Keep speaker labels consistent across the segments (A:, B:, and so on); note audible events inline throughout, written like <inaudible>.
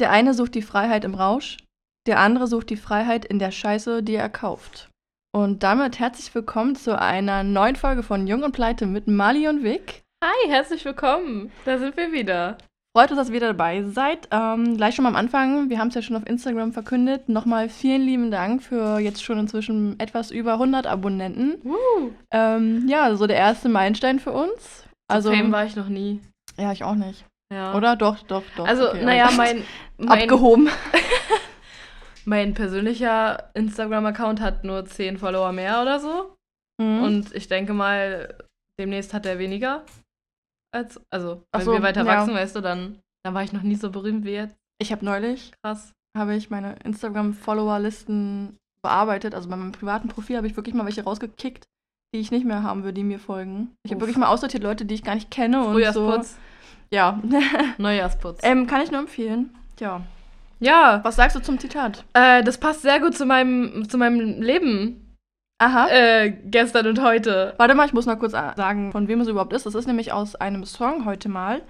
A: Der eine sucht die Freiheit im Rausch, der andere sucht die Freiheit in der Scheiße, die er kauft. Und damit herzlich willkommen zu einer neuen Folge von Jung und Pleite mit Mali und Vic.
B: Hi, herzlich willkommen. Da sind wir wieder.
A: Freut uns, dass ihr wieder dabei seid. Ähm, gleich schon mal am Anfang, wir haben es ja schon auf Instagram verkündet. Nochmal vielen lieben Dank für jetzt schon inzwischen etwas über 100 Abonnenten.
B: Uh.
A: Ähm, ja, so der erste Meilenstein für uns.
B: Also, Fame war ich noch nie.
A: Ja, ich auch nicht.
B: Ja.
A: Oder? Doch, doch, doch.
B: Also,
A: Okay,
B: naja,
A: also-
B: mein, <laughs> mein,
A: Abgehoben. <laughs>
B: mein persönlicher Instagram-Account hat nur 10 Follower mehr oder so.
A: Mhm.
B: Und ich denke mal, demnächst hat er weniger. Als, also, wenn
A: so,
B: wir weiter
A: ja.
B: wachsen, weißt du, dann, dann war ich noch nie so berühmt wie jetzt.
A: ich habe neulich
B: Krass.
A: habe ich meine Instagram-Follower-Listen bearbeitet. Also bei meinem privaten Profil habe ich wirklich mal welche rausgekickt, die ich nicht mehr haben will, die mir folgen. Ich habe wirklich mal aussortiert Leute, die ich gar nicht kenne und so. Ja. <laughs>
B: Neujahrsputz.
A: ähm, kann ich nur empfehlen. Ja.
B: ja,
A: Was sagst du zum Zitat?
B: äh, das passt sehr gut zu meinem, zu meinem Leben
A: Aha.
B: äh, gestern und heute.
A: Warte mal, ich muss noch kurz sagen, von wem es überhaupt ist. Das ist nämlich aus einem Song heute mal.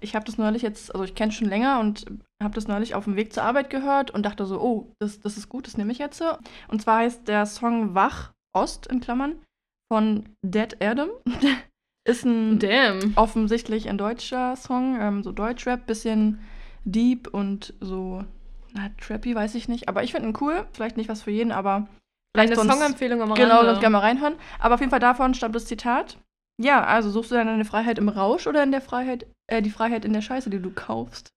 A: Ich habe das neulich jetzt, also ich kenne es schon länger und habe das neulich auf dem Weg zur Arbeit gehört und dachte so, oh, das, das ist gut, das nehme ich jetzt so. Und zwar heißt der Song Wach Ost in Klammern von Dead Adam. <laughs> ist ein
B: Damn.
A: offensichtlich ein deutscher Song, ähm, so Deutschrap, bisschen deep und so, na, trappy, weiß ich nicht. Aber ich finde ihn cool. Vielleicht nicht was für jeden, aber vielleicht
B: Eine Songempfehlung am
A: Genau,
B: Rande.
A: sonst gerne mal reinhören. Aber auf jeden Fall davon stammt das Zitat. Ja, also suchst du dann deine Freiheit im Rausch oder in der Freiheit, äh, die Freiheit in der Scheiße, die du kaufst?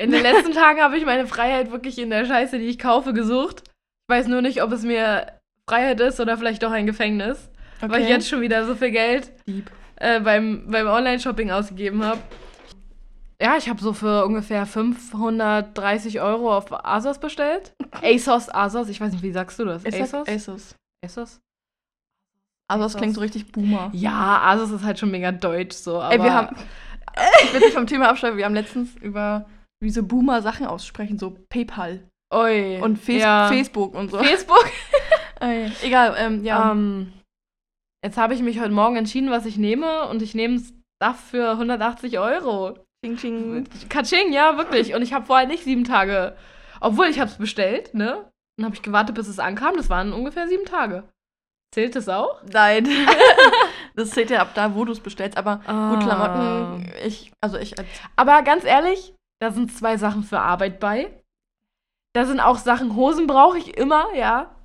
B: In den letzten Tagen habe ich meine Freiheit wirklich in der Scheiße, die ich kaufe, gesucht. Ich weiß nur nicht, ob es mir Freiheit ist oder vielleicht doch ein Gefängnis. Weil ich jetzt schon wieder so viel Geld
A: Dieb.
B: Äh, beim, beim Online-Shopping ausgegeben habe. Ja, ich habe so für ungefähr 530 Euro auf Asos bestellt. ASOS, Asos, ich weiß nicht, wie sagst du das? ASOS?
A: Asos.
B: ASOS? Asos.
A: klingt so richtig Boomer.
B: Ja, Asos ist halt schon mega deutsch so. Aber
A: Ey, wir haben, ich will nicht vom Thema abschreiben, wir haben letztens über wie so Boomer Sachen aussprechen, so PayPal
B: Ui,
A: und Face
B: ja.
A: Facebook und so.
B: Facebook. <laughs>
A: Egal, ähm, ja.
B: Ähm, jetzt habe ich mich heute Morgen entschieden, was ich nehme und ich nehme Stuff für 180 Euro.
A: Ching, ching.
B: Katsching, ja, wirklich. Und ich habe vorher nicht sieben Tage. Obwohl ich habe es bestellt, ne? Dann habe ich gewartet, bis es ankam. Das waren ungefähr sieben Tage. Zählt das auch?
A: Nein. <laughs> das zählt ja ab da, wo du es bestellst. Aber
B: Ah.
A: gut, Klamotten, ich, also ich
B: Aber ganz ehrlich, da sind zwei Sachen für Arbeit bei. Da sind auch Sachen, Hosen brauche ich immer, ja.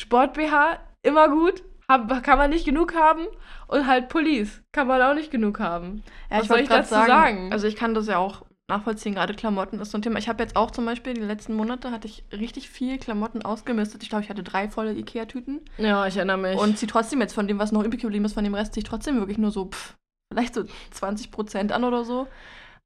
B: Sport BH, immer gut. Hab, kann man nicht genug haben. Und halt Pullis, kann man auch nicht genug haben.
A: Ja,
B: Was
A: ich
B: soll
A: wollte
B: ich dazu
A: sagen,
B: sagen?
A: also ich kann das ja auch nachvollziehen, gerade Klamotten ist so ein Thema. Ich habe jetzt auch zum Beispiel die letzten Monate hatte ich richtig viel Klamotten ausgemistet. Ich glaube, ich hatte drei volle Ikea-Tüten
B: Ja, ich erinnere mich.
A: und ziehe trotzdem jetzt von dem, was noch übrig geblieben ist, von dem Rest ziehe ich trotzdem wirklich nur so, pff, vielleicht so 20 Prozent an oder so.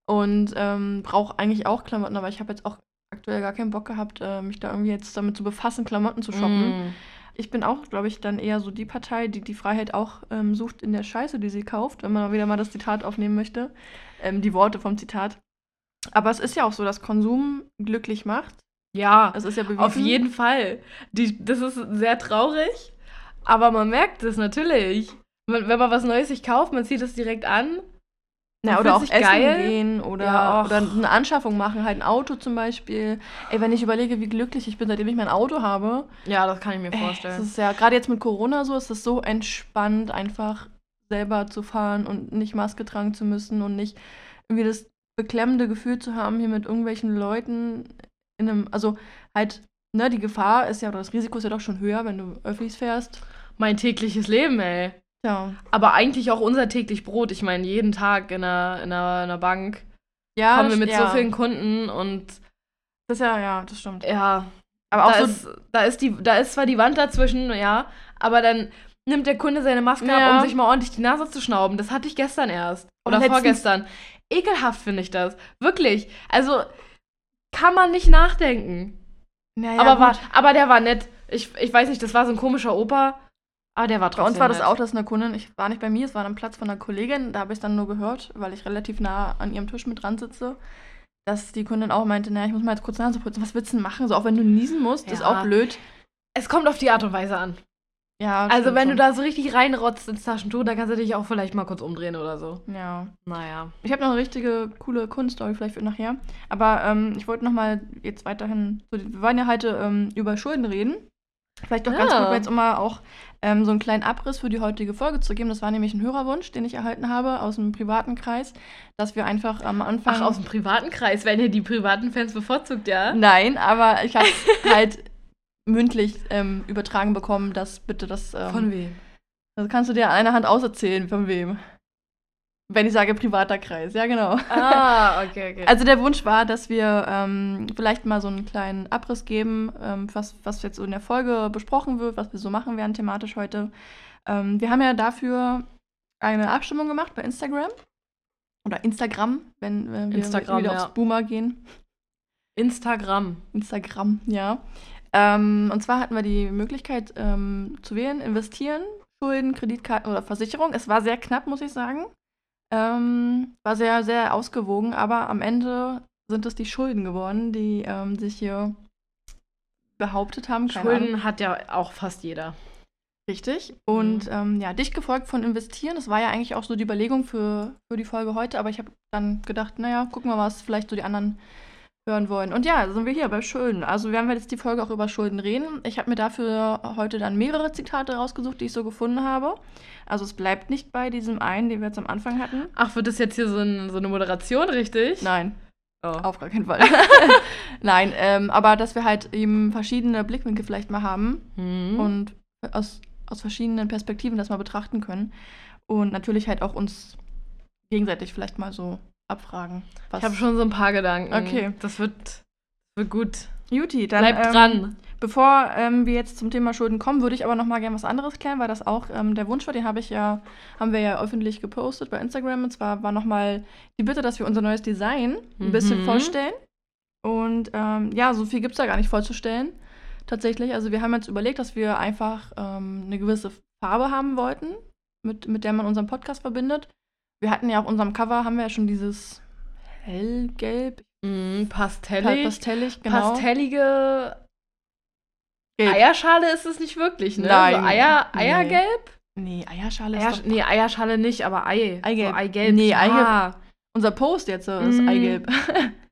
A: Und ähm, brauche eigentlich auch Klamotten, aber ich habe jetzt auch aktuell gar keinen Bock gehabt, äh, mich da irgendwie jetzt damit zu befassen, Klamotten zu shoppen.
B: Mm.
A: Ich bin auch, glaube ich, dann eher so die Partei, die die Freiheit auch ähm, sucht in der Scheiße, die sie kauft, wenn man wieder mal das Zitat aufnehmen möchte. Ähm, die Worte vom Zitat. Aber es ist ja auch so, dass Konsum glücklich macht.
B: Ja,
A: Es ist ja bewiesen.
B: auf jeden Fall. Die, das ist sehr traurig, aber man merkt es natürlich. Wenn wenn man was Neues sich kauft, man zieht es direkt an. Man
A: oder auch essen
B: sich geil.
A: gehen oder,
B: Ja,
A: oder eine Anschaffung machen, halt ein Auto zum Beispiel. Ey, wenn ich überlege, wie glücklich ich bin, seitdem ich mein Auto habe.
B: Ja, das kann ich mir
A: Ey,
B: vorstellen.
A: Es ist ja, gerade jetzt mit Corona so, ist es so entspannt, einfach selber zu fahren und nicht Maske tragen zu müssen und nicht irgendwie das beklemmende Gefühl zu haben, hier mit irgendwelchen Leuten in einem, also halt, ne, die Gefahr ist ja, oder das Risiko ist ja doch schon höher, wenn du Öffis fährst.
B: mein tägliches Leben, ey.
A: Ja.
B: Aber eigentlich auch unser täglich Brot. Ich meine, jeden Tag in einer, in einer, in einer Bank
A: Ja,
B: kommen wir mit
A: ja.
B: so vielen Kunden und
A: Das ist ja, ja, das stimmt.
B: ja,
A: Aber auch
B: da,
A: so,
B: ist, da, ist die, da ist zwar die Wand dazwischen, ja, aber dann nimmt der Kunde seine Maske
A: Ja.
B: ab, um sich mal ordentlich die Nase zu schnauben. Das hatte ich gestern erst. Oder
A: letztens-
B: vorgestern. Ekelhaft finde ich das. Wirklich. Also kann man nicht nachdenken.
A: naja,
B: aber, war, aber der war nett. Ich, ich weiß nicht, das war so ein komischer Opa. Aber der war
A: Bei
B: trotzdem
A: uns war das
B: nett.
A: auch, dass eine Kundin, ich war nicht bei mir, es war am Platz von einer Kollegin, da habe ich es dann nur gehört, weil ich relativ nah an ihrem Tisch mit dran sitze, dass die Kundin auch meinte, naja, ich muss mal jetzt kurz Nase putzen, was willst du denn machen? So, auch wenn du niesen musst, ist
B: Ja.
A: auch blöd.
B: Es kommt auf die Art und Weise an.
A: Ja,
B: Also wenn du
A: schon.
B: da so richtig reinrotzt ins Taschentuch, dann kannst du dich auch vielleicht mal kurz umdrehen oder so.
A: Ja.
B: Naja.
A: Ich habe noch eine richtige coole Kunststory vielleicht für nachher. Aber ähm, ich wollte noch mal jetzt weiterhin. So, wir wollen ja heute ähm, über Schulden reden. Vielleicht doch ganz
B: Ja.
A: gut, jetzt um mal auch ähm, so einen kleinen Abriss für die heutige Folge zu geben. Das war nämlich ein Hörerwunsch, den ich erhalten habe aus dem privaten Kreis, dass wir einfach am Anfang.
B: Ach, aus dem privaten Kreis werden hier die privaten Fans bevorzugt, ja?
A: Nein, aber ich habe <laughs> halt mündlich ähm, übertragen bekommen, dass bitte das. Ähm,
B: Von wem?
A: Das kannst du dir an einer Hand auserzählen, von wem. Wenn ich sage privater Kreis, ja genau.
B: Ah, okay, okay. <laughs>
A: Also der Wunsch war, dass wir ähm, vielleicht mal so einen kleinen Abriss geben, ähm, was, was jetzt so in der Folge besprochen wird, was wir so machen werden thematisch heute. Ähm, wir haben ja dafür eine Abstimmung gemacht bei Instagram. Oder Instagram, wenn, wenn wir
B: Instagram,
A: wieder
B: ja.
A: aufs Boomer gehen.
B: Instagram.
A: Instagram, ja. Ähm, und zwar hatten wir die Möglichkeit ähm, zu wählen, investieren, Schulden, Kreditkarten oder Versicherung. Es war sehr knapp, muss ich sagen. Ähm, war sehr, sehr ausgewogen, aber am Ende sind es die Schulden geworden, die ähm, sich hier behauptet haben. Keine Ahnung.
B: Schulden hat ja auch fast jeder.
A: Richtig. Und ähm, ja, dicht gefolgt von investieren. Das war ja eigentlich auch so die Überlegung für, für die Folge heute, aber ich habe dann gedacht, naja, gucken wir mal, was vielleicht so die anderen hören wollen. Und ja, sind wir hier bei Schulden. Also werden wir jetzt die Folge auch über Schulden reden. Ich habe mir dafür heute dann mehrere Zitate rausgesucht, die ich so gefunden habe. Also es bleibt nicht bei diesem einen, den wir jetzt am Anfang hatten.
B: Ach, wird das jetzt hier so, ein, so eine Moderation, richtig?
A: Nein,
B: Oh.
A: auf gar keinen Fall. <laughs> <laughs> Nein, ähm, aber dass wir halt eben verschiedene Blickwinkel vielleicht mal haben
B: Mhm.
A: und aus, aus verschiedenen Perspektiven das mal betrachten können. Und natürlich halt auch uns gegenseitig vielleicht mal so abfragen. Was
B: ich habe schon so ein paar Gedanken.
A: Okay.
B: Das wird, wird gut.
A: Juti, dann
B: Bleib
A: ähm,
B: dran.
A: Bevor ähm, wir jetzt zum Thema Schulden kommen, würde ich aber noch mal gerne was anderes klären, weil das auch ähm, der Wunsch war, den habe ich ja, haben wir ja öffentlich gepostet bei Instagram. Und zwar war noch mal die Bitte, dass wir unser neues Design ein bisschen
B: Mhm.
A: vorstellen. Und ähm, ja, so viel gibt es da gar nicht vorzustellen. Tatsächlich. Also wir haben jetzt überlegt, dass wir einfach ähm, eine gewisse Farbe haben wollten, mit, mit der man unseren Podcast verbindet. Wir hatten ja auf unserem Cover haben wir ja schon dieses hellgelb,
B: Mhm, pastellig.
A: pastellig, genau.
B: Pastellige
A: Gelb.
B: Eierschale ist es nicht wirklich, ne?
A: Nein.
B: So Eier. Eiergelb?
A: Nee, Eierschale ist
B: Eier,
A: doch
B: nee, Eierschale nicht, aber Ei.
A: Eigelb.
B: So Eigelb.
A: Nee, Eigelb.
B: Ah.
A: Unser Post jetzt ist
B: Mm.
A: Eigelb. <laughs>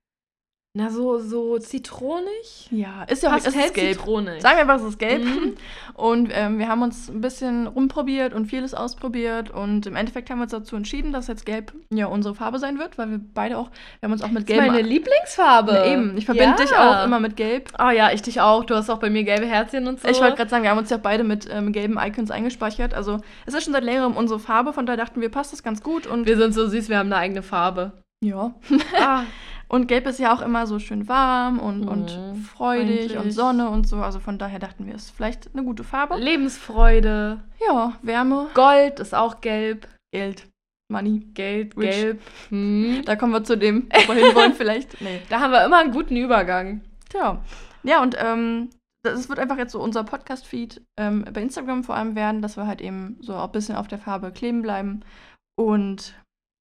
B: Na, so, so zitronig?
A: ja, ist ja auch es ist gelb.
B: zitronig.
A: Sagen wir einfach, es ist gelb.
B: Mhm.
A: Und ähm, wir haben uns ein bisschen rumprobiert und vieles ausprobiert. Und im Endeffekt haben wir uns dazu entschieden, dass jetzt gelb ja unsere Farbe sein wird, weil wir beide auch, wir haben uns auch mit
B: Das ist
A: gelb.
B: meine Lieblingsfarbe.
A: Eben, ich verbinde
B: Ja.
A: dich auch immer mit gelb.
B: Ah ja, ich dich auch. Du hast auch bei mir gelbe Herzchen und so.
A: Ich wollte gerade sagen, wir haben uns ja beide mit ähm, gelben Icons eingespeichert. Also es ist schon seit längerem unsere Farbe, von daher dachten wir, passt das ganz gut. Und
B: wir sind so süß, wir haben eine eigene Farbe.
A: ja. <laughs>
B: Ah,
A: Und gelb ist ja auch immer so schön warm und, und
B: Mhm,
A: freudig und
B: freundlich.
A: Sonne und so. Also von daher dachten wir, es ist vielleicht eine gute Farbe.
B: Lebensfreude.
A: Ja, Wärme,
B: Gold ist auch gelb.
A: Geld, Money.
B: Geld,
A: Rich.
B: gelb. Hm.
A: Da kommen wir zu dem, wo wir hinwollen <laughs> vielleicht. Nee.
B: Da haben wir immer einen guten Übergang.
A: Tja. Ja, und ähm, das wird einfach jetzt so unser Podcast-Feed ähm, bei Instagram vor allem werden, dass wir halt eben so ein bisschen auf der Farbe kleben bleiben und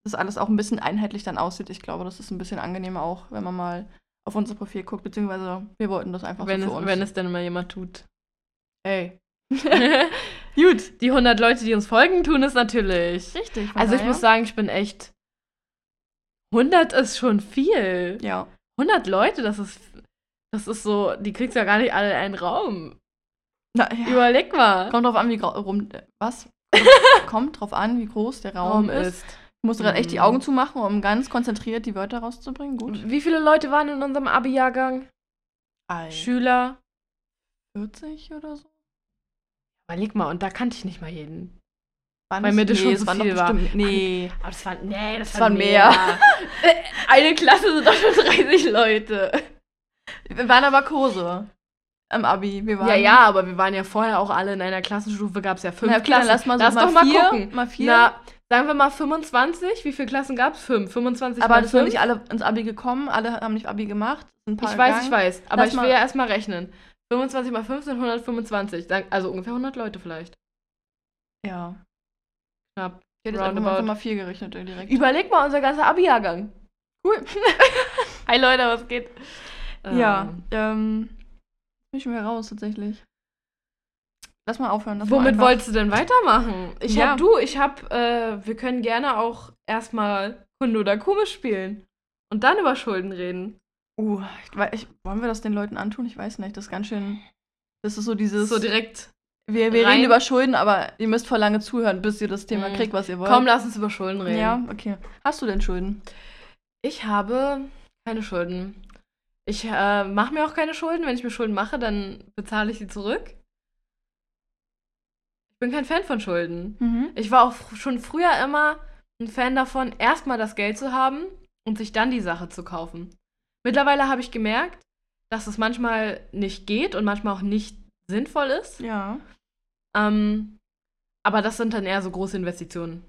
A: das alles auch ein bisschen einheitlich dann aussieht. Ich glaube, das ist ein bisschen angenehmer auch, wenn man mal auf unser Profil guckt, beziehungsweise wir wollten das einfach
B: wenn,
A: so
B: es,
A: für uns.
B: wenn es denn mal jemand tut.
A: Ey. <laughs>
B: Gut. Die 100 Leute, die uns folgen, tun es natürlich.
A: Richtig.
B: Also ich
A: daher-
B: muss sagen, ich bin echt. 100 ist schon viel.
A: Ja.
B: 100 Leute, das ist. Das ist so, die kriegst du ja gar nicht alle in einen Raum.
A: Na, ja.
B: Überleg mal.
A: Kommt drauf an, wie rum. äh, Was? <laughs> Kommt drauf an, wie groß der Raum,
B: Raum
A: ist.
B: ist.
A: Ich musste gerade echt die
B: Mhm.
A: Augen zumachen, um ganz konzentriert die Wörter rauszubringen. Gut.
B: Wie viele Leute waren in unserem Abi-Jahrgang? Schüler?
A: 40 oder so?
B: Überleg mal, und da kannte ich nicht mal jeden.
A: Waren
B: Weil mir das schon zu
A: waren doch
B: viel war.
A: bestimmt- Nee.
B: Aber das waren, nee, das,
A: Das waren mehr. <laughs>
B: Eine Klasse sind doch schon 30 Leute.
A: Wir waren aber Kurse am Abi. Wir waren,
B: Ja, ja, aber wir waren ja vorher auch alle in einer Klassenstufe, gab es ja fünf
A: Na, okay,
B: Klassen.
A: lass mal so
B: lass
A: mal
B: doch mal
A: vier,
B: gucken.
A: mal vier.
B: Na, sagen wir mal 25. Wie viele Klassen gab es? Fünf. 25
A: aber sind nicht alle ins Abi gekommen. Alle haben nicht Abi gemacht.
B: Ich weiß, ich
A: gegangen.
B: weiß. Aber
A: Lass
B: ich will ja erstmal rechnen. 25 mal 5 sind 125. Dann- Also ungefähr 100 Leute vielleicht.
A: Ja.
B: Knapp.
A: Ich hätte jetzt mal,
B: Roundabout.
A: einfach mal vier gerechnet äh, direkt.
B: Überleg mal unser ganzer Abi-Jahrgang.
A: Cool. <laughs>
B: Hi Leute, was geht?
A: Ja,
B: Ähm,
A: ähm, bin ich schon wieder raus tatsächlich. Lass mal aufhören. Lass mal
B: Womit
A: einfach-
B: wolltest du denn weitermachen? Ich
A: Ja.
B: hab du, ich hab, äh, wir können gerne auch erstmal Kunde oder Kume spielen. Und dann über Schulden reden.
A: Uh, ich, ich, wollen wir das den Leuten antun? Ich weiß nicht. Das ist ganz schön. Das ist so dieses.
B: So direkt.
A: wir wir
B: rein.
A: reden über Schulden, aber ihr müsst voll lange zuhören, bis ihr das Thema
B: Mhm.
A: kriegt, was ihr wollt.
B: Komm, lass uns über Schulden reden.
A: Ja, okay. Hast du denn Schulden?
B: Ich habe keine Schulden. Ich äh, mache mir auch keine Schulden. Wenn ich mir Schulden mache, dann bezahle ich sie zurück. Ich bin kein Fan von Schulden.
A: Mhm.
B: Ich war auch schon früher immer ein Fan davon, erstmal das Geld zu haben und sich dann die Sache zu kaufen. Mittlerweile habe ich gemerkt, dass es manchmal nicht geht und manchmal auch nicht sinnvoll ist.
A: Ja.
B: Ähm, aber das sind dann eher so große Investitionen.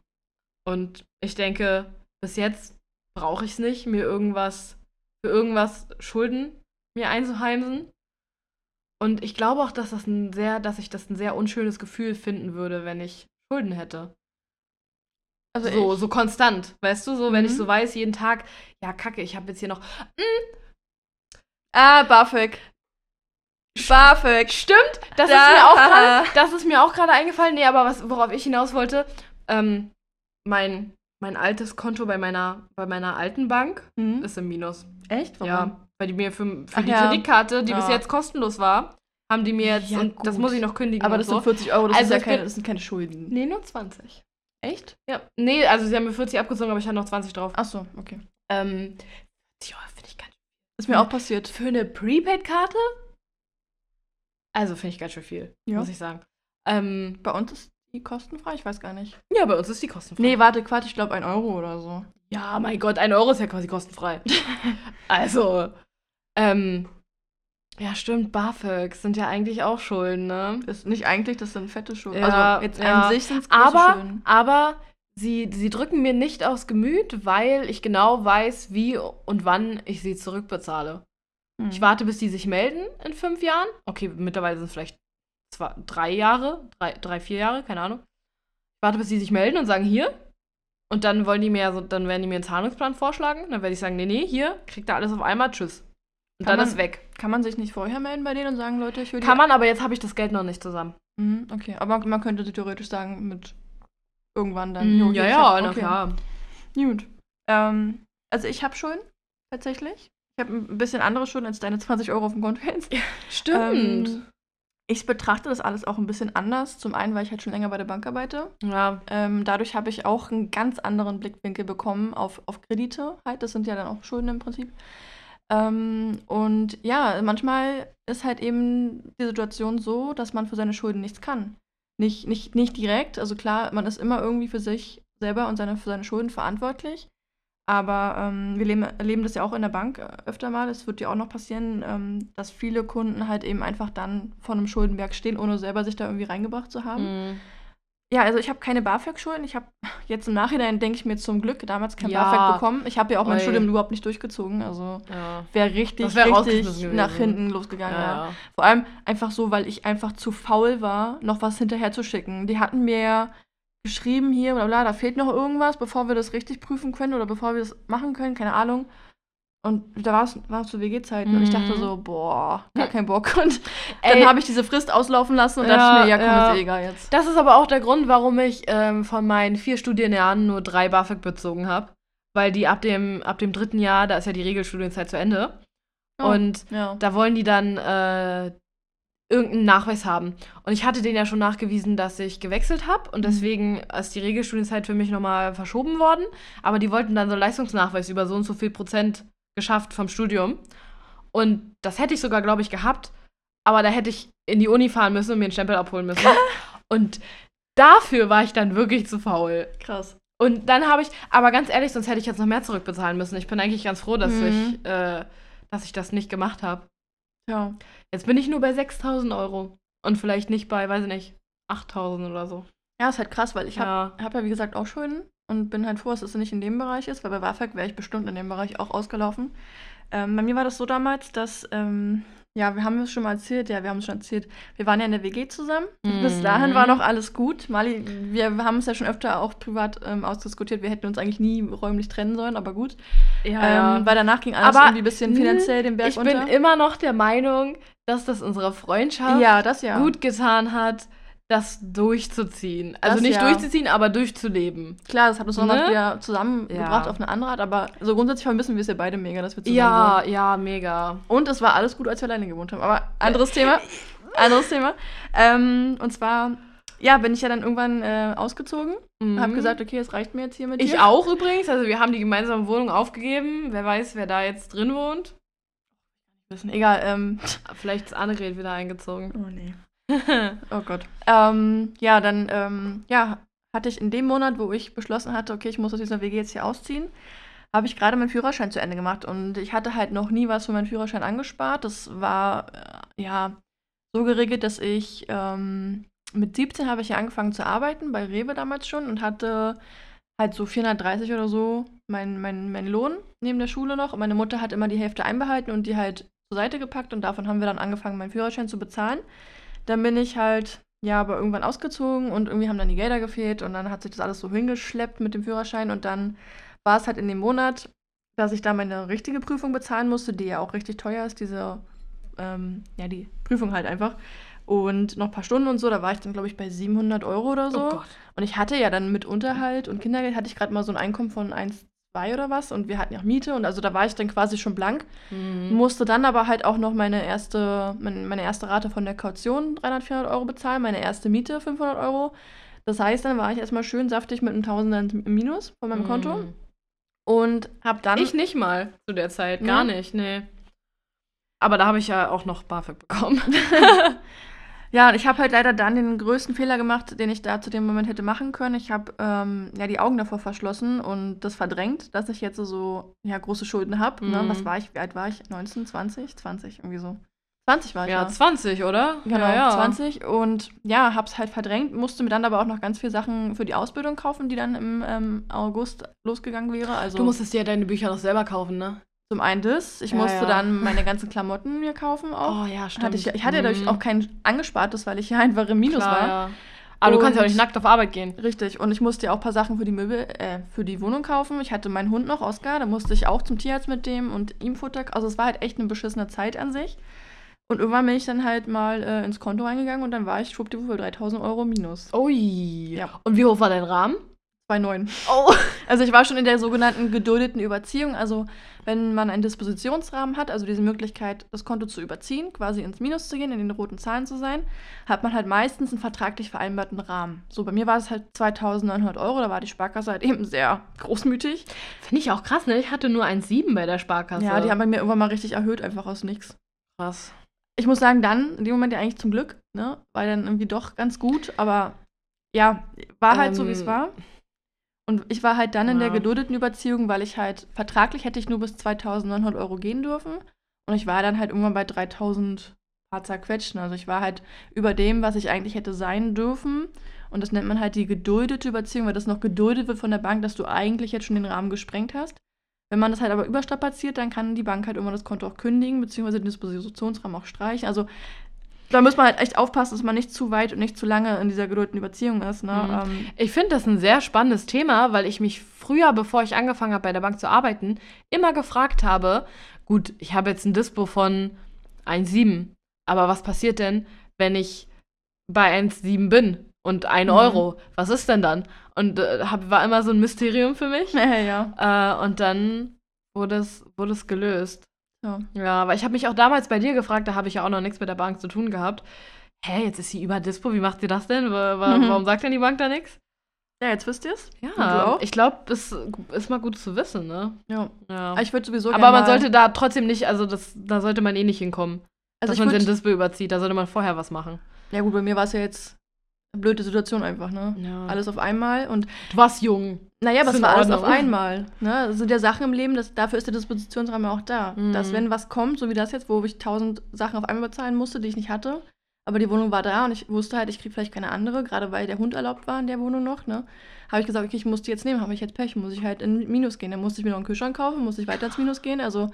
B: Und ich denke, bis jetzt brauche ich es nicht, mir irgendwas für irgendwas Schulden mir einzuheimsen. Und ich glaube auch, dass das ein sehr, dass ich das ein sehr unschönes Gefühl finden würde, wenn ich Schulden hätte.
A: Also
B: so,
A: ich,
B: so konstant, weißt du, so wenn ich
A: Mhm.
B: so weiß, jeden Tag, ja, kacke, ich habe jetzt hier noch.
A: Ah, BAföG. BAföG.
B: Stimmt, das
A: Da.
B: ist mir auch gerade, <laughs> das ist mir auch gerade eingefallen. Nee, aber was, worauf ich hinaus wollte, ähm, mein, mein altes Konto bei meiner, bei meiner alten Bank
A: Hm?
B: ist im Minus.
A: Echt? Warum?
B: Ja, weil die mir für, für
A: Ach
B: die
A: ja.
B: Kreditkarte, die bis
A: Ja.
B: jetzt kostenlos war, haben die mir jetzt,
A: Ja,
B: und das muss ich noch kündigen.
A: Aber das
B: so.
A: sind 40 Euro, das,
B: Also
A: ist ja keine, das sind keine Schulden.
B: Nee, nur 20.
A: Echt?
B: Ja. Nee, also sie haben mir 40 abgezogen, aber ich hatte noch 20 drauf.
A: Ach so, okay.
B: Ähm, 40 Euro finde ich ganz
A: Ist mir auch passiert.
B: Für eine Prepaid-Karte? Also finde ich ganz schön viel,
A: Ja.
B: muss ich sagen. Ähm,
A: Bei uns ist die kostenfrei, ich weiß gar nicht.
B: ja, bei uns ist die kostenfrei.
A: Nee, warte, Quatsch, ich glaube ein Euro oder so.
B: Ja, mein Gott, ein Euro ist ja quasi kostenfrei. <laughs> also, ähm, ja, stimmt, BAföG sind ja eigentlich auch Schulden, ne?
A: Ist nicht eigentlich, das sind fette Schulden.
B: Ja,
A: also jetzt
B: ja.
A: an sich sind es
B: Aber,
A: Schulden.
B: aber sie, sie drücken mir nicht aufs Gemüt, weil ich genau weiß, wie und wann ich sie zurückbezahle.
A: Hm.
B: Ich warte, bis die sich melden in fünf Jahren. Okay, mittlerweile sind es vielleicht zwei, drei Jahre, drei, drei, vier Jahre, keine Ahnung. Ich warte, bis die sich melden und sagen, hier. Und dann wollen die mir so, dann werden die mir einen Zahlungsplan vorschlagen. Dann werde ich sagen, nee, nee, hier, kriegt ihr alles auf einmal, tschüss. Und
A: Kann
B: dann
A: man-
B: ist weg.
A: Kann man sich nicht vorher melden bei denen und sagen, Leute, ich will die-
B: Kann man, aber jetzt habe ich das Geld noch nicht zusammen.
A: Mhm, okay, aber man könnte theoretisch sagen, mit irgendwann dann. Jo,
B: ja, ja,
A: hab-
B: na
A: okay.
B: klar.
A: Gut. Ähm, also ich habe Schulden, tatsächlich. Ich habe ein bisschen andere Schulden als deine 20 Euro auf dem Konto jetzt.
B: Stimmt.
A: Ähm, ich betrachte das alles auch ein bisschen anders. Zum einen, weil ich halt schon länger bei der Bank arbeite.
B: ja.
A: Ähm, dadurch habe ich auch einen ganz anderen Blickwinkel bekommen auf, auf Kredite halt. Das sind ja dann auch Schulden im Prinzip. Ähm, und ja, manchmal ist halt eben die Situation so, dass man für seine Schulden nichts kann. Nicht, nicht, nicht direkt. Also klar, man ist immer irgendwie für sich selber und seine, für seine Schulden verantwortlich. Aber ähm, wir leben, erleben das ja auch in der Bank äh, öfter mal. Es wird ja auch noch passieren, ähm, dass viele Kunden halt eben einfach dann vor einem Schuldenberg stehen, ohne selber sich da irgendwie reingebracht zu haben.
B: Mm.
A: Ja, also ich habe keine BAföG-Schulden. Ich habe <laughs> jetzt im Nachhinein, denke ich mir zum Glück, damals kein
B: Ja.
A: BAföG bekommen. Ich habe ja auch mein
B: Oi.
A: Studium überhaupt nicht durchgezogen. Also
B: Ja.
A: wäre richtig,
B: wär
A: richtig nach hinten losgegangen. Ja. Vor allem einfach so, weil ich einfach zu faul war, noch was hinterher zu schicken. Die hatten mir ja geschrieben hier, bla bla, da fehlt noch irgendwas, bevor wir das richtig prüfen können oder bevor wir das machen können, keine Ahnung. Und da war es war zu WG-Zeiten und ich dachte
B: Mhm.
A: so, boah, gar kein Bock. <laughs> Und
B: Ey.
A: dann habe ich diese Frist auslaufen lassen und
B: Ja,
A: dachte ich mir, ja komm,
B: ja.
A: ist eh egal jetzt.
B: Das ist aber auch der Grund, warum ich ähm, von meinen vier Studienjahren nur drei BAföG bezogen habe. Weil die ab dem, ab dem dritten Jahr, da ist ja die Regelstudienzeit zu Ende.
A: Oh.
B: Und
A: Ja.
B: da wollen die dann äh, irgendeinen Nachweis haben. Und ich hatte denen ja schon nachgewiesen, dass ich gewechselt habe. Und
A: Mhm.
B: deswegen ist die Regelstudienzeit für mich nochmal verschoben worden. Aber die wollten dann so einen Leistungsnachweis über so und so viel Prozent geschafft vom Studium. Und das hätte ich sogar, glaube ich, gehabt. Aber da hätte ich in die Uni fahren müssen und mir einen Stempel abholen müssen. <laughs> und dafür war ich dann wirklich zu faul.
A: Krass.
B: Und dann habe ich, aber ganz ehrlich, sonst hätte ich jetzt noch mehr zurückbezahlen müssen. Ich bin eigentlich ganz froh, dass,
A: Mhm.
B: ich, äh, dass ich das nicht gemacht habe.
A: Ja.
B: Jetzt bin ich nur bei 6000 Euro. Und vielleicht nicht bei, weiß ich nicht, 8000 oder so.
A: Ja, ist halt krass, weil ich habe
B: ja.
A: hab ja, wie gesagt, auch Schulden und bin halt froh, dass es nicht in dem Bereich ist, weil bei BAföG wäre ich bestimmt in dem Bereich auch ausgelaufen. Ähm, bei mir war das so damals, dass, ähm, ja, wir haben es schon mal erzählt, ja, wir haben es schon erzählt, wir waren ja in der WG zusammen. Bis
B: Mhm.
A: dahin war noch alles gut. Mali, wir haben es ja schon öfter auch privat ähm, ausdiskutiert, wir hätten uns eigentlich nie räumlich trennen sollen, aber gut.
B: Ja,
A: Ähm, weil danach ging alles
B: Aber,
A: irgendwie ein bisschen finanziell den Berg
B: ich
A: unter.
B: bin immer noch der Meinung, dass das unserer Freundschaft
A: ja, das ja.
B: gut getan hat, das durchzuziehen. Also
A: Das
B: nicht
A: ja.
B: durchzuziehen, aber durchzuleben.
A: Klar, das hat uns
B: Ne?
A: wieder zusammengebracht
B: Ja.
A: auf eine andere Art, aber so grundsätzlich vermissen wir es ja beide mega, dass wir zusammen
B: Ja,
A: wohnen.
B: ja, mega.
A: Und es war alles gut, als wir alleine gewohnt haben. Aber anderes Thema. Anderes Thema. Ähm, und zwar, ja, bin ich ja dann irgendwann äh, ausgezogen.
B: Mhm.
A: Hab gesagt, okay, es reicht mir jetzt hier mit
B: Ich
A: dir.
B: auch übrigens. Also wir haben die gemeinsame Wohnung aufgegeben. Wer weiß, wer da jetzt drin wohnt.
A: Wissen. Egal, ähm.
B: Vielleicht ist Annegret wieder eingezogen.
A: Oh nee. <laughs> Oh Gott. Ähm, ja, dann, ähm, ja, hatte ich in dem Monat, wo ich beschlossen hatte, okay, ich muss aus dieser WG jetzt hier ausziehen, habe ich gerade meinen Führerschein zu Ende gemacht. Und ich hatte halt noch nie was für meinen Führerschein angespart. Das war, äh, ja, so geregelt, dass ich ähm, mit 17 habe ich ja angefangen zu arbeiten, bei Rewe damals schon, und hatte halt so 430 oder so mein, mein, mein Lohn neben der Schule noch. Und meine Mutter hat immer die Hälfte einbehalten und die halt zur Seite gepackt. Und davon haben wir dann angefangen, meinen Führerschein zu bezahlen. Dann bin ich halt, ja, aber irgendwann ausgezogen und irgendwie haben dann die Gelder gefehlt und dann hat sich das alles so hingeschleppt mit dem Führerschein und dann war es halt in dem Monat, dass ich da meine richtige Prüfung bezahlen musste, die ja auch richtig teuer ist, diese, ähm, ja, die Prüfung halt einfach. Und noch ein paar Stunden und so, da war ich dann, glaube ich, bei 700 Euro oder so.
B: Oh Gott.
A: Und ich hatte ja dann mit Unterhalt und Kindergeld hatte ich gerade mal so ein Einkommen von 1, 2 oder was und wir hatten ja auch Miete und also da war ich dann quasi schon blank.
B: Mhm.
A: Musste dann aber halt auch noch meine erste, mein- meine erste Rate von der Kaution 300, 400 Euro bezahlen, meine erste Miete 500 Euro. Das heißt, dann war ich erstmal schön saftig mit einem Tausender im Minus von meinem Konto
B: Mhm.
A: und hab dann.
B: Ich nicht mal zu der Zeit. Gar nicht, nee. Aber da habe ich ja auch noch BAföG bekommen. <laughs>
A: Ja, und ich habe halt leider dann den größten Fehler gemacht, den ich da zu dem Moment hätte machen können. Ich habe ähm, ja die Augen davor verschlossen und das verdrängt, dass ich jetzt so ja, große Schulden habe. Ne?
B: Mhm.
A: Was war ich? Wie alt war ich? 19, 20? 20, irgendwie so. 20 war ich.
B: ja, 20, oder?
A: Genau,
B: ja, ja.
A: 20. Und ja, hab's halt verdrängt, musste mir dann aber auch noch ganz viele Sachen für die Ausbildung kaufen, die dann im ähm, August losgegangen wäre. Also
B: Du musstest dir ja deine Bücher noch selber kaufen, ne?
A: Zum einen das, ich
B: Ja,
A: musste
B: ja.
A: dann meine ganzen Klamotten mir kaufen auch.
B: Oh ja, stimmt.
A: hatte ich, ich hatte ja dadurch
B: Mhm.
A: auch kein angespartes, weil ich ja einfach im Minus
B: Klar,
A: war.
B: Ja. Aber du kannst ja auch
A: Und-
B: nicht nackt auf Arbeit gehen.
A: Richtig. Und ich musste ja auch ein paar Sachen für die Möbel, äh, für die Wohnung kaufen. Ich hatte meinen Hund noch, Oscar, da musste ich auch zum Tierarzt mit dem und ihm Futter. Also es war halt echt eine beschissene Zeit an sich. Und irgendwann bin ich dann halt mal äh, ins Konto reingegangen und dann war ich schwuppdiwupp für 3000 Euro minus.
B: Ui.
A: Ja.
B: Und wie hoch war dein Rahmen?
A: 2,9.
B: Oh. <laughs>
A: Also ich war schon in der sogenannten geduldeten Überziehung. Also wenn man einen Dispositionsrahmen hat, also diese Möglichkeit, das Konto zu überziehen, quasi ins Minus zu gehen, in den roten Zahlen zu sein, hat man halt meistens einen vertraglich vereinbarten Rahmen. So, bei mir war es halt 2900 Euro, da war die Sparkasse halt eben sehr großmütig.
B: Finde ich auch krass, ne? Ich hatte nur 1,7 bei der Sparkasse.
A: Ja, die haben bei mir irgendwann mal richtig erhöht, einfach aus nix.
B: krass.
A: Ich muss sagen, dann, in dem Moment ja eigentlich zum Glück, ne, war dann irgendwie doch ganz gut, aber ja, war halt so, wie es
B: Ähm,
A: war. Und ich war halt dann in der
B: ja.
A: geduldeten Überziehung, weil ich halt, vertraglich hätte ich nur bis 2900 Euro gehen dürfen. Und ich war dann halt irgendwann bei 3000 paar zerquetschen. Also ich war halt über dem, was ich eigentlich hätte sein dürfen. Und das nennt man halt die geduldete Überziehung, weil das noch geduldet wird von der Bank, dass du eigentlich jetzt schon den Rahmen gesprengt hast. Wenn man das halt aber überstrapaziert, dann kann die Bank halt irgendwann das Konto auch kündigen, beziehungsweise den Dispositionsrahmen auch streichen. Also da muss man halt echt aufpassen, dass man nicht zu weit und nicht zu lange in dieser geduldeten Überziehung ist. Ne?
B: Mhm.
A: Ähm,
B: Ich finde das ein sehr spannendes Thema, weil ich mich früher, bevor ich angefangen habe, bei der Bank zu arbeiten, immer gefragt habe, gut, ich habe jetzt ein Dispo von 1,7, aber was passiert denn, wenn ich bei 1,7 bin und 1
A: Mhm.
B: Euro? Was ist denn dann? Und äh, hab, war immer so ein Mysterium für mich. <laughs>
A: ja, ja.
B: Äh, und dann wurde es, wurde es gelöst.
A: Ja.
B: Ja, aber ich habe mich auch damals bei dir gefragt, da habe ich ja auch noch nichts mit der Bank zu tun gehabt. Hä, jetzt ist sie über Dispo, wie macht sie das denn?
A: Mhm.
B: Warum sagt denn die Bank da nichts?
A: Ja, jetzt wisst ihr es.
B: Ja, ich glaube, es ist mal gut zu wissen, ne?
A: Ja.
B: Ja.
A: Ich würde sowieso
B: Aber man sollte da trotzdem nicht, also das, da sollte man eh nicht hinkommen,
A: also
B: dass man den Dispo überzieht. Da sollte man vorher was machen.
A: Ja gut, bei mir war es ja jetzt blöde Situation einfach, ne?
B: Ja.
A: Alles auf einmal und
B: Du warst jung.
A: naja, aber es war alles auf einmal. Ne? Das sind ja Sachen im Leben, das, dafür ist der Dispositionsrahmen auch da.
B: Mhm.
A: Dass wenn was kommt, so wie das jetzt, wo ich tausend Sachen auf einmal bezahlen musste, die ich nicht hatte, aber die Wohnung war da und ich wusste halt, ich kriege vielleicht keine andere, gerade weil der Hund erlaubt war in der Wohnung noch, ne? Habe ich gesagt, okay, ich muss die jetzt nehmen, habe ich jetzt Pech, muss ich halt in Minus gehen. Dann musste ich mir noch einen Kühlschrank kaufen, musste ich weiter ins Minus gehen. Also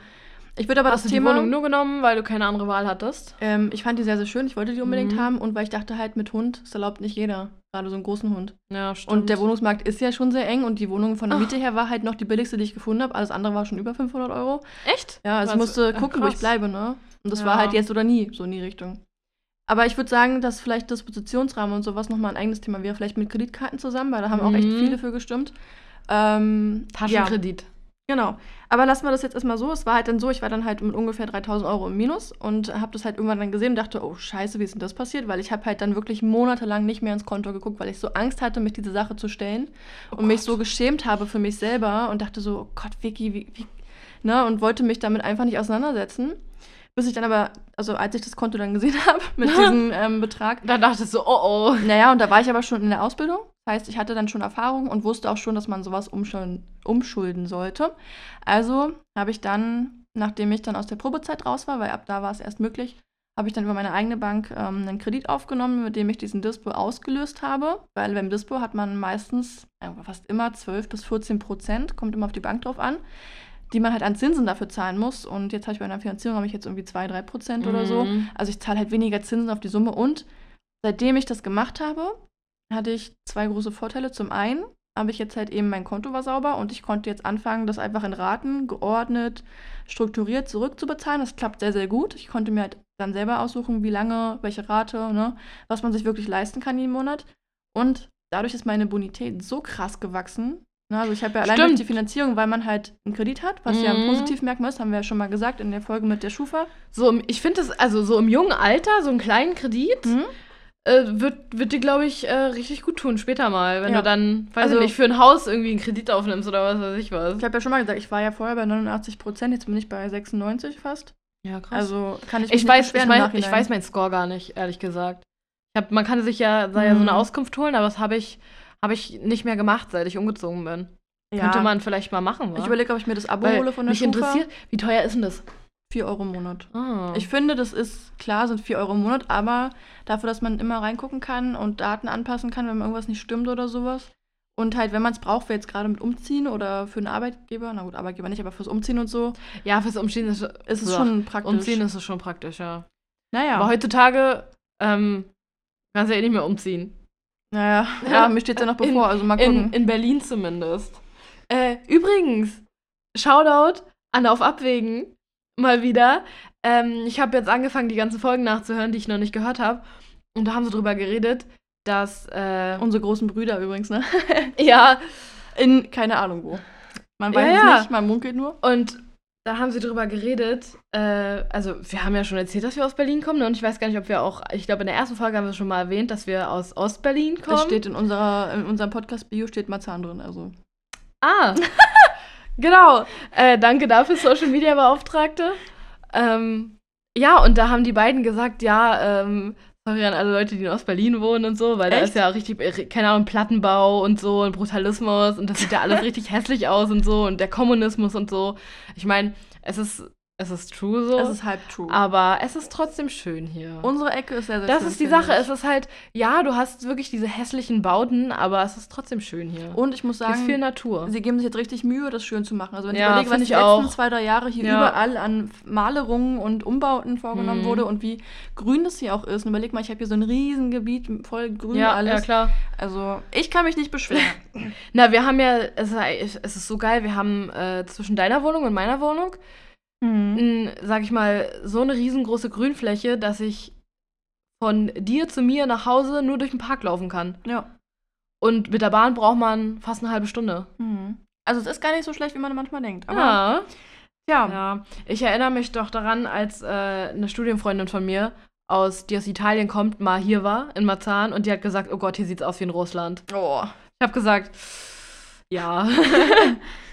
A: ich würde aber
B: Hast du
A: das
B: die
A: Thema.
B: Wohnung nur genommen, weil du keine andere Wahl hattest?
A: Ähm, ich fand die sehr, sehr schön. Ich wollte die unbedingt
B: Mhm.
A: haben und weil ich dachte halt, mit Hund, das erlaubt nicht jeder. Gerade so einen großen Hund.
B: Ja, stimmt.
A: Und der Wohnungsmarkt ist ja schon sehr eng und die Wohnung von der
B: Ach.
A: Miete her war halt noch die billigste, die ich gefunden habe. Alles andere war schon über 500 Euro.
B: Echt?
A: Ja, also ich musste
B: ach,
A: gucken, wo ich bleibe, ne? Und das
B: Ja.
A: war halt jetzt oder nie, so in die Richtung. Aber ich würde sagen, dass vielleicht Dispositionsrahmen und sowas nochmal ein eigenes Thema wäre, vielleicht mit Kreditkarten zusammen, weil da haben auch echt
B: Mhm.
A: viele für gestimmt. Ähm, ja. Genau. Aber lassen wir das jetzt erstmal so. Es war halt dann so, ich war dann halt mit ungefähr 3000 Euro im Minus und habe das halt irgendwann dann gesehen und dachte, oh scheiße, wie ist denn das passiert? Weil ich habe halt dann wirklich monatelang nicht mehr ins Konto geguckt, weil ich so Angst hatte, mich diese Sache zu stellen und mich
B: Gott.
A: so geschämt habe für mich selber und dachte so, oh Gott, Vicky, wie, wie, ne? Und wollte mich damit einfach nicht auseinandersetzen. Bis ich dann aber, also als ich das Konto dann gesehen <laughs> habe mit <laughs> diesem ähm, Betrag,
B: Da dachtest du, oh oh.
A: naja, und da war ich aber schon in der Ausbildung. Das heißt, ich hatte dann schon Erfahrung und wusste auch schon, dass man sowas umschulden, umschulden sollte. Also habe ich dann, nachdem ich dann aus der Probezeit raus war, weil ab da war es erst möglich, habe ich dann über meine eigene Bank ähm, einen Kredit aufgenommen, mit dem ich diesen Dispo ausgelöst habe. Weil beim Dispo hat man meistens, äh, fast immer 12 bis 14 Prozent, kommt immer auf die Bank drauf an, die man halt an Zinsen dafür zahlen muss. Und jetzt habe ich bei einer Finanzierung habe ich jetzt irgendwie 2, 3 Prozent oder so.
B: Mhm.
A: Also ich zahle halt weniger Zinsen auf die Summe und seitdem ich das gemacht habe, hatte ich zwei große Vorteile. Zum einen habe ich jetzt halt eben mein Konto war sauber und ich konnte jetzt anfangen, das einfach in Raten geordnet, strukturiert zurückzubezahlen. Das klappt sehr, sehr gut. Ich konnte mir halt dann selber aussuchen, wie lange, welche Rate, ne, was man sich wirklich leisten kann jeden Monat. Und dadurch ist meine Bonität so krass gewachsen. Ne, also ich habe ja allein durch
B: Stimmt.
A: die Finanzierung, weil man halt einen Kredit hat, was ja ein
B: Mhm.
A: Positivmerkmal ist, haben wir ja schon mal gesagt in der Folge mit der Schufa.
B: So, ich finde das, also so im jungen Alter, so einen kleinen Kredit,
A: Mhm.
B: Äh, wird, wird dir, glaube ich, äh, richtig gut tun später mal. Wenn
A: Ja.
B: du dann, weiß
A: Also-
B: ich nicht, für ein Haus irgendwie einen Kredit aufnimmst oder was weiß ich was.
A: Ich habe ja schon mal gesagt, ich war ja vorher bei 89 Prozent, jetzt bin ich bei 96 fast.
B: Ja, krass.
A: Also kann ich mich
B: ich
A: nicht
B: weiß, ich, mein, ich weiß meinen Score gar nicht, ehrlich gesagt. Ich hab, man kann sich ja, da ja so eine
A: Mhm.
B: Auskunft holen, aber das habe ich, hab ich nicht mehr gemacht, seit ich umgezogen bin.
A: ja.
B: Könnte man vielleicht mal machen, wa?
A: Ich überlege, ob ich mir das Abo
B: Weil
A: hole von der
B: mich
A: Schufa.
B: interessiert, wie teuer ist denn das?
A: 4 Euro im Monat.
B: Ah.
A: Ich finde, das ist klar, sind 4 Euro im Monat, aber dafür, dass man immer reingucken kann und Daten anpassen kann, wenn irgendwas nicht stimmt oder sowas. Und halt, wenn man es braucht, wir jetzt gerade mit Umziehen oder für einen Arbeitgeber, na gut, Arbeitgeber nicht, aber fürs Umziehen und so,
B: ja, fürs Umziehen ist,
A: ist es
B: so,
A: schon praktisch.
B: Umziehen ist es schon praktisch, ja.
A: naja.
B: Aber heutzutage ähm, kannst du ja eh nicht mehr umziehen.
A: naja, <laughs> ja, mir steht ja noch bevor, also mal gucken.
B: In, in Berlin zumindest. Äh, übrigens, Shoutout an Auf Abwägen mal wieder. Ähm, ich habe jetzt angefangen, die ganzen Folgen nachzuhören, die ich noch nicht gehört habe. Und da haben sie drüber geredet, dass. Äh,
A: Unsere großen Brüder übrigens, ne? <laughs>
B: ja,
A: In keine Ahnung wo. Man weiß
B: ja.
A: es nicht, man munkelt nur.
B: und da haben sie drüber geredet. Äh, also, wir haben ja schon erzählt, dass wir aus Berlin kommen. Ne? Und ich weiß gar nicht, ob wir auch. Ich glaube, in der ersten Folge haben wir schon mal erwähnt, dass wir aus Ostberlin kommen.
A: Es steht in, unserer, in unserem Podcast-Bio steht Marzahn drin, also.
B: Ah, <laughs> genau. Äh, danke dafür, Social Media Beauftragte. Ähm, ja, und da haben die beiden gesagt, ja, ähm, sorry an alle Leute, die in Ostberlin wohnen und so, weil da
A: Echt?
B: ist ja richtig, äh, keine Ahnung, Plattenbau und so und Brutalismus und das sieht ja alles <laughs> richtig hässlich aus und so und der Kommunismus und so. Ich meine, es ist, es ist true so,
A: Es ist halb true.
B: aber es ist trotzdem schön hier.
A: Unsere Ecke ist sehr, sehr
B: das
A: schön,
B: ist die Sache.
A: ich.
B: Es ist halt, ja, du hast wirklich diese hässlichen Bauten, aber es ist trotzdem schön hier.
A: Und ich muss
B: Hier ist
A: sagen,
B: viel Natur.
A: sie geben sich jetzt richtig Mühe, das schön zu machen. Also wenn ich
B: Ja,
A: überlege, was
B: find
A: die
B: ich
A: letzten
B: auch.
A: zwei, drei Jahre hier
B: Ja.
A: überall an Malerungen und Umbauten vorgenommen
B: Mhm.
A: wurde und wie grün das hier auch ist. Und überleg mal, ich habe hier so ein Riesengebiet voll grün
B: ja,
A: alles.
B: ja, klar.
A: Also ich kann mich nicht beschweren. <laughs> <laughs>
B: Na, wir haben ja, es ist, es ist so geil, wir haben äh, zwischen deiner Wohnung und meiner Wohnung,
A: mhm.
B: n, sag ich mal, so eine riesengroße Grünfläche, dass ich von dir zu mir nach Hause nur durch den Park laufen kann.
A: Ja.
B: Und mit der Bahn braucht man fast eine halbe Stunde.
A: Mhm. Also es ist gar nicht so schlecht, wie man manchmal denkt. Aber
B: ja.
A: ja.
B: ja. Ich erinnere mich doch daran, als äh, eine Studienfreundin von mir, aus, die aus Italien kommt, mal hier war, in Marzahn, und die hat gesagt, oh Gott, hier sieht's aus wie in Russland.
A: Oh.
B: Ich habe gesagt, ja. <laughs>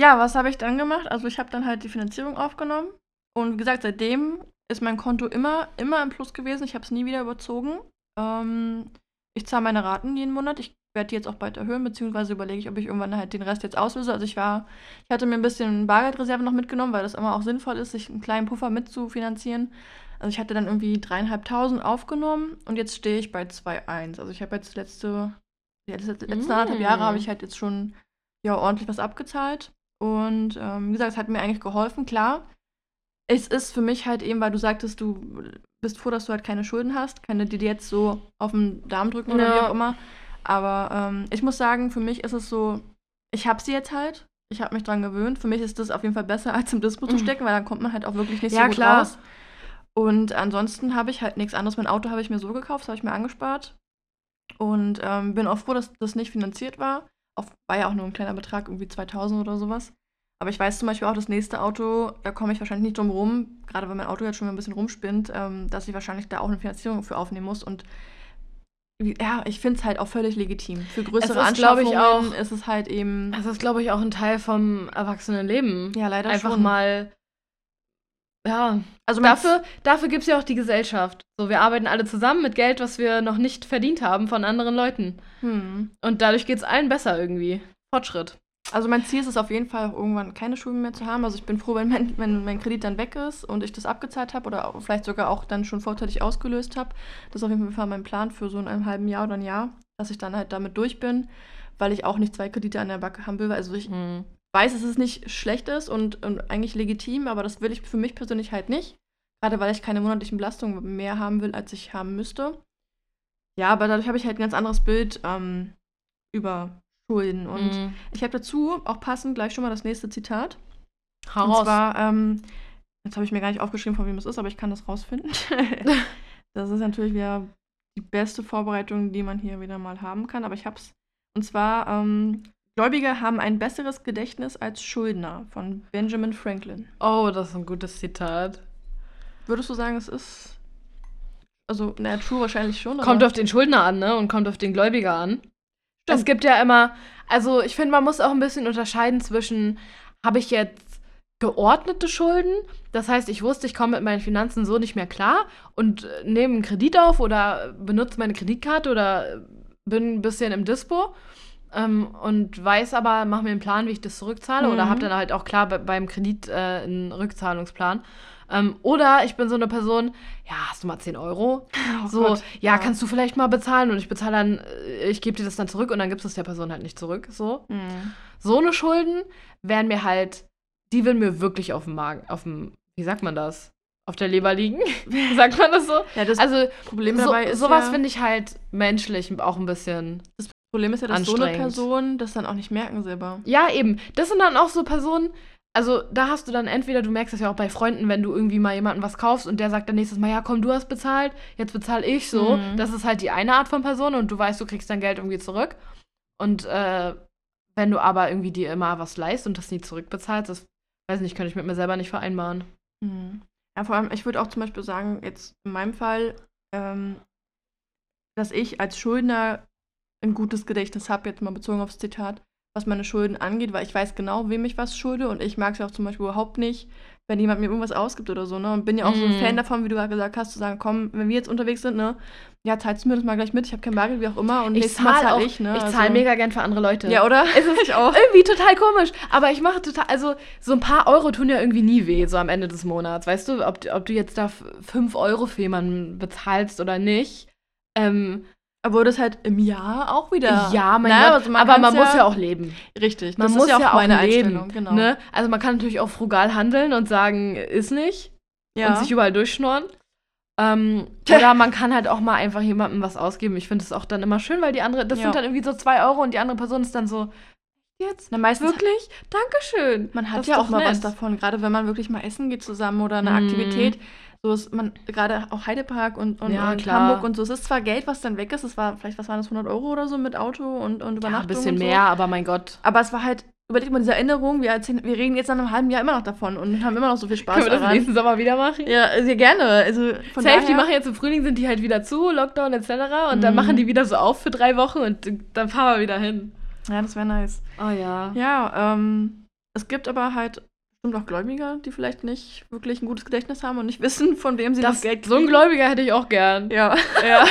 A: Ja, was habe ich dann gemacht? Also ich habe dann halt die Finanzierung aufgenommen und wie gesagt, seitdem ist mein Konto immer, immer im Plus gewesen. Ich habe es nie wieder überzogen. Ähm, ich zahle meine Raten jeden Monat. Ich werde die jetzt auch bald erhöhen, beziehungsweise überlege ich, ob ich irgendwann halt den Rest jetzt auslöse. Also ich war, ich hatte mir ein bisschen Bargeldreserve noch mitgenommen, weil das immer auch sinnvoll ist, sich einen kleinen Puffer mitzufinanzieren. Also ich hatte dann irgendwie dreieinhalbtausend aufgenommen und jetzt stehe ich bei 2,1. Also ich habe jetzt letzte, ja, letzte letzten
B: Mm.
A: anderthalb Jahre habe ich halt jetzt schon ja ordentlich was abgezahlt. Und ähm, wie gesagt, es hat mir eigentlich geholfen, klar. Es ist für mich halt eben, weil du sagtest, du bist froh, dass du halt keine Schulden hast, keine, die dir jetzt so auf den Darm drücken oder
B: Ja.
A: wie auch immer. Aber ähm, ich muss sagen, für mich ist es so, ich habe sie jetzt halt. Ich habe mich dran gewöhnt. Für mich ist das auf jeden Fall besser, <laughs> als im Dispo zu
B: Mhm.
A: stecken, weil dann kommt man halt auch wirklich nicht
B: Ja,
A: so gut
B: klar.
A: raus. Und ansonsten habe ich halt nichts anderes. Mein Auto habe ich mir so gekauft, das habe ich mir angespart. Und ähm, bin auch froh, dass das nicht finanziert war. Auch, war ja auch nur ein kleiner Betrag, irgendwie 2000 oder sowas. Aber ich weiß zum Beispiel auch, das nächste Auto, da komme ich wahrscheinlich nicht drum rum, gerade weil mein Auto jetzt schon mal ein bisschen rumspinnt, ähm, dass ich wahrscheinlich da auch eine Finanzierung für aufnehmen muss. Und ja, ich finde es halt auch völlig legitim. Für größere
B: ist, glaub ich,
A: Anschaffungen
B: auch-
A: ist es halt eben.
B: Das ist, glaube ich, auch ein Teil vom Erwachsenenleben.
A: ja, leider
B: Einfach
A: schon.
B: mal. Ja,
A: Also
B: dafür, dafür gibt es ja auch die Gesellschaft. So, wir arbeiten alle zusammen mit Geld, was wir noch nicht verdient haben von anderen Leuten.
A: Hm.
B: Und dadurch geht es allen besser irgendwie. Fortschritt.
A: Also mein Ziel ist es auf jeden Fall auch irgendwann keine Schulden mehr zu haben. Also ich bin froh, wenn mein, <laughs> wenn mein Kredit dann weg ist und ich das abgezahlt habe oder vielleicht sogar auch dann schon vorzeitig ausgelöst habe. Das ist auf jeden Fall mein Plan für so in einem halben Jahr oder ein Jahr, dass ich dann halt damit durch bin, weil ich auch nicht zwei Kredite an der Backe haben will. Also ich
B: Hm.
A: Weiß, dass es nicht schlecht ist und, und eigentlich legitim, aber das will ich für mich persönlich halt nicht. Gerade weil ich keine monatlichen Belastungen mehr haben will, als ich haben müsste. Ja, aber dadurch habe ich halt ein ganz anderes Bild ähm, über Schulden. Und
B: Hm.
A: ich habe dazu auch passend gleich schon mal das nächste Zitat.
B: Hau
A: Und
B: raus.
A: zwar, ähm, jetzt habe ich mir gar nicht aufgeschrieben, von wem es ist, aber ich kann das rausfinden. <laughs> das ist natürlich wieder die beste Vorbereitung, die man hier wieder mal haben kann, aber ich habe es. Und zwar, ähm, Gläubige haben ein besseres Gedächtnis als Schuldner von Benjamin Franklin.
B: oh, das ist ein gutes Zitat.
A: Würdest du sagen, es ist. Also, naja, true wahrscheinlich schon.
B: Kommt auf den Schuldner an, ne? Und kommt auf den Gläubiger an. Es gibt ja immer, also ich finde, man muss auch ein bisschen unterscheiden zwischen, habe ich jetzt geordnete Schulden, das heißt, ich wusste, ich komme mit meinen Finanzen so nicht mehr klar und äh, nehme einen Kredit auf oder benutze meine Kreditkarte oder äh, bin ein bisschen im Dispo ähm, und weiß aber, mache mir einen Plan, wie ich das zurückzahle oder
A: Mhm.
B: habe dann halt auch klar bei, beim Kredit äh, einen Rückzahlungsplan. Ähm, oder ich bin so eine Person, ja, hast du mal 10 Euro? <laughs>
A: Oh
B: so,
A: Gott,
B: ja, kannst du vielleicht mal bezahlen und ich bezahle dann, äh, ich gebe dir das dann zurück und dann gibst du es der Person halt nicht zurück. So.
A: Mhm.
B: So eine Schulden wären mir halt, die würden mir wirklich auf dem Magen, auf dem, wie sagt man das? Auf der Leber liegen? <laughs> sagt man das so?
A: Ja, das
B: Also,
A: Problem
B: so,
A: dabei ist.
B: sowas
A: ja,
B: finde ich halt menschlich auch ein bisschen.
A: Problem ist ja, dass so eine. Person das dann auch nicht merken selber.
B: Ja, eben. Das sind dann auch so Personen, also da hast du dann entweder, du merkst das ja auch bei Freunden, wenn du irgendwie mal jemandem was kaufst und der sagt dann nächstes Mal, ja komm, du hast bezahlt, jetzt bezahle ich so.
A: Mhm.
B: Das ist halt die eine Art von Person und du weißt, du kriegst dein Geld irgendwie zurück. Und äh, wenn du aber irgendwie dir immer was leist und das nie zurückbezahlst, das weiß nicht, könnte ich mit mir selber nicht vereinbaren.
A: Mhm. Ja, vor allem, ich würde auch zum Beispiel sagen, jetzt in meinem Fall, ähm, dass ich als Schuldner ein gutes Gedächtnis habe, jetzt mal bezogen aufs Zitat, was meine Schulden angeht, weil ich weiß genau, wem ich was schulde und ich mag es ja auch zum Beispiel überhaupt nicht, wenn jemand mir irgendwas ausgibt oder so, ne? Und bin ja auch so ein
B: Mhm.
A: Fan davon, wie du gerade gesagt hast, zu sagen, komm, wenn wir jetzt unterwegs sind, ne, ja, zahlst du mir das mal gleich mit, ich habe kein Bargeld, wie auch immer, und
B: Ich
A: nächstes Mal
B: zahl auch-
A: ich, ne?
B: ich
A: Also-
B: zahle mega gern für andere Leute.
A: Ja, oder?
B: Es ist <laughs>
A: ich auch.
B: irgendwie total komisch. Aber ich mache total, also so ein paar Euro tun ja irgendwie nie weh, so am Ende des Monats. Weißt du, ob, ob du jetzt da 5 Euro für jemanden bezahlst oder nicht. Ähm,
A: Aber das halt im Jahr auch wieder.
B: ja, mein
A: Na,
B: Gott,
A: also man
B: aber man
A: kann's
B: muss ja auch leben.
A: Richtig,
B: Man
A: das
B: muss
A: ist ja auch meine
B: leben.
A: Einstellung, genau.
B: Ne? Also man kann natürlich auch frugal handeln und sagen, ist nicht.
A: Ja.
B: Und sich überall durchschnorren. Ähm, oder man kann halt auch mal einfach jemandem was ausgeben. Ich finde es auch dann immer schön, weil die andere, das
A: Ja.
B: sind dann irgendwie so 2 Euro und die andere Person ist dann so, jetzt?
A: Na, meistens
B: Wirklich? Dankeschön.
A: Man hat ja auch mal was davon, gerade wenn man wirklich mal essen geht zusammen oder eine
B: Mm.
A: Aktivität. So ist man, gerade auch Heidepark und, und,
B: Ja,
A: und
B: klar.
A: Hamburg und so. Es ist zwar Geld, was dann weg ist, es war vielleicht, was waren das, 100 Euro oder so mit Auto und, und
B: Ja,
A: Übernachtung.
B: ein bisschen
A: so.
B: mehr, aber mein Gott.
A: Aber es war halt, überleg mal diese Erinnerung, wir, erzählen, wir reden jetzt nach einem halben Jahr immer noch davon und haben immer noch so viel Spaß
B: Können wir das
A: daran.
B: nächsten Sommer wieder machen?
A: Ja, sehr gerne. Also von
B: Safe, die machen jetzt im Frühling, sind die halt wieder zu, Lockdown etc. Und dann
A: Mhm.
B: machen die wieder so auf für drei Wochen und dann fahren wir wieder hin.
A: Ja, das wäre nice.
B: Oh ja.
A: Ja, ähm, es gibt aber halt bestimmt auch Gläubiger, die vielleicht nicht wirklich ein gutes Gedächtnis haben und nicht <laughs> wissen, von wem sie
B: Das,
A: das Geld
B: so ein
A: kriegen.
B: Gläubiger hätte ich auch gern.
A: Ja.
B: Ja.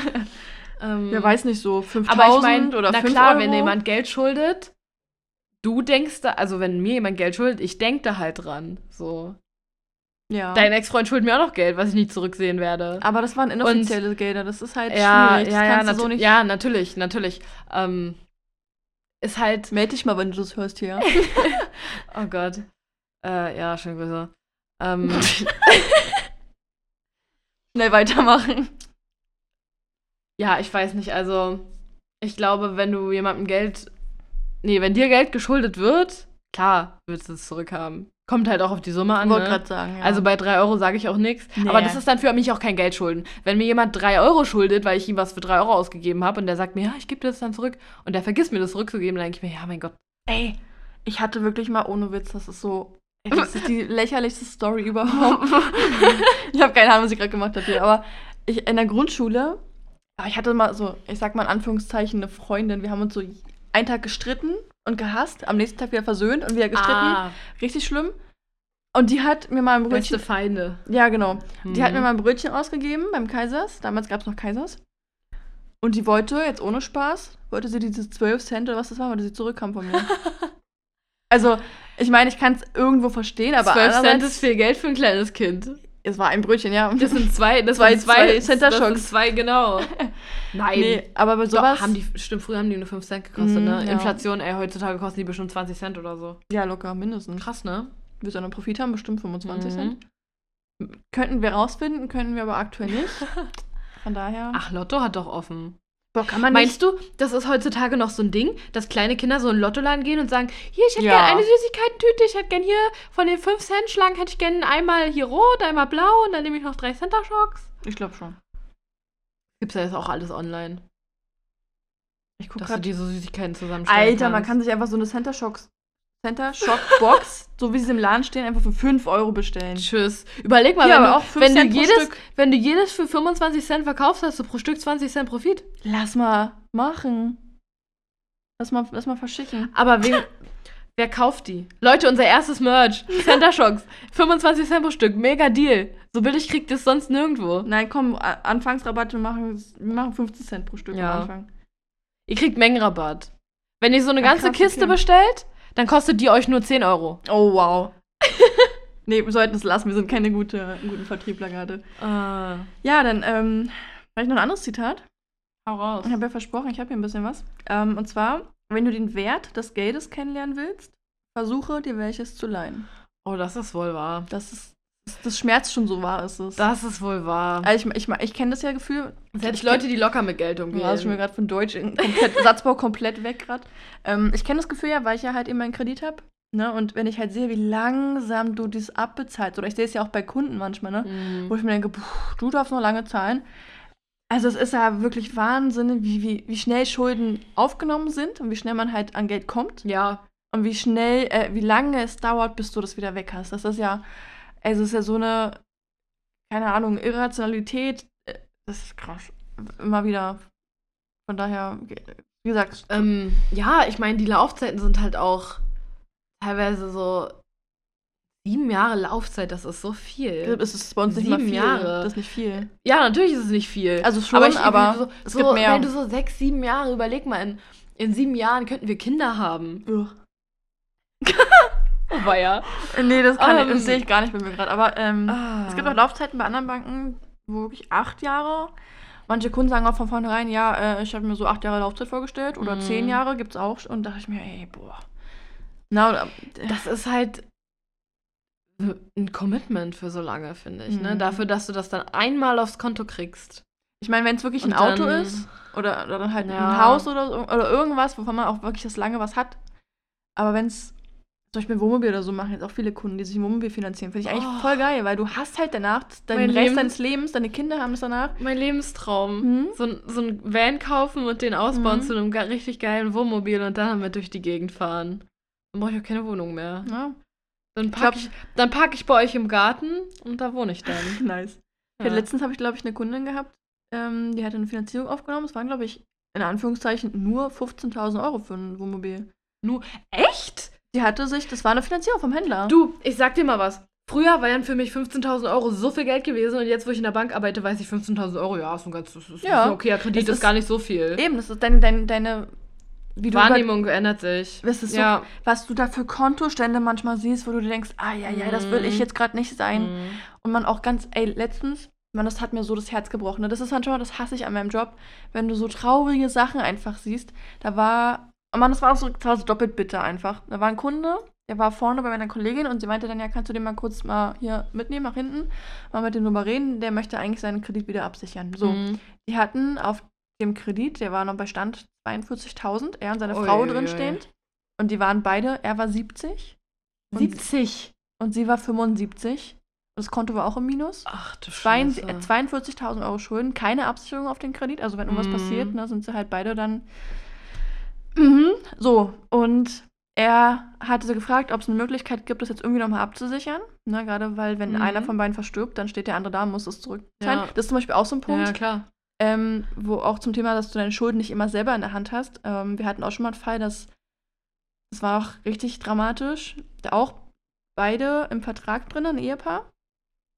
B: <laughs> ähm,
A: Wer weiß nicht, so 5000
B: aber ich meine,
A: oder
B: na
A: 5
B: klar,
A: Euro.
B: wenn jemand Geld schuldet, du denkst da, also wenn mir jemand Geld schuldet, ich denke da halt dran. So.
A: ja.
B: Dein Ex-Freund schuldet mir auch noch Geld, was ich nicht zurücksehen werde.
A: aber das waren inoffizielle Gelder, das ist halt
B: ja,
A: schwierig. Das
B: ja, ja,
A: kannst du
B: natu
A: so nicht.
B: ja, natürlich, natürlich. Ähm, ist halt,
A: Meld dich mal, wenn du das hörst hier. <laughs>
B: oh Gott. Äh, ja, schöne Grüße. Ähm, <laughs>
A: Schnell weitermachen.
B: ja, ich weiß nicht, also ich glaube, wenn du jemandem Geld, nee, wenn dir Geld geschuldet wird, klar, würdest du es zurückhaben. Kommt halt auch auf die Summe an.
A: Wollte
B: Ne?
A: gerade sagen, ja.
B: Also bei 3 Euro sage ich auch nichts.
A: Nee.
B: Aber das ist dann für mich auch kein Geldschulden. Wenn mir jemand 3 Euro schuldet, weil ich ihm was für 3 Euro ausgegeben habe und der sagt mir, ja, ich gebe dir das dann zurück und der vergisst mir das zurückzugeben, dann denke ich mir, ja, mein Gott.
A: Ey, ich hatte wirklich mal ohne Witz, das ist so. Ey, das ist <laughs> die lächerlichste Story überhaupt. <laughs> ich habe keine Ahnung, was ich gerade gemacht habe hier, aber ich in der Grundschule, ah, ich hatte mal so, ich sag mal in Anführungszeichen, eine Freundin. Wir haben uns so einen Tag gestritten und gehasst, am nächsten Tag wieder versöhnt und wieder gestritten.
B: Ah,
A: Richtig schlimm. Und die hat mir mal ein Brötchen.
B: beste Feinde.
A: Ja, genau. Die hat
B: Mhm.
A: mir mal ein Brötchen ausgegeben beim Kaisers. Damals gab es noch Kaisers. Und die wollte, jetzt ohne Spaß, wollte sie diese 12 Cent oder was das war, wollte sie zurückhaben von mir. <laughs> also, ich meine, ich kann es irgendwo verstehen, aber
B: 12 Cent ist viel Geld für ein kleines Kind.
A: Es war ein Brötchen, ja.
B: Das sind zwei, das sind zwei,
A: zwei Center
B: Das sind
A: Shocks.
B: zwei, genau. <laughs> Nein.
A: nee, aber bei
B: So,
A: sowas.
B: haben die, stimmt, früher haben die nur 5 Cent gekostet,
A: Mhm,
B: ne?
A: ja.
B: Inflation, ey, heutzutage kosten die bestimmt 20 Cent oder so.
A: ja, locker, mindestens.
B: Krass, ne?
A: Wir sollen einen Profit haben, bestimmt 25
B: Mhm.
A: Cent. Könnten wir rausfinden, können wir aber aktuell nicht. <laughs> Von daher.
B: Ach, Lotto hat doch offen.
A: Boah, kann man
B: Meinst du, das ist heutzutage noch so ein Ding, dass kleine Kinder so in den Lottoladen gehen und sagen, hier, ich hätte
A: Ja.
B: gerne eine Süßigkeiten-Tüte, ich hätte gerne hier von den 5 Cent Schlangen hätte ich gerne einmal hier rot, einmal blau und dann nehme ich noch drei Center Shocks.
A: Ich glaube schon.
B: Gibt's ja jetzt auch alles online,
A: Ich guck
B: dass du
A: grad.
B: dir so Süßigkeiten zusammenstellen
A: Alter, man
B: kannst.
A: kann sich einfach so eine Center Shocks Center Shock Box, <laughs> so wie sie im Laden stehen, einfach für 5 Euro bestellen.
B: Tschüss. Überleg mal,
A: Ja,
B: wenn, du,
A: auch 5
B: wenn, du
A: Cent
B: jedes,
A: Stück.
B: wenn du jedes für 25 Cent verkaufst, hast du pro Stück 20 Cent Profit.
A: Lass mal machen. Lass mal, lass mal verschicken.
B: Aber wem, wer kauft die? Leute, unser erstes Merch. Center Shocks. 25 Cent pro Stück. Mega Deal. So billig kriegt ihr es sonst nirgendwo.
A: Nein, komm, A- Anfangsrabatt, wir machen, wir machen 15 Cent pro Stück
B: Ja.
A: am Anfang.
B: Ihr kriegt Mengenrabatt. Wenn ihr so eine
A: Ach,
B: ganze Kiste
A: okay.
B: bestellt, dann kostet die euch nur 10 Euro.
A: Oh, wow. <laughs> nee, wir sollten es lassen, wir sind keine gute, guten Vertriebler gerade.
B: Ah,
A: Ja, dann, ähm, vielleicht noch ein anderes Zitat.
B: hau raus.
A: Ich habe ja versprochen, ich habe hier ein bisschen was. Ähm, und zwar, wenn du den Wert des Geldes kennenlernen willst, versuche dir welches zu leihen.
B: Oh, das ist wohl wahr.
A: Das ist, das, schmerzt schon so wahr ist es.
B: Das ist wohl wahr.
A: Also ich, ich, ich kenne das ja Gefühl.
B: Selbst
A: ich
B: Leute, die locker mit Geld umgehen.
A: warst schon mir gerade von Deutsch, in- komplett, <laughs> Satzbau komplett weg gerade. Ähm, ich kenne das Gefühl ja, weil ich ja halt eben meinen Kredit habe. Ne? Und wenn ich halt sehe, wie langsam du dieses abbezahlst, oder ich sehe es ja auch bei Kunden manchmal, ne?
B: Mhm.
A: wo ich mir denke, puh, du darfst noch lange zahlen. Also es ist ja wirklich Wahnsinn, wie, wie, wie schnell Schulden aufgenommen sind und wie schnell man halt an Geld kommt
B: Ja,
A: und wie schnell, äh, wie lange es dauert, bis du das wieder weg hast. Das ist ja, also es ist ja so eine, keine Ahnung, Irrationalität. äh, Das ist krass. Immer wieder. Von daher, wie gesagt,
B: ähm, ja, ich meine, die Laufzeiten sind halt auch teilweise so sieben Jahre Laufzeit, das ist so viel.
A: es ist bei uns nicht
B: Sieben
A: viel.
B: Jahre.
A: Das ist nicht viel.
B: Ja, natürlich ist es nicht viel.
A: Also schon,
B: aber, ich,
A: aber
B: so,
A: es
B: so,
A: gibt mehr.
B: wenn du so sechs, sieben Jahre, überleg mal, in, in sieben Jahren könnten wir Kinder haben.
A: Ugh.
B: Oh, ja.
A: Nee, das, kann ich,
B: Ähm.
A: das sehe ich gar nicht bei mir gerade. Aber ähm,
B: Ah.
A: Es gibt auch Laufzeiten bei anderen Banken, wo wirklich acht Jahre. Manche Kunden sagen auch von vornherein, ja, äh, ich habe mir so acht Jahre Laufzeit vorgestellt oder
B: Mhm.
A: zehn Jahre gibt es auch. Und da dachte ich mir, ey, boah. Na, oder, äh,
B: Das ist halt ein Commitment für so lange, finde ich. Ne?
A: Mhm.
B: Dafür, dass du das dann einmal aufs Konto kriegst.
A: ich meine, wenn es wirklich ein Auto ist oder, oder dann halt
B: Ja.
A: ein Haus oder, so, oder irgendwas, wovon man auch wirklich das lange was hat. Aber wenn es zum Beispiel Wohnmobil oder so machen jetzt auch viele Kunden, die sich Wohnmobil finanzieren, finde ich eigentlich
B: Oh.
A: voll geil, weil du hast halt danach deinen
B: Mein
A: Rest
B: Leben-
A: deines Lebens, deine Kinder haben es danach.
B: Mein Lebenstraum.
A: Mhm.
B: So, ein- so ein Van kaufen und den ausbauen
A: Mhm.
B: zu einem richtig geilen Wohnmobil und dann damit durch die Gegend fahren. Dann brauche ich auch keine Wohnung mehr.
A: Ja,
B: Dann packe ich, dann pack ich bei euch im Garten und da wohne ich dann. <laughs>
A: nice. Ja. Letztens habe ich, glaube ich, eine Kundin gehabt, ähm, die hatte eine Finanzierung aufgenommen. Es waren, glaube ich, in Anführungszeichen nur 15.000 Euro für ein Wohnmobil.
B: Echt?
A: Die hatte sich, das war eine Finanzierung vom Händler.
B: Du, ich sag dir mal was. Früher waren für mich 15.000 Euro so viel Geld gewesen und jetzt, wo ich in der Bank arbeite, weiß ich 15.000 Euro, ja, ist ein ganz, ist
A: Ja.
B: ein okayer Kredit, ist,
A: ist-
B: gar nicht so viel.
A: Eben, das ist deine, deine, deine wie du über,
B: Wahrnehmung ändert sich.
A: ist so,
B: ja.
A: was du da für Kontostände manchmal siehst, wo du dir denkst, ah ja, ja, das will ich
B: Mhm.
A: jetzt gerade nicht sein.
B: Mhm.
A: Und man auch ganz, ey, letztens, man, das hat mir so das Herz gebrochen. ne? Das ist manchmal, das hasse ich an meinem Job, wenn du so traurige Sachen einfach siehst. Da war, oh Mann, das war auch so, das war so doppelt bitter einfach. Da war ein Kunde, der war vorne bei meiner Kollegin und sie meinte dann, ja, kannst du den mal kurz mal hier mitnehmen, nach hinten, mal mit dem drüber reden, der möchte eigentlich seinen Kredit wieder absichern. So,
B: Mhm.
A: die hatten auf dem Kredit, der war noch bei Stand 42.000, er und seine
B: Ui,
A: Frau drinstehend. Und die waren beide, er war 70. Und
B: 70.
A: und sie war 75. Das Konto war auch im Minus.
B: Ach du Scheiße.
A: äh, 42.000 Euro Schulden, keine Absicherung auf den Kredit. Also wenn irgendwas
B: Mhm.
A: passiert, ne, sind sie halt beide dann. Mhm. So, und er hatte sie gefragt, ob es eine Möglichkeit gibt, das jetzt irgendwie nochmal abzusichern. Ne, Gerade weil, wenn
B: Mhm.
A: einer von beiden verstirbt, dann steht der andere da und muss es zurückzahlen.
B: Ja.
A: Das ist zum Beispiel auch so ein Punkt,
B: Ja, klar.
A: ähm, wo auch zum Thema, dass du deine Schulden nicht immer selber in der Hand hast. Ähm, wir hatten auch schon mal einen Fall, dass das war auch richtig dramatisch. Da auch beide im Vertrag drin, ein Ehepaar.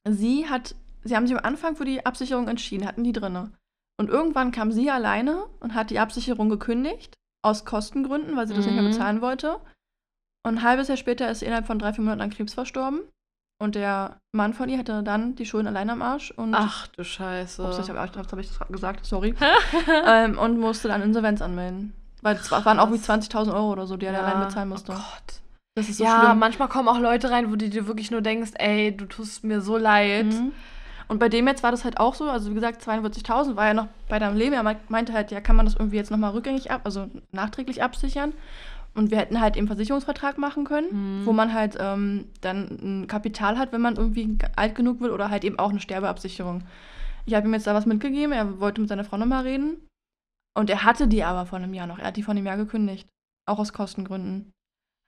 A: Sie hat, sie haben sich am Anfang für die Absicherung entschieden, hatten die drinne. Und irgendwann kam sie alleine und hat die Absicherung gekündigt, aus Kostengründen, weil sie das nicht mehr
B: Mhm.
A: bezahlen wollte. Und ein halbes Jahr später ist sie innerhalb von drei, vier Monaten an Krebs verstorben. Und der Mann von ihr hatte dann die Schulden allein am Arsch und
B: Ach du Scheiße.
A: Ups, habe ich, jetzt hab ich das gesagt, sorry. <laughs> ähm, und musste dann Insolvenz anmelden. Weil es waren auch wie 20.000 Euro oder so, die er
B: Ja.
A: allein bezahlen musste.
B: Oh Gott.
A: das ist so
B: ja,
A: schlimm.
B: manchmal kommen auch Leute rein, wo du dir wirklich nur denkst, ey, du tust mir so leid.
A: Mhm. Und bei dem jetzt war das halt auch so, also wie gesagt, 42.000 war ja noch bei deinem Leben. Er mei- meinte halt, ja, kann man das irgendwie jetzt nochmal rückgängig ab, also nachträglich absichern. Und wir hätten halt eben Versicherungsvertrag machen können,
B: Mhm.
A: wo man halt ähm, dann ein Kapital hat, wenn man irgendwie alt genug wird oder halt eben auch eine Sterbeabsicherung. Ich habe ihm jetzt da was mitgegeben, er wollte mit seiner Frau nochmal reden. Und er hatte die aber vor einem Jahr noch. Er hat die vor einem Jahr gekündigt. Auch aus Kostengründen.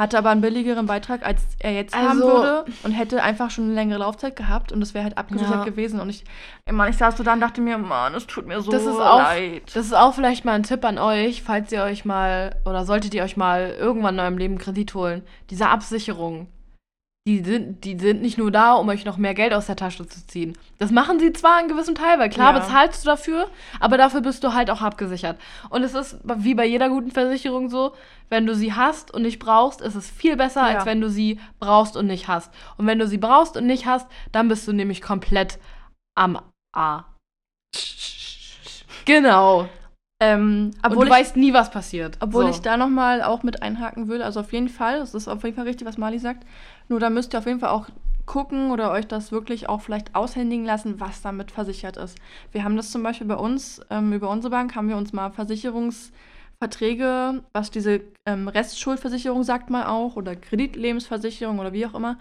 A: Hatte aber einen billigeren Beitrag, als er jetzt haben
B: Also-
A: würde und hätte einfach schon eine längere Laufzeit gehabt und das wäre halt abgesichert
B: Ja.
A: gewesen. Und ich, Mann, ich saß so da und dachte mir, Mann, es tut mir so
B: Das ist auch-
A: leid.
B: Das ist auch vielleicht mal ein Tipp an euch, falls ihr euch mal oder solltet ihr euch mal irgendwann in eurem Leben Kredit holen. Diese Absicherungen, die sind, die sind nicht nur da, um euch noch mehr Geld aus der Tasche zu ziehen. Das machen sie zwar in gewissem Teil, weil klar
A: Ja.
B: bezahlst du dafür, aber dafür bist du halt auch abgesichert. Und es ist wie bei jeder guten Versicherung so, wenn du sie hast und nicht brauchst, ist es viel besser,
A: Ja.
B: als wenn du sie brauchst und nicht hast. Und wenn du sie brauchst und nicht hast, dann bist du nämlich komplett am A. Genau.
A: ähm,
B: Und
A: obwohl
B: du
A: ich,
B: weißt nie, was passiert.
A: Obwohl
B: so.
A: ich da nochmal auch mit einhaken will, also auf jeden Fall, es ist auf jeden Fall richtig, was Mali sagt. Nur da müsst ihr auf jeden Fall auch gucken oder euch das wirklich auch vielleicht aushändigen lassen, was damit versichert ist. Wir haben das zum Beispiel bei uns, ähm, über unsere Bank haben wir uns mal Versicherungsverträge, was diese ähm, Restschuldversicherung sagt mal auch, oder Kreditlebensversicherung oder wie auch immer,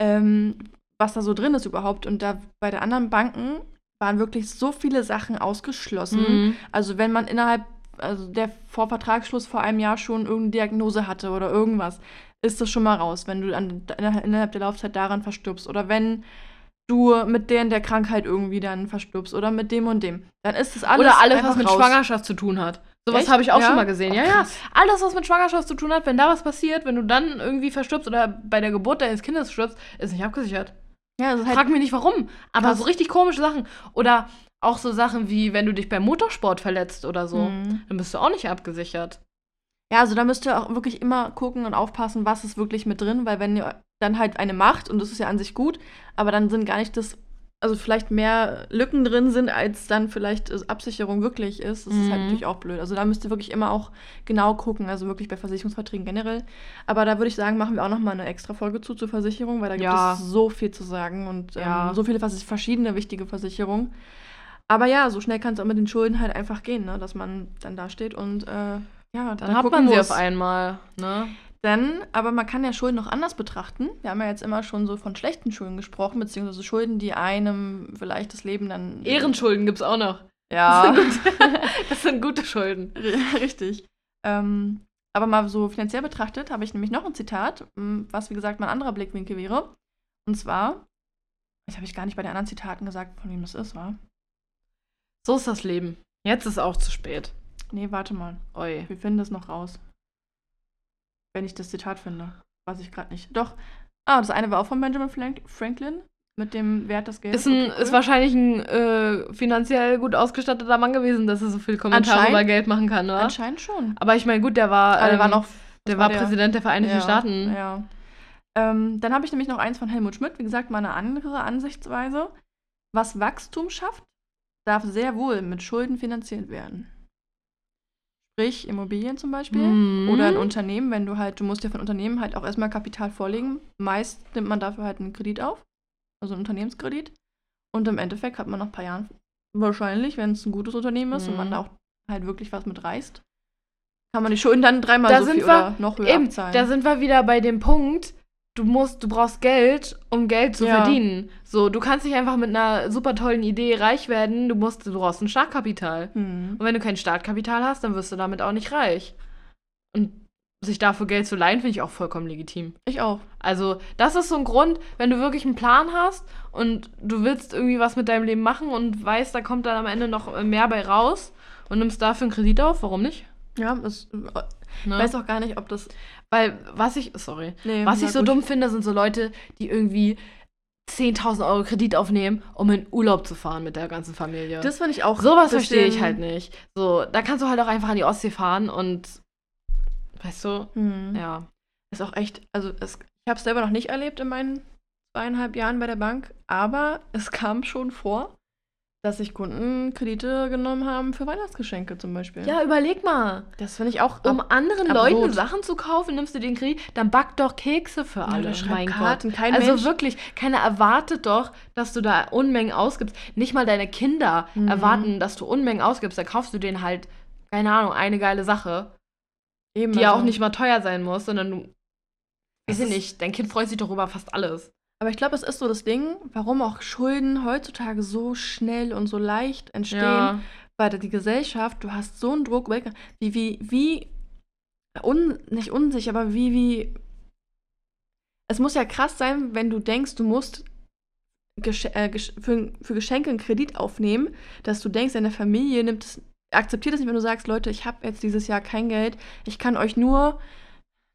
A: ähm, was da so drin ist überhaupt. Und da bei den anderen Banken waren wirklich so viele Sachen ausgeschlossen.
B: Mhm.
A: Also wenn man innerhalb, also der vor Vertragsschluss vor einem Jahr schon irgendeine Diagnose hatte oder irgendwas, ist das schon mal raus, wenn du an, innerhalb der Laufzeit daran verstirbst. Oder wenn du mit der in der Krankheit irgendwie dann verstirbst oder mit dem und dem. Dann ist das alles
B: Oder alles, was mit
A: raus.
B: Schwangerschaft zu tun hat. Sowas habe ich auch
A: Ja?
B: schon mal gesehen.
A: Oh,
B: ja, ja. Alles, was mit Schwangerschaft zu tun hat, wenn da was passiert, wenn du dann irgendwie verstirbst oder bei der Geburt deines Kindes stirbst, ist nicht abgesichert.
A: Ja, ist halt,
B: Frag mich nicht warum. Aber
A: Krass.
B: so richtig komische Sachen. Oder auch so Sachen wie, wenn du dich beim Motorsport verletzt oder so,
A: Mhm.
B: dann bist du auch nicht abgesichert.
A: Ja, also da müsst ihr auch wirklich immer gucken und aufpassen, was ist wirklich mit drin, weil wenn ihr dann halt eine macht, und das ist ja an sich gut, aber dann sind gar nicht das, also vielleicht mehr Lücken drin sind, als dann vielleicht äh, Absicherung wirklich ist, das ist halt
B: Mhm.
A: natürlich auch blöd. Also da müsst ihr wirklich immer auch genau gucken, also wirklich bei Versicherungsverträgen generell. Aber da würde ich sagen, machen wir auch noch mal eine extra Folge zu zur Versicherung, weil da gibt
B: Ja.
A: es so viel zu sagen und ähm,
B: Ja.
A: so viele vers- verschiedene wichtige Versicherungen. Aber ja, so schnell kann es auch mit den Schulden halt einfach gehen, ne? dass man dann da steht und äh, ja,
B: Dann hat
A: gucken
B: man sie
A: muss.
B: auf einmal. Ne?
A: Denn, aber man kann ja Schulden noch anders betrachten. Wir haben ja jetzt immer schon so von schlechten Schulden gesprochen, beziehungsweise Schulden, die einem vielleicht das Leben dann.
B: Ehrenschulden gibt es auch noch.
A: Ja,
B: Das sind gute <laughs> Schulden.
A: richtig. Ähm, aber mal so finanziell betrachtet habe ich nämlich noch ein Zitat, m, was wie gesagt mein anderer Blickwinkel wäre. Und zwar, das habe ich gar nicht bei den anderen Zitaten gesagt, von wem das ist, war.
B: So ist das Leben. Jetzt ist auch zu spät.
A: Nee, warte mal.
B: Oi.
A: Wir finden das noch raus. Wenn ich das Zitat finde. Weiß ich gerade nicht. Doch. Ah, das eine war auch von Benjamin Frank Franklin. Mit dem Wert des Geldes.
B: Ist, ein,
A: Okay, cool.
B: ist wahrscheinlich ein äh, finanziell gut ausgestatteter Mann gewesen, dass er so viel Kommentare über Geld machen kann, ne?
A: Anscheinend schon.
B: Aber ich meine, gut, der war,
A: der
B: ähm,
A: war noch.
B: der war Präsident der Vereinigten
A: ja,
B: Staaten.
A: Ja. Ähm, dann habe ich nämlich noch eins von Helmut Schmidt. Wie gesagt, mal eine andere Ansichtsweise. Was Wachstum schafft, darf sehr wohl mit Schulden finanziert werden. Sprich, Immobilien zum Beispiel.
B: Mhm.
A: Oder ein Unternehmen, wenn du halt, du musst ja ein Unternehmen halt auch erstmal Kapital vorlegen. Meist nimmt man dafür halt einen Kredit auf, also einen Unternehmenskredit. Und im Endeffekt hat man nach ein paar Jahren wahrscheinlich, wenn es ein gutes Unternehmen ist und man
B: Mhm.
A: da auch halt wirklich was mit reißt, kann man die Schulden dann dreimal
B: Da
A: so
B: sind
A: viel
B: wir-
A: oder noch höher
B: Eben,
A: abzahlen.
B: da sind wir wieder bei dem Punkt, du musst, du brauchst Geld, um Geld zu
A: Ja.
B: verdienen. So, du kannst nicht einfach mit einer super tollen Idee reich werden, du musst, du brauchst ein Startkapital.
A: Hm.
B: Und wenn du kein Startkapital hast, dann wirst du damit auch nicht reich. Und sich dafür Geld zu leihen, finde ich auch vollkommen legitim.
A: Ich auch.
B: Also, das ist so ein Grund, wenn du wirklich einen Plan hast und du willst irgendwie was mit deinem Leben machen und weißt, da kommt dann am Ende noch mehr bei raus und nimmst dafür einen Kredit auf, warum nicht?
A: Ja, ich
B: Ne?
A: weiß auch gar nicht, ob das.
B: Weil, was ich, sorry,
A: Nee,
B: was ich so
A: gut.
B: dumm finde, sind so Leute, die irgendwie 10.000 Euro Kredit aufnehmen, um in Urlaub zu fahren mit der ganzen Familie.
A: Das finde ich auch.
B: Sowas verstehe ich halt nicht. So, da kannst du halt auch einfach an die Ostsee fahren und, weißt du,
A: Hm.
B: ja.
A: Ist auch echt, also es, ich habe es selber noch nicht erlebt in meinen zweieinhalb Jahren bei der Bank, aber es kam schon vor, dass sich Kunden Kredite genommen haben für Weihnachtsgeschenke zum Beispiel.
B: Ja, überleg mal.
A: das finde ich auch.
B: Um anderen
A: absurd.
B: Leuten Sachen zu kaufen, nimmst du den Kredit, dann back doch Kekse für
A: Ja,
B: alle.
A: schreib
B: mein
A: Karten,
B: Gott.
A: kein
B: also
A: Mensch-
B: wirklich, keiner erwartet doch, dass du da Unmengen ausgibst. Nicht mal deine Kinder
A: Mhm.
B: erwarten, dass du Unmengen ausgibst. Da kaufst du denen halt, keine Ahnung, eine geile Sache,
A: Eben,
B: die ja
A: also-
B: auch nicht mal teuer sein muss, sondern du, weiß ich nicht, dein Kind freut sich doch über fast alles.
A: Aber ich glaube, es ist so das Ding, warum auch Schulden heutzutage so schnell und so leicht entstehen. Weil die Gesellschaft, du hast so einen Druck, wie, wie, wie, un, nicht unsicher, aber wie, wie. Es muss ja krass sein, wenn du denkst, du musst Gesch äh, für, für Geschenke einen Kredit aufnehmen, dass du denkst, deine Familie nimmt es, akzeptiert es nicht, wenn du sagst, Leute, ich habe jetzt dieses Jahr kein Geld, ich kann euch nur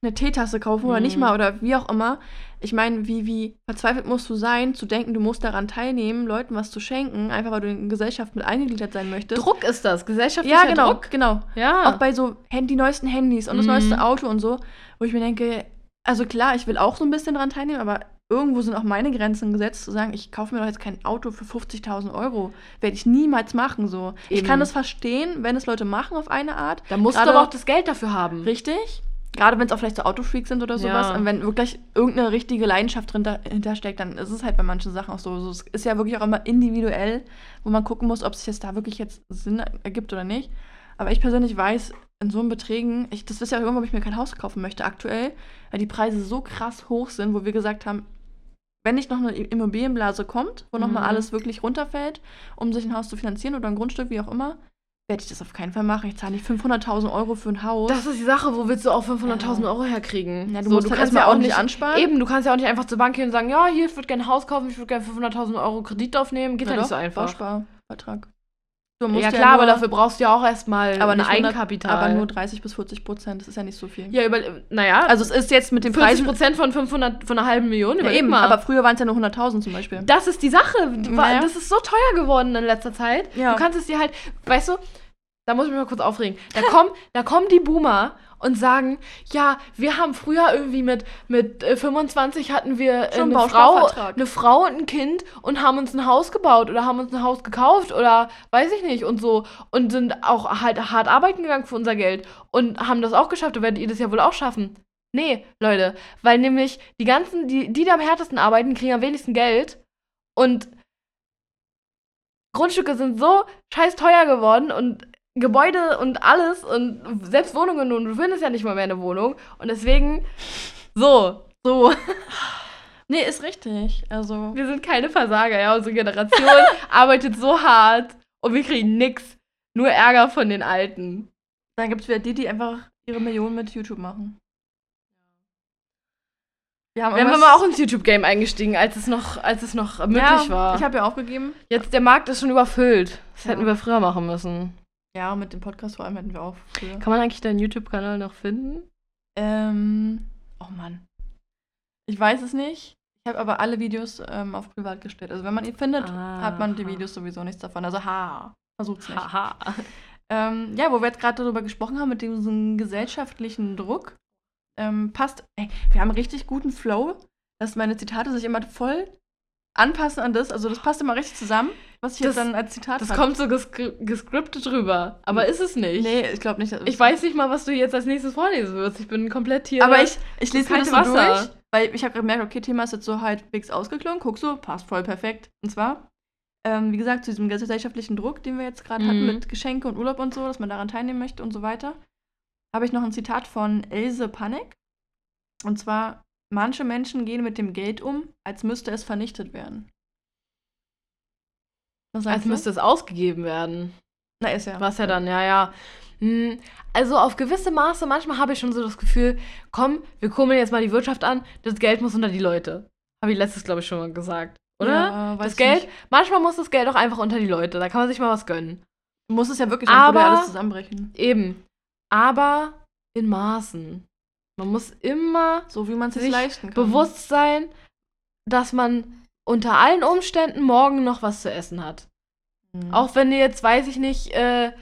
A: eine Teetasse kaufen oder
B: Mhm.
A: nicht mal oder wie auch immer. Ich meine, wie, wie verzweifelt musst du sein, zu denken, du musst daran teilnehmen, Leuten was zu schenken, einfach weil du in Gesellschaft mit eingegliedert sein möchtest.
B: Druck ist das, gesellschaftlicher
A: Ja, genau,
B: Druck.
A: genau.
B: Ja.
A: Auch bei so die neuesten Handys und das
B: Mhm.
A: neueste Auto und so, wo ich mir denke, also klar, ich will auch so ein bisschen daran teilnehmen, aber irgendwo sind auch meine Grenzen gesetzt, zu sagen, ich kaufe mir doch jetzt kein Auto für 50.000 Euro. Werde ich niemals machen so. Ich
B: Eben.
A: kann das verstehen, wenn es Leute machen auf eine Art.
B: da musst
A: Gerade-
B: du aber auch das Geld dafür haben.
A: Richtig. Gerade wenn es auch vielleicht so Autofreaks sind oder sowas.
B: Ja.
A: Und wenn wirklich irgendeine richtige Leidenschaft drin da- hintersteckt, dann ist es halt bei manchen Sachen auch so. so. Es ist ja wirklich auch immer individuell, wo man gucken muss, ob sich das da wirklich jetzt Sinn ergibt oder nicht. Aber ich persönlich weiß, in so einen Beträgen, ich, das wisst ja auch irgendwann, ob ich mir kein Haus kaufen möchte aktuell, weil die Preise so krass hoch sind, wo wir gesagt haben, wenn nicht noch eine Immobilienblase kommt, wo nochmal
B: Mhm.
A: alles wirklich runterfällt, um sich ein Haus zu finanzieren oder ein Grundstück, wie auch immer, werde ich das auf keinen Fall machen. Ich zahle nicht 500.000 Euro für ein Haus.
B: Das ist die Sache, wo willst du auch 500.000
A: Ja.
B: Euro herkriegen?
A: Ja, du musst halt erstmal ordentlich ansparen.
B: Eben, du kannst ja auch nicht einfach zur Bank gehen und sagen, ja, hier, ich würde gerne ein Haus kaufen, ich würde gerne 500.000 Euro Kredit aufnehmen. Geht ja, nicht so einfach.
A: Bausparvertrag.
B: Ja, klar, aber
A: nur-
B: dafür brauchst du ja auch erstmal
A: aber
B: ein
A: nicht 100
B: Eigenkapital.
A: Aber nur 30 bis 40 Prozent, das ist ja nicht so viel.
B: ja, über, naja,
A: Also es ist jetzt mit den
B: 40
A: Preisen...
B: Prozent von 500, von einer halben Million,
A: Ja, eben,
B: mal.
A: aber früher waren es ja nur 100.000 zum Beispiel.
B: das ist die Sache.
A: Naja.
B: Das ist so teuer geworden in letzter Zeit.
A: Ja.
B: Du kannst es dir halt, weißt du, da muss ich mich mal kurz aufregen. Da kommen, da kommen die Boomer und sagen, ja, wir haben früher irgendwie mit, mit äh, 25 hatten wir äh, eine, Frau, eine Frau und ein Kind und haben uns ein Haus gebaut oder haben uns ein Haus gekauft oder weiß ich nicht und so und sind auch halt hart arbeiten gegangen für unser Geld und haben das auch geschafft und werdet ihr das ja wohl auch schaffen. Nee, Leute, weil nämlich die ganzen, die, die, die am härtesten arbeiten, kriegen am wenigsten Geld und Grundstücke sind so scheiß teuer geworden und Gebäude und alles und selbst Wohnungen und du findest ja nicht mal mehr eine Wohnung und deswegen so, so. <laughs>
A: Nee, ist richtig. Also,
B: Wir sind keine Versager, ja, unsere Generation <laughs> arbeitet so hart und wir kriegen nix, nur Ärger von den Alten.
A: dann gibt es wieder die, die einfach ihre Millionen mit YouTube machen. Wir haben
B: Wir haben aber auch ins YouTube-Game eingestiegen, als es noch, als es noch möglich
A: ja,
B: war.
A: Ich habe ja aufgegeben.
B: Jetzt der Markt ist schon überfüllt. Das
A: Ja.
B: hätten wir früher machen müssen.
A: Ja, mit dem Podcast vor allem hätten wir auch früher.
B: Kann man eigentlich deinen YouTube-Kanal noch finden?
A: Ähm, oh Mann. Ich weiß es nicht. Ich habe aber alle Videos ähm, auf privat gestellt. Also wenn man ihn findet,
B: Ah.
A: hat man die Videos sowieso nichts davon. Also ha, versucht's nicht.
B: Haha.
A: Ähm, ja, wo wir jetzt gerade darüber gesprochen haben, mit diesem gesellschaftlichen Druck, ähm, passt, ey, wir haben richtig guten Flow, dass meine Zitate sich immer voll anpassen an das. Also das passt immer richtig zusammen, was ich
B: Das-
A: jetzt dann als Zitat
B: Das
A: hab.
B: kommt so geskri gescriptet rüber. Aber ist es nicht.
A: Nee, ich glaube nicht.
B: Ich weiß nicht mal, was du jetzt als nächstes vorlesen wirst. Ich bin komplett hier.
A: Aber ich, ich lese mir das so
B: Wasser.
A: durch, weil ich habe gemerkt, okay, Thema ist jetzt so halbwegs ausgeklungen. Guck so, passt voll perfekt. Und zwar, ähm, wie gesagt, zu diesem gesellschaftlichen Druck, den wir jetzt gerade hatten
B: Mhm.
A: mit Geschenke und Urlaub und so, dass man daran teilnehmen möchte und so weiter, habe ich noch ein Zitat von Else Panek. Und zwar, manche Menschen gehen mit dem Geld um, als müsste es vernichtet werden.
B: Was als du? müsste es ausgegeben werden.
A: Na, ist ja.
B: Was ja dann, ja, ja. Hm, also auf gewisse Maße, manchmal habe ich schon so das Gefühl, komm, wir kummeln jetzt mal die Wirtschaft an, das Geld muss unter die Leute. Habe ich letztes, glaube ich, schon mal gesagt. Oder? Ja, das Geld, nicht. manchmal muss das Geld auch einfach unter die Leute. Da kann man sich mal was gönnen.
A: Muss es ja wirklich,
B: sonst aber,
A: alles zusammenbrechen.
B: Eben. Aber in Maßen. Man muss immer
A: so wie man es sich leisten
B: kann. bewusst sein, dass man unter allen Umständen morgen noch was zu essen hat. Mhm. Auch wenn du jetzt, weiß ich nicht, äh,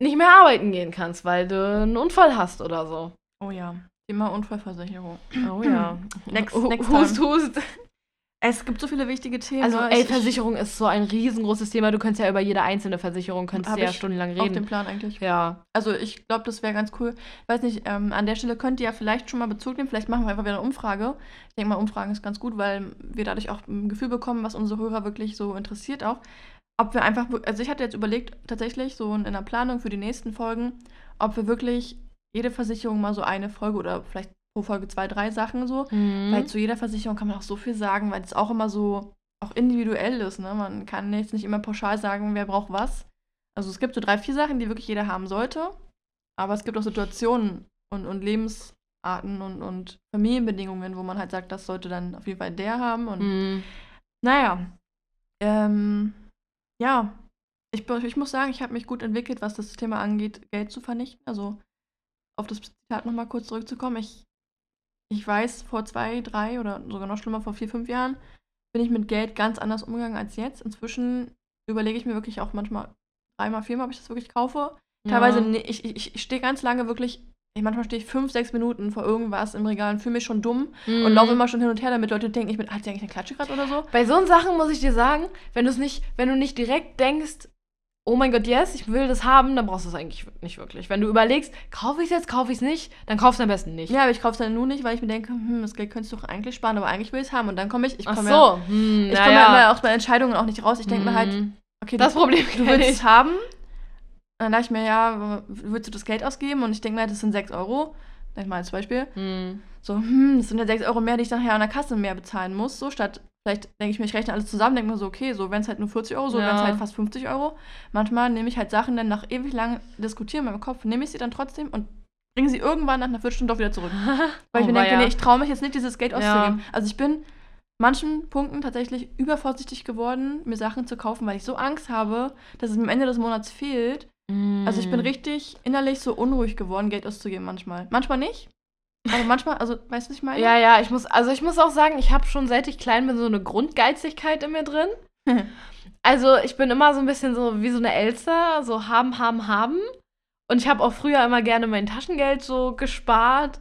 B: nicht mehr arbeiten gehen kannst, weil du einen Unfall hast oder so.
A: Oh ja. Thema Unfallversicherung.
B: Oh ja. <clears throat>
A: next, next hust, hust. Es gibt so viele wichtige Themen.
B: Also, ey, Versicherung ist so ein riesengroßes Thema. Du könntest ja über jede einzelne Versicherung könntest ja stundenlang reden. Auf
A: dem Plan eigentlich.
B: Ja.
A: Also, ich glaube, das wäre ganz cool. Weiß nicht, ähm, an der Stelle könnt ihr ja vielleicht schon mal Bezug nehmen. Vielleicht machen wir einfach wieder eine Umfrage. Ich denke mal, Umfragen ist ganz gut, weil wir dadurch auch ein Gefühl bekommen, was unsere Hörer wirklich so interessiert auch. Ob wir einfach, also ich hatte jetzt überlegt, tatsächlich so in der Planung für die nächsten Folgen, ob wir wirklich jede Versicherung mal so eine Folge oder vielleicht pro Folge zwei, drei Sachen so. Mhm. Weil zu jeder Versicherung kann man auch so viel sagen, weil es auch immer so auch individuell ist. Ne? Man kann jetzt nicht immer pauschal sagen, wer braucht was. Also es gibt so drei, vier Sachen, die wirklich jeder haben sollte. Aber es gibt auch Situationen und, und Lebensarten und, und Familienbedingungen, wo man halt sagt, das sollte dann auf jeden Fall der haben. Und mhm. naja. Ähm, ja, ich, ich muss sagen, ich habe mich gut entwickelt, was das Thema angeht, Geld zu vernichten. Also auf das Zitat nochmal kurz zurückzukommen. Ich ich weiß, vor zwei, drei oder sogar noch schlimmer, vor vier, fünf Jahren bin ich mit Geld ganz anders umgegangen als jetzt. Inzwischen überlege ich mir wirklich auch manchmal dreimal, viermal, ob ich das wirklich kaufe. Teilweise, ja. ich, ich, ich stehe ganz lange wirklich, ich, manchmal stehe ich fünf, sechs Minuten vor irgendwas im Regal und fühle mich schon dumm mhm. und laufe immer schon hin und her, damit Leute denken, ich bin, hat sie eigentlich eine Klatsche gerade oder so?
B: Bei so Sachen muss ich dir sagen, wenn du es nicht, wenn du nicht direkt denkst, oh mein Gott, yes, ich will das haben, dann brauchst du es eigentlich nicht wirklich. Wenn du überlegst, kaufe ich es jetzt, kaufe ich es nicht, dann kauf es am besten nicht.
A: Ja, aber ich kaufe es dann nur nicht, weil ich mir denke, hm, das Geld könntest du doch eigentlich sparen, aber eigentlich will ich es haben. Und dann komme ich, ich komme
B: so.
A: ja, hm, ich komme ja. ja. auch bei Entscheidungen auch nicht raus. Ich denke hm. mir halt, hm. okay,
B: das
A: du,
B: Problem
A: du willst es haben. Dann dachte ich mir, ja, willst du das Geld ausgeben? Und ich denke mir, das sind 6 Euro. Sag mal als Beispiel. Hm. So, hm, das sind ja 6 Euro mehr, die ich nachher an der Kasse mehr bezahlen muss, so statt Vielleicht denke ich mir, ich rechne alles zusammen, denke mir so, okay, so wenn es halt nur 40 Euro, so ja. wenn es halt fast 50 Euro. Manchmal nehme ich halt Sachen dann nach ewig lang diskutieren in meinem Kopf, nehme ich sie dann trotzdem und bringe sie irgendwann nach einer Viertelstunde doch wieder zurück. <laughs> Weil oh, ich mir denke, ja. nee, ich traue mich jetzt nicht, dieses Geld auszugeben. Ja. Also ich bin manchen Punkten tatsächlich übervorsichtig geworden, mir Sachen zu kaufen, weil ich so Angst habe, dass es am Ende des Monats fehlt. Mm. Also ich bin richtig innerlich so unruhig geworden, Geld auszugeben manchmal. Manchmal nicht, aber manchmal, also, weißt du, was ich meine?
B: Ja, ja, ich muss, also ich muss auch sagen, ich habe schon seit ich klein bin so eine Grundgeizigkeit in mir drin. <laughs> also ich bin immer so ein bisschen so wie so eine Elster, so haben, haben, haben. Und ich habe auch früher immer gerne mein Taschengeld so gespart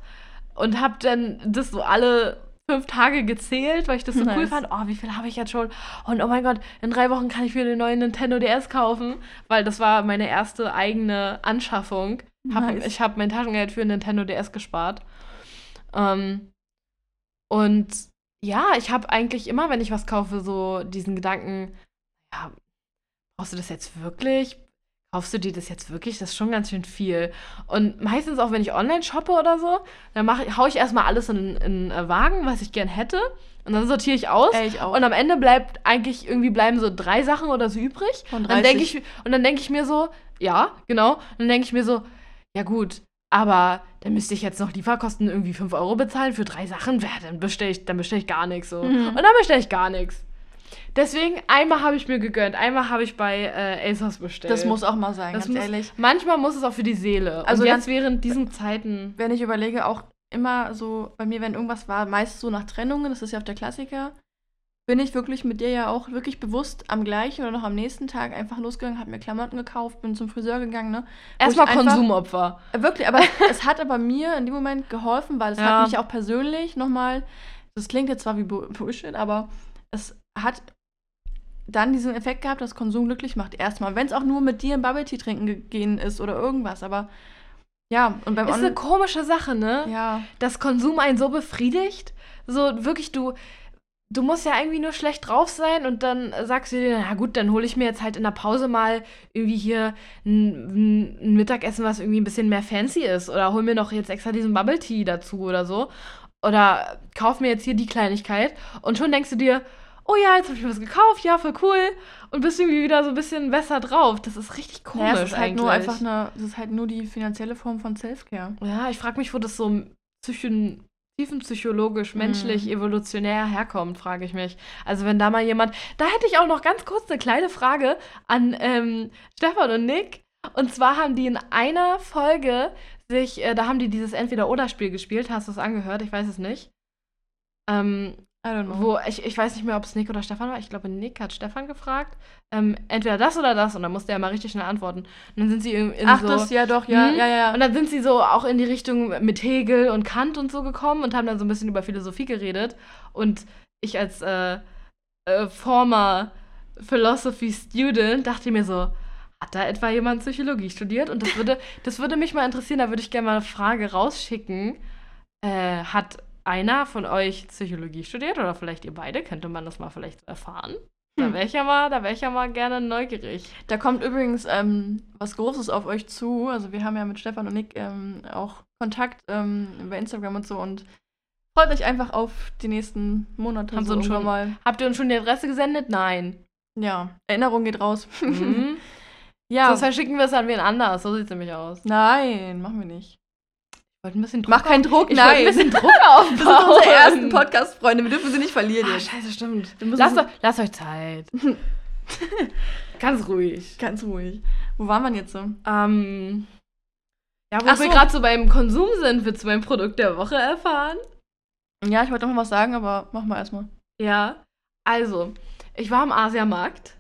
B: und habe dann das so alle fünf Tage gezählt, weil ich das so nice. cool fand. Oh, wie viel habe ich jetzt schon? Und oh mein Gott, in drei Wochen kann ich mir den neuen Nintendo DS kaufen, weil das war meine erste eigene Anschaffung. Nice. ich habe mein Taschengeld für Nintendo DS gespart. Ähm, und ja, ich habe eigentlich immer, wenn ich was kaufe, so diesen Gedanken, ja, brauchst du das jetzt wirklich? Kaufst du dir das jetzt wirklich? Das ist schon ganz schön viel. Und meistens auch, wenn ich online shoppe oder so, dann mach, hau ich erstmal alles in einen äh, Wagen, was ich gern hätte. Und dann sortiere ich aus.
A: Ey, ich
B: und am Ende bleibt eigentlich irgendwie bleiben so drei Sachen oder so übrig.
A: Und
B: dann denke ich, und dann denke ich mir so, ja, genau. Und dann denke ich mir so, ja gut, aber dann müsste ich jetzt noch Lieferkosten irgendwie 5 Euro bezahlen für drei Sachen. Ja, dann bestelle ich, bestell ich gar nichts so. Mhm. Und dann bestelle ich gar nichts. Deswegen, einmal habe ich mir gegönnt, einmal habe ich bei äh, ASOS bestellt.
A: Das muss auch mal sein, das
B: ganz
A: muss, ehrlich.
B: Manchmal muss es auch für die Seele.
A: Also Und jetzt während diesen Zeiten. Wenn ich überlege, auch immer so, bei mir, wenn irgendwas war, meist so nach Trennungen, das ist ja auch der Klassiker bin ich wirklich mit dir ja auch wirklich bewusst am gleichen oder noch am nächsten Tag einfach losgegangen, habe mir Klamotten gekauft, bin zum Friseur gegangen. Ne?
B: Erstmal Konsumopfer.
A: Wirklich, aber <laughs> es hat aber mir in dem Moment geholfen, weil es ja. hat mich auch persönlich nochmal, das klingt jetzt zwar wie Bullshit, aber es hat dann diesen Effekt gehabt, dass Konsum glücklich macht. Erstmal, wenn es auch nur mit dir ein Bubble Tea trinken gehen ist oder irgendwas, aber ja, und beim
B: Ist eine komische Sache, ne?
A: Ja.
B: Dass Konsum einen so befriedigt. So wirklich, du, du musst ja irgendwie nur schlecht drauf sein und dann sagst du dir, na gut, dann hole ich mir jetzt halt in der Pause mal irgendwie hier ein, ein, Mittagessen, was irgendwie ein bisschen mehr fancy ist oder hol mir noch jetzt extra diesen Bubble Tea dazu oder so. oder kauf mir jetzt hier die Kleinigkeit und schon denkst du dir, oh ja, jetzt habe ich mir was gekauft, ja, voll cool und bist irgendwie wieder so ein bisschen besser drauf. Das ist richtig komisch
A: Naja, es ist halt nur einfach eine, es ist halt nur die finanzielle Form von Selfcare.
B: ja, ich frage mich, wo das so psychen tiefenpsychologisch, menschlich,
A: Mhm.
B: evolutionär herkommt, frage ich mich. Also wenn da mal jemand, da hätte ich auch noch ganz kurz eine kleine Frage an ähm, Stefan und Nick. Und zwar haben die in einer Folge sich, äh, da haben die dieses Entweder-Oder-Spiel gespielt. Hast du es angehört? Ich weiß es nicht. Ähm. Wo, ich, ich weiß nicht mehr, ob es Nick oder Stefan war. Ich glaube, Nick hat Stefan gefragt. Ähm, entweder das oder das. Und dann musste er mal richtig schnell antworten. Und dann sind sie in, in
A: Ach,
B: so...
A: das, ja doch, ja,
B: Mhm.
A: ja, ja.
B: Und dann sind sie so auch in die Richtung mit Hegel und Kant und so gekommen und haben dann so ein bisschen über Philosophie geredet. Und ich als äh, äh, former Philosophy Student dachte mir so, hat da etwa jemand Psychologie studiert? Und das würde, das würde mich mal interessieren, da würde ich gerne mal eine Frage rausschicken. Äh, hat einer von euch Psychologie studiert oder vielleicht ihr beide? Könnte man das mal vielleicht so erfahren? Da
A: Hm.
B: wäre ich ja mal, da wäre ich ja mal gerne neugierig.
A: Da kommt übrigens ähm, was Großes auf euch zu. Also wir haben ja mit Stefan und Nick ähm, auch Kontakt ähm, über Instagram und so und freut euch einfach auf die nächsten Monate.
B: Haben
A: irgendwann
B: schon-
A: mal.
B: Habt ihr uns schon die Adresse gesendet? Nein.
A: Ja, Erinnerung geht raus.
B: Mhm. <laughs>
A: ja.
B: Sonst verschicken wir es an wen anders. So sieht es nämlich aus.
A: Nein, machen wir nicht.
B: Ich wollte ein bisschen <laughs> Druck
A: Mach keinen Druck,
B: ich
A: nein.
B: ein bisschen Druck aufbauen.
A: Das sind unsere ersten Podcast-Freunde. Wir dürfen sie nicht verlieren
B: Ah, scheiße, stimmt. Lasst,
A: so-
B: euch- lasst euch Zeit. <laughs> Ganz ruhig.
A: Ganz ruhig. Wo waren wir jetzt so?
B: Ähm, ja, wo
A: Ach
B: wir
A: so.
B: gerade so beim Konsum sind, willst du mein Produkt der Woche erfahren?
A: Ja, ich wollte noch mal was sagen, aber mach mal erstmal.
B: Ja. Also, ich war am Asiamarkt.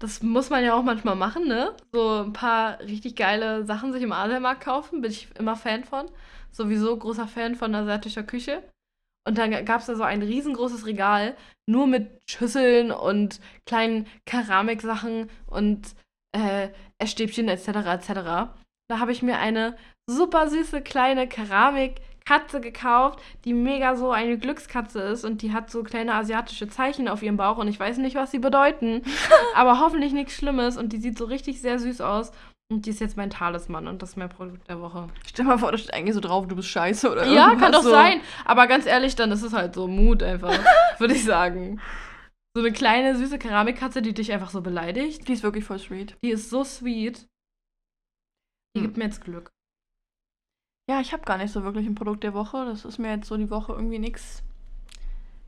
B: Das muss man ja auch manchmal machen, ne? So ein paar richtig geile Sachen sich im Asiamarkt kaufen, bin ich immer Fan von. Sowieso großer Fan von asiatischer Küche. Und dann gab es da so ein riesengroßes Regal, nur mit Schüsseln und kleinen Keramiksachen und äh, Essstäbchen etc. etc. Da habe ich mir eine super süße kleine Keramikkatze gekauft, die mega so eine Glückskatze ist und die hat so kleine asiatische Zeichen auf ihrem Bauch und ich weiß nicht, was sie bedeuten, <laughs> aber hoffentlich nichts Schlimmes und die sieht so richtig sehr süß aus und die ist jetzt mein Talisman und das ist mein Produkt der Woche.
A: Stell mal vor, da steht eigentlich so drauf, du bist scheiße oder
B: Ja, kann doch
A: so.
B: sein. Aber ganz ehrlich, dann ist es halt so Mut einfach, <laughs> würde ich sagen. So eine kleine, süße Keramikkatze, die dich einfach so beleidigt.
A: Die ist wirklich voll sweet.
B: Die ist so sweet. Die
A: Hm.
B: gibt mir jetzt Glück.
A: Ja, ich habe gar nicht so wirklich ein Produkt der Woche. Das ist mir jetzt so die Woche irgendwie nix,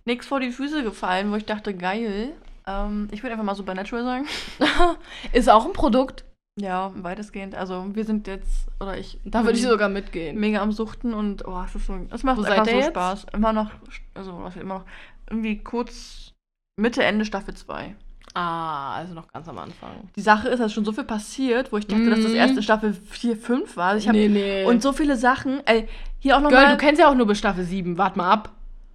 A: nix vor die Füße gefallen, wo ich dachte, geil. Ähm, ich würde einfach mal Supernatural sagen. <laughs>
B: ist auch ein Produkt.
A: Ja, weitestgehend. Also wir sind jetzt, oder ich.
B: Da würde ich sogar mitgehen.
A: Mega am Suchten und oh, es ist so, es macht
B: Wo
A: einfach so
B: jetzt?
A: Spaß. Immer noch, also was immer noch, irgendwie kurz Mitte, Ende Staffel 2.
B: Ah, also noch ganz am Anfang.
A: Die Sache ist, dass schon so viel passiert, wo ich dachte, dass das
B: Mhm.
A: erste Staffel 4, 5 war. Also ich hab,
B: nee, nee.
A: Und so viele Sachen. Ey, hier auch
B: Girl,
A: nochmal.
B: du kennst ja auch nur bis Staffel 7. Wart mal ab.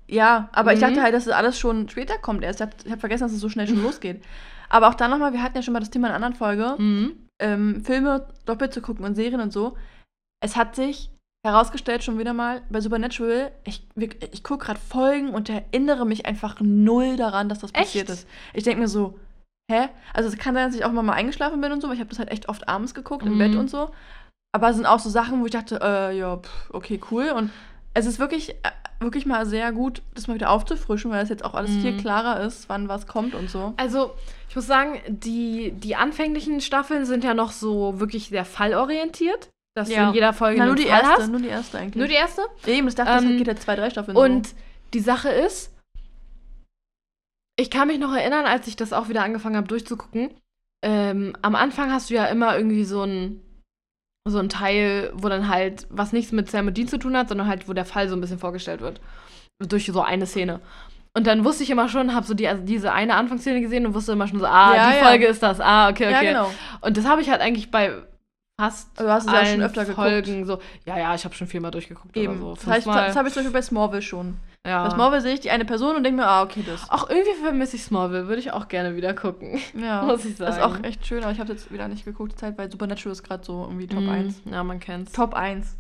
A: Ja, aber ich
B: Mhm.
A: dachte halt, dass das alles schon später kommt erst. Ich habe hab vergessen, dass es so schnell schon <laughs> losgeht. Aber auch dann nochmal, wir hatten ja schon mal das Thema in einer anderen Folge,
B: Mhm.
A: ähm, Filme doppelt zu gucken und Serien und so. Es hat sich herausgestellt, schon wieder mal, bei Supernatural, ich, ich gucke gerade Folgen und erinnere mich einfach null daran, dass das passiert
B: Echt?
A: ist. Ich denke mir so, hä? Also es kann sein, dass ich auch mal, mal eingeschlafen bin und so, weil ich habe das halt echt oft abends geguckt, im
B: Mhm.
A: Bett und so. Aber es sind auch so Sachen, wo ich dachte, äh, ja, pff, okay, cool. Und es ist wirklich, äh, wirklich mal sehr gut, das mal wieder aufzufrischen, weil es jetzt auch alles viel
B: Mhm.
A: klarer ist, wann was kommt und so.
B: Also, ich muss sagen, die, die anfänglichen Staffeln sind ja noch so wirklich sehr fallorientiert. Dass du
A: Ja.
B: in jeder Folge
A: Na, nur die
B: Fall
A: erste,
B: hast.
A: nur die erste eigentlich.
B: Nur die erste?
A: Eben, das dachte ich,
B: Ähm,
A: es geht ja zwei, drei Staffeln
B: Und
A: so.
B: die Sache ist, ich kann mich noch erinnern, als ich das auch wieder angefangen habe durchzugucken. Ähm, am Anfang hast du ja immer irgendwie so ein, so ein Teil, wo dann halt was nichts mit Sam und Dean zu tun hat, sondern halt, wo der Fall so ein bisschen vorgestellt wird. Durch so eine Szene. Und dann wusste ich immer schon, habe so die, also diese eine Anfangsszene gesehen und wusste immer schon so, ah,
A: Ja,
B: die
A: ja.
B: Folge ist das, ah, okay, okay.
A: Ja, genau.
B: Und das habe ich halt eigentlich bei fast
A: Du hast es ja
B: allen
A: schon öfter geguckt.
B: Folgen so. Ja, ja, ich habe schon viermal durchgeguckt
A: Eben.
B: oder so.
A: das heißt, das habe ich zum Beispiel bei Smallville schon.
B: ja.
A: Bei Smallville sehe ich die eine Person und denke mir, ah, okay, das.
B: Auch irgendwie vermisse ich Smallville, würde ich auch gerne wieder gucken. <laughs>
A: Ja.
B: muss ich
A: Das ist
B: sagen.
A: auch echt schön, aber ich habe jetzt wieder nicht geguckt, die Zeit, weil Supernatural ist gerade so irgendwie Top
B: Mm,
A: 1.
B: Ja, man kennt's.
A: Top 1.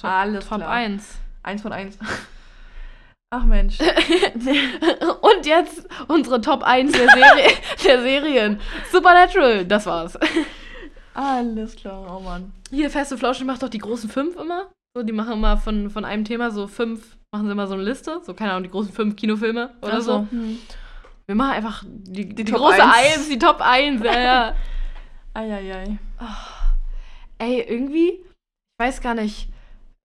B: Top,
A: Alles
B: Top
A: klar.
B: 1.
A: Eins von eins. <laughs> Ach Mensch. <laughs>
B: Und jetzt unsere Top 1 der, Serie, der Serien. Supernatural, das war's.
A: Alles klar, oh Mann.
B: Hier, Feste Flauschen macht doch die großen fünf immer. So, die machen immer von, von einem Thema so fünf machen sie immer so eine Liste, so keine Ahnung, die großen fünf Kinofilme oder
A: Ach
B: so.
A: Hm.
B: Wir machen einfach die, die,
A: Top
B: große
A: eins.
B: Eins, die Top 1, ja, ja. <laughs>
A: Eieiei.
B: Ey, irgendwie, ich weiß gar nicht.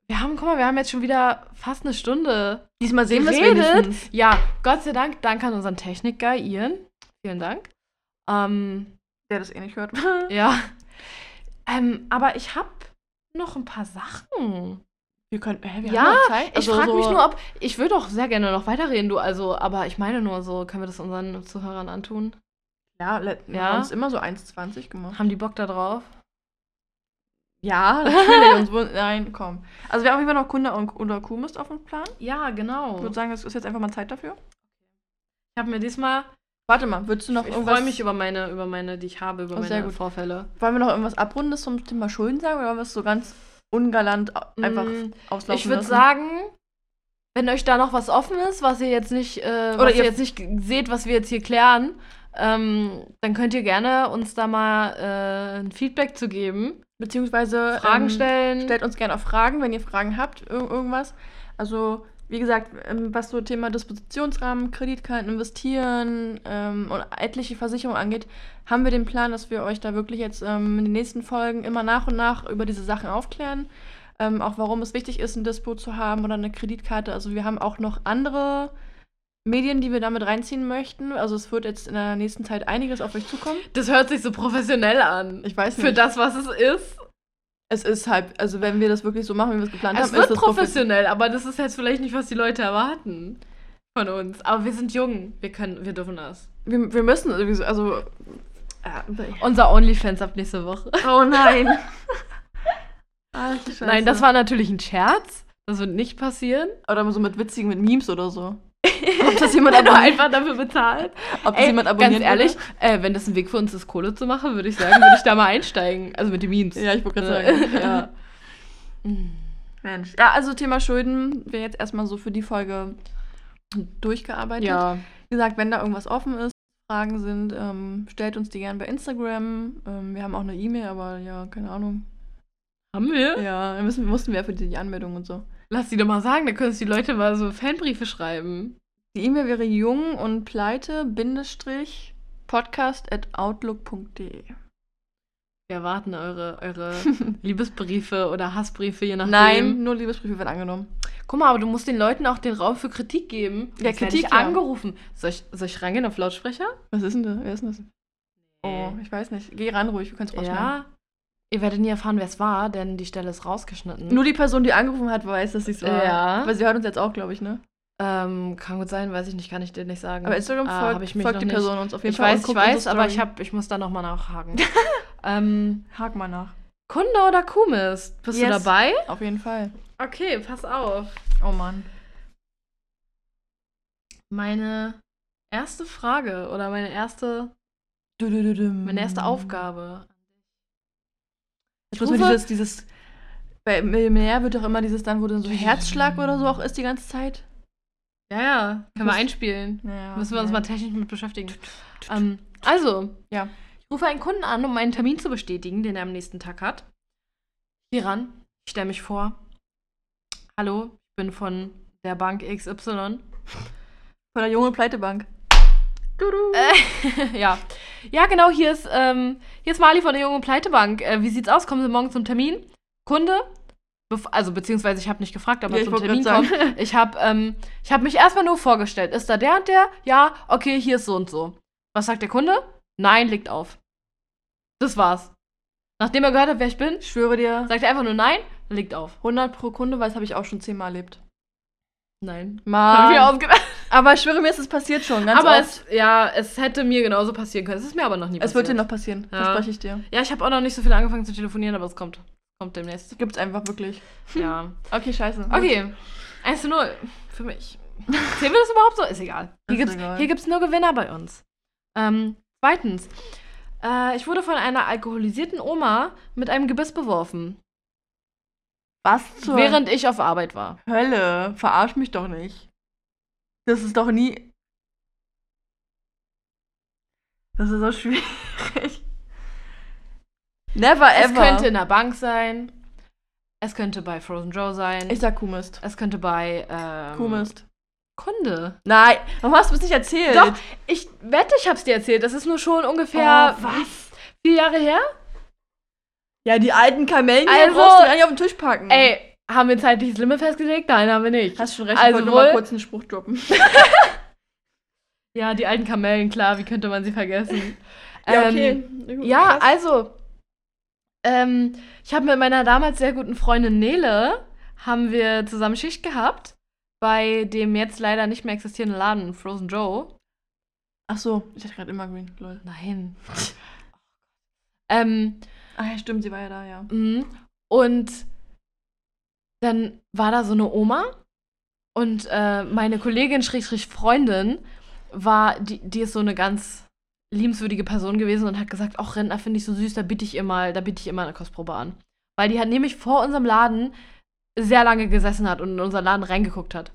B: Wir haben, guck mal, wir haben jetzt schon wieder fast eine Stunde
A: Diesmal sehen wir es.
B: Ja, Gott sei Dank, dank an unseren Technik-Guy, Ian. Vielen Dank. Ähm,
A: Der das eh nicht hört. <laughs>
B: ja. Ähm, aber ich habe noch ein paar Sachen.
A: Wir können, hä, wir
B: Ja,
A: haben noch Zeit.
B: Ich
A: Also
B: frage
A: so-
B: mich nur, ob. Ich würde auch sehr gerne noch weiterreden, du. Also, aber ich meine nur so, können wir das unseren Zuhörern antun?
A: Ja, le- wir
B: Ja.
A: haben es immer so 1,20 gemacht.
B: Haben die Bock da drauf?
A: Ja, <laughs> natürlich. uns Nein, komm. Also wir haben auf jeden Fall noch Kunde und, oder Kuhmist auf dem Plan.
B: Ja, genau.
A: Ich würde sagen, es ist jetzt einfach mal Zeit dafür.
B: Ich habe mir diesmal.
A: Warte mal, würdest du noch
B: Ich
A: irgendwas...
B: freue mich über meine, über meine, die ich habe, über
A: Oh, sehr
B: meine. Vorfälle.
A: Wollen wir noch irgendwas Abrundendes zum Thema Schulden sagen oder wollen wir es so ganz ungalant einfach
B: Mm,
A: auslaufen
B: Ich würde sagen, wenn euch da noch was offen ist, was ihr jetzt nicht, äh,
A: Oder
B: was ihr jetzt nicht seht, was wir jetzt hier klären, ähm, dann könnt ihr gerne uns da mal äh, ein Feedback zu geben.
A: Beziehungsweise
B: Fragen
A: ähm,
B: stellen.
A: Stellt uns gerne auch Fragen, wenn ihr Fragen habt, ir irgendwas. Also, wie gesagt, ähm, was so Thema Dispositionsrahmen, Kreditkarten, Investieren ähm, und etliche Versicherungen angeht, haben wir den Plan, dass wir euch da wirklich jetzt ähm, in den nächsten Folgen immer nach und nach über diese Sachen aufklären. Ähm, auch warum es wichtig ist, ein Dispo zu haben oder eine Kreditkarte. Also wir haben auch noch andere Medien, die wir damit reinziehen möchten. Also es wird jetzt in der nächsten Zeit einiges auf euch zukommen.
B: Das hört sich so professionell an.
A: Ich weiß
B: Für
A: nicht.
B: das, was es ist.
A: Es ist halt, also wenn wir das wirklich so machen, wie wir es geplant
B: Es
A: haben,
B: wird
A: ist es professionell.
B: professionell, aber das ist jetzt vielleicht nicht, was die Leute erwarten von uns. Aber wir sind jung. Wir können, wir dürfen das.
A: Wir, wir müssen sowieso, also.
B: Unser OnlyFans ab nächste Woche. <laughs>
A: Oh nein. <laughs> Scheiße.
B: Nein, das war natürlich ein Scherz. Das wird nicht passieren.
A: Oder so mit witzigen, mit Memes oder so. <laughs> Ob das jemand abonniert.
B: einfach dafür bezahlt.
A: Ob das
B: Ey,
A: jemand abonniert.
B: ganz ehrlich, äh, wenn das ein Weg für uns ist, Kohle zu machen, würde ich sagen, würde ich da mal einsteigen. Also mit den Memes.
A: Ja, ich wollte gerade sagen.
B: ja. <laughs>
A: Mensch. Ja, also Thema Schulden wäre jetzt erstmal so für die Folge durchgearbeitet.
B: ja.
A: Wie gesagt, wenn da irgendwas offen ist, Fragen sind, ähm, stellt uns die gerne bei Instagram. Ähm, wir haben auch eine E-Mail, aber ja, keine Ahnung.
B: Haben wir?
A: Ja, wir müssen, mussten wir für die Anmeldung und so.
B: Lass die doch mal sagen, da können uns die Leute mal so Fanbriefe schreiben.
A: Die E-Mail wäre jung und pleite Bindestrich podcast at outlook.de.
B: Wir erwarten eure, eure <laughs> Liebesbriefe oder Hassbriefe, je nachdem.
A: Nein, nur Liebesbriefe werden angenommen.
B: Guck mal, aber du musst den Leuten auch den Raum für Kritik geben.
A: Ja,
B: werd
A: Kritik,
B: ich
A: ja.
B: angerufen. Soll ich, soll ich rangehen auf Lautsprecher?
A: Was ist denn das? Wer ist denn das? Oh, ich weiß nicht. Geh ran ruhig, wir können es rausschneiden.
B: Ja. Ihr werdet nie erfahren, wer es war, denn die Stelle ist rausgeschnitten.
A: Nur die Person, die angerufen hat, weiß, dass ich es war.
B: Ja.
A: Weil sie hört uns jetzt auch, glaube ich, ne?
B: Ähm, kann gut sein, weiß ich nicht, kann ich dir nicht sagen.
A: Aber Instagram
B: Ah,
A: folgt, folgt die
B: nicht.
A: Person uns auf jeden
B: Ich
A: Fall.
B: weiß, ich weiß, aber ich,
A: Story.
B: hab, ich muss da nochmal nachhaken. <laughs> ähm,
A: Hak mal nach.
B: Kunde oder Kuhmist? Bist du
A: Yes.
B: dabei?
A: Auf jeden Fall.
B: Okay, pass auf.
A: Oh Mann.
B: Meine erste Frage oder meine erste,
A: Meine
B: meine erste Aufgabe.
A: Ich muss mir dieses, dieses. Bei Millionär wird doch immer dieses dann, wo dann so Herzschlag oder so auch ist die ganze Zeit.
B: Ja, ja, können wir einspielen.
A: Ja,
B: Müssen wir uns
A: nein.
B: mal technisch mit beschäftigen. Ähm, also,
A: Ja.
B: ich rufe einen Kunden an, um einen Termin zu bestätigen, den er am nächsten Tag hat. Hier ran, ich stelle mich vor. Hallo, ich bin von der Bank XY.
A: Von der jungen Pleitebank.
B: Äh, <laughs> ja. Ja, genau, hier ist, ähm, hier ist Mali von der jungen Pleitebank. Äh, wie sieht's aus? Kommen Sie morgen zum Termin? Kunde? Also, beziehungsweise ich habe nicht gefragt, ob er
A: Ja,
B: zum Termin kommt. Ich habe ähm, ich hab mich erstmal nur vorgestellt. Ist da der und der? Ja, okay, hier ist so und so. Was sagt der Kunde? Nein, legt auf. Das war's. Nachdem er gehört hat, wer ich bin,
A: Ich schwöre dir,
B: sagt er einfach nur nein, legt auf.
A: 100 pro Kunde, weil das habe ich auch schon zehnmal erlebt.
B: Nein.
A: Mann. Aber ich schwöre mir, es ist passiert schon. Ganz
B: aber
A: oft.
B: es, ja, es hätte mir genauso passieren können. Es ist mir aber noch nie
A: Es
B: passiert.
A: wird dir noch passieren,
B: Ja.
A: verspreche ich dir.
B: Ja, ich habe auch noch nicht so viel angefangen zu telefonieren, aber es kommt. Kommt demnächst.
A: Gibt's einfach wirklich.
B: Ja.
A: Okay, scheiße.
B: Okay. 1 zu 0 für mich. Sehen wir das überhaupt so? Ist egal. Hier gibt's,
A: egal.
B: hier gibt's nur Gewinner bei uns. Ähm, zweitens. Äh, ich wurde von einer alkoholisierten Oma mit einem Gebiss beworfen,
A: Was zur
B: während ich auf Arbeit war.
A: Hölle? Verarsch mich doch nicht. Das ist doch nie. Das ist so schwierig. Never
B: Es
A: ever.
B: könnte in der Bank sein. Es könnte bei Frozen Joe sein.
A: Ich sag Kuhmist.
B: es könnte bei ähm,
A: Kuhmist.
B: Kunde.
A: Nein, warum hast du es nicht erzählt?
B: Doch, ich wette, ich hab's dir erzählt. Das ist nur schon ungefähr
A: Oh, was?
B: vier Jahre her.
A: Ja, die alten Kamellen, die
B: Also-
A: du gar nicht auf den Tisch packen.
B: Ey, haben wir zeitliches Limit festgelegt? Nein, haben wir nicht.
A: Hast schon recht,
B: Also
A: ich wollte nur mal kurz einen Spruch droppen. <laughs> <laughs>
B: Ja, die alten Kamellen, klar, wie könnte man sie vergessen?
A: Ja,
B: Ähm,
A: okay.
B: Ja,
A: Krass.
B: also, ähm, ich habe mit meiner damals sehr guten Freundin Nele, haben wir zusammen Schicht gehabt bei dem jetzt leider nicht mehr existierenden Laden Frozen Joe.
A: Ach so, ich hatte gerade immer Green, lol.
B: Nein. <laughs> ähm,
A: Ah ja, stimmt, sie war ja da, ja.
B: mhm. und dann war da so eine Oma und äh, meine Kollegin, Schrägstrich Freundin, war, die, die ist so eine ganz liebenswürdige Person gewesen und hat gesagt, ach, Rentner finde ich so süß, da biete ich ihr mal, da biete ich ihr mal eine Kostprobe an. Weil die hat nämlich vor unserem Laden sehr lange gesessen hat und in unseren Laden reingeguckt hat.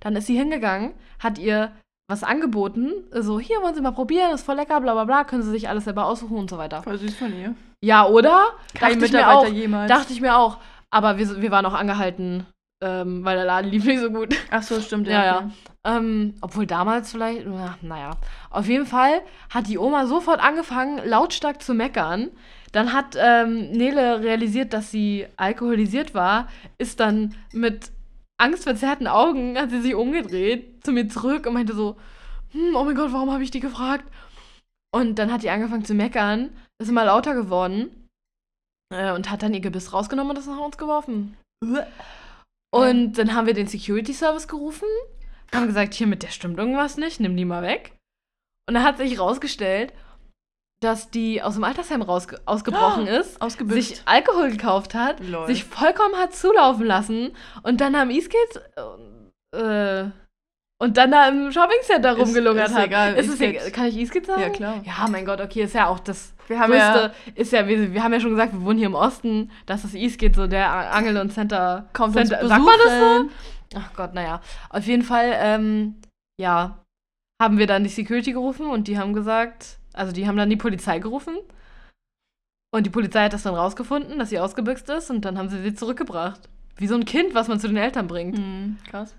B: Dann ist sie hingegangen, hat ihr was angeboten, so, hier wollen Sie mal probieren, ist voll lecker, bla bla bla, können Sie sich alles selber aussuchen und so weiter.
A: Voll süß von ihr.
B: Ja, oder?
A: Kein
B: dachte ich mir
A: Mitarbeiter
B: auch.
A: jemals.
B: Dachte ich mir auch. Aber wir, wir waren auch angehalten, ähm, weil der Laden lief nicht so gut.
A: Ach so, stimmt,
B: Ja,
A: ja.
B: ja. Ähm, obwohl damals vielleicht, na, naja. Auf jeden Fall hat die Oma sofort angefangen, lautstark zu meckern. Dann hat ähm, Nele realisiert, dass sie alkoholisiert war, ist dann mit angstverzerrten Augen, hat sie sich umgedreht zu mir zurück und meinte so, hm, oh mein Gott, warum habe ich die gefragt? Und dann hat die angefangen zu meckern, ist immer lauter geworden äh, und hat dann ihr Gebiss rausgenommen und das nach uns geworfen. Und dann haben wir den Security Service gerufen, haben gesagt, hier mit der stimmt irgendwas nicht, nimm die mal weg. Und dann hat sich rausgestellt, dass die aus dem Altersheim raus ausgebrochen ist,
A: Ausgebüxt.
B: sich Alkohol gekauft hat,
A: Lol.
B: sich vollkommen hat zulaufen lassen und dann am E-Skates äh, und dann da im Shoppingcenter
A: Ist-
B: rumgelungert
A: ist
B: hat.
A: egal,
B: Ist es egal? Kann ich E-Skates sagen?
A: Ja, klar.
B: Ja, mein Gott, okay, ist ja auch das
A: Wir haben
B: größte,
A: ja
B: ist ja, wir, wir haben ja schon gesagt, wir wohnen hier im Osten, dass das E-Skate so der Angel- und Center.
A: kommt uns
B: Center sagt man das so?
A: besuchen.
B: Ach Gott, naja. Auf jeden Fall, ähm, ja, haben wir dann die Security gerufen und die haben gesagt, also die haben dann die Polizei gerufen. Und die Polizei hat das dann rausgefunden, dass sie ausgebüxt ist und dann haben sie sie zurückgebracht. Wie so ein Kind, was man zu den Eltern bringt.
A: Hm, krass.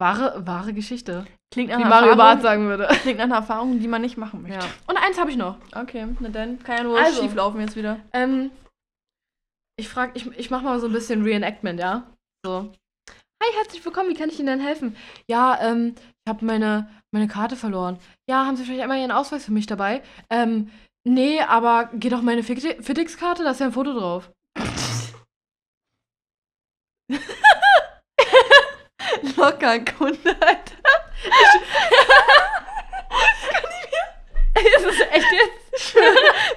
B: Wahre, wahre Geschichte.
A: Klingt nach
B: Wie
A: einer
B: Mario Barth
A: Erfahrung,
B: sagen würde. <laughs>
A: klingt nach einer Erfahrung, die man nicht machen möchte.
B: Ja. Und eins habe ich noch.
A: Okay, na dann kann ja nur
B: Also.
A: schief laufen jetzt wieder.
B: Ähm, ich frage, ich, ich mache mal so ein bisschen Reenactment, ja? So. Hi, herzlich willkommen, wie kann ich Ihnen denn helfen? Ja, ähm, ich habe meine, meine Karte verloren. Ja, haben Sie vielleicht einmal Ihren Ausweis für mich dabei? Ähm, nee, aber geht doch meine Fit- Fitix-Karte, da ist ja ein Foto drauf.
A: Locker ein Kunde, Alter. <laughs>
B: ist es echt jetzt?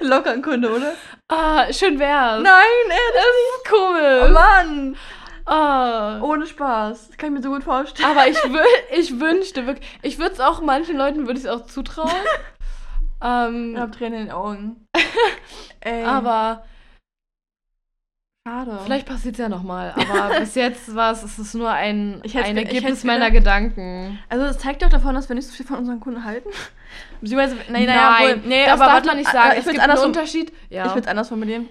B: <laughs>
A: Locker ein Kunde, oder?
B: Ah, schön wär's.
A: Nein, ey,
B: das ist komisch.
A: oh Mann.
B: Ah.
A: Ohne Spaß. Das kann ich mir so gut vorstellen.
B: Aber ich, wü <laughs> ich wünschte wirklich, ich würde es auch, manchen Leuten würde ich es auch zutrauen. ähm,
A: Ich hab Tränen in den Augen. Ey,
B: aber
A: schade.
B: vielleicht passiert es ja nochmal. Aber <laughs> bis jetzt war es, es ist nur ein, ein Ergebnis meiner Gedanken.
A: Also es zeigt doch davon, dass wir nicht so viel von unseren Kunden halten. <laughs> Beziehungsweise, nee, naja,
B: Nein,
A: wohl, nee,
B: das
A: aber
B: darf man nicht
A: äh,
B: sagen.
A: Ich
B: es
A: würde
B: gibt
A: es
B: einen
A: anders,
B: Unterschied. Ja.
A: ich würd's anders formulieren.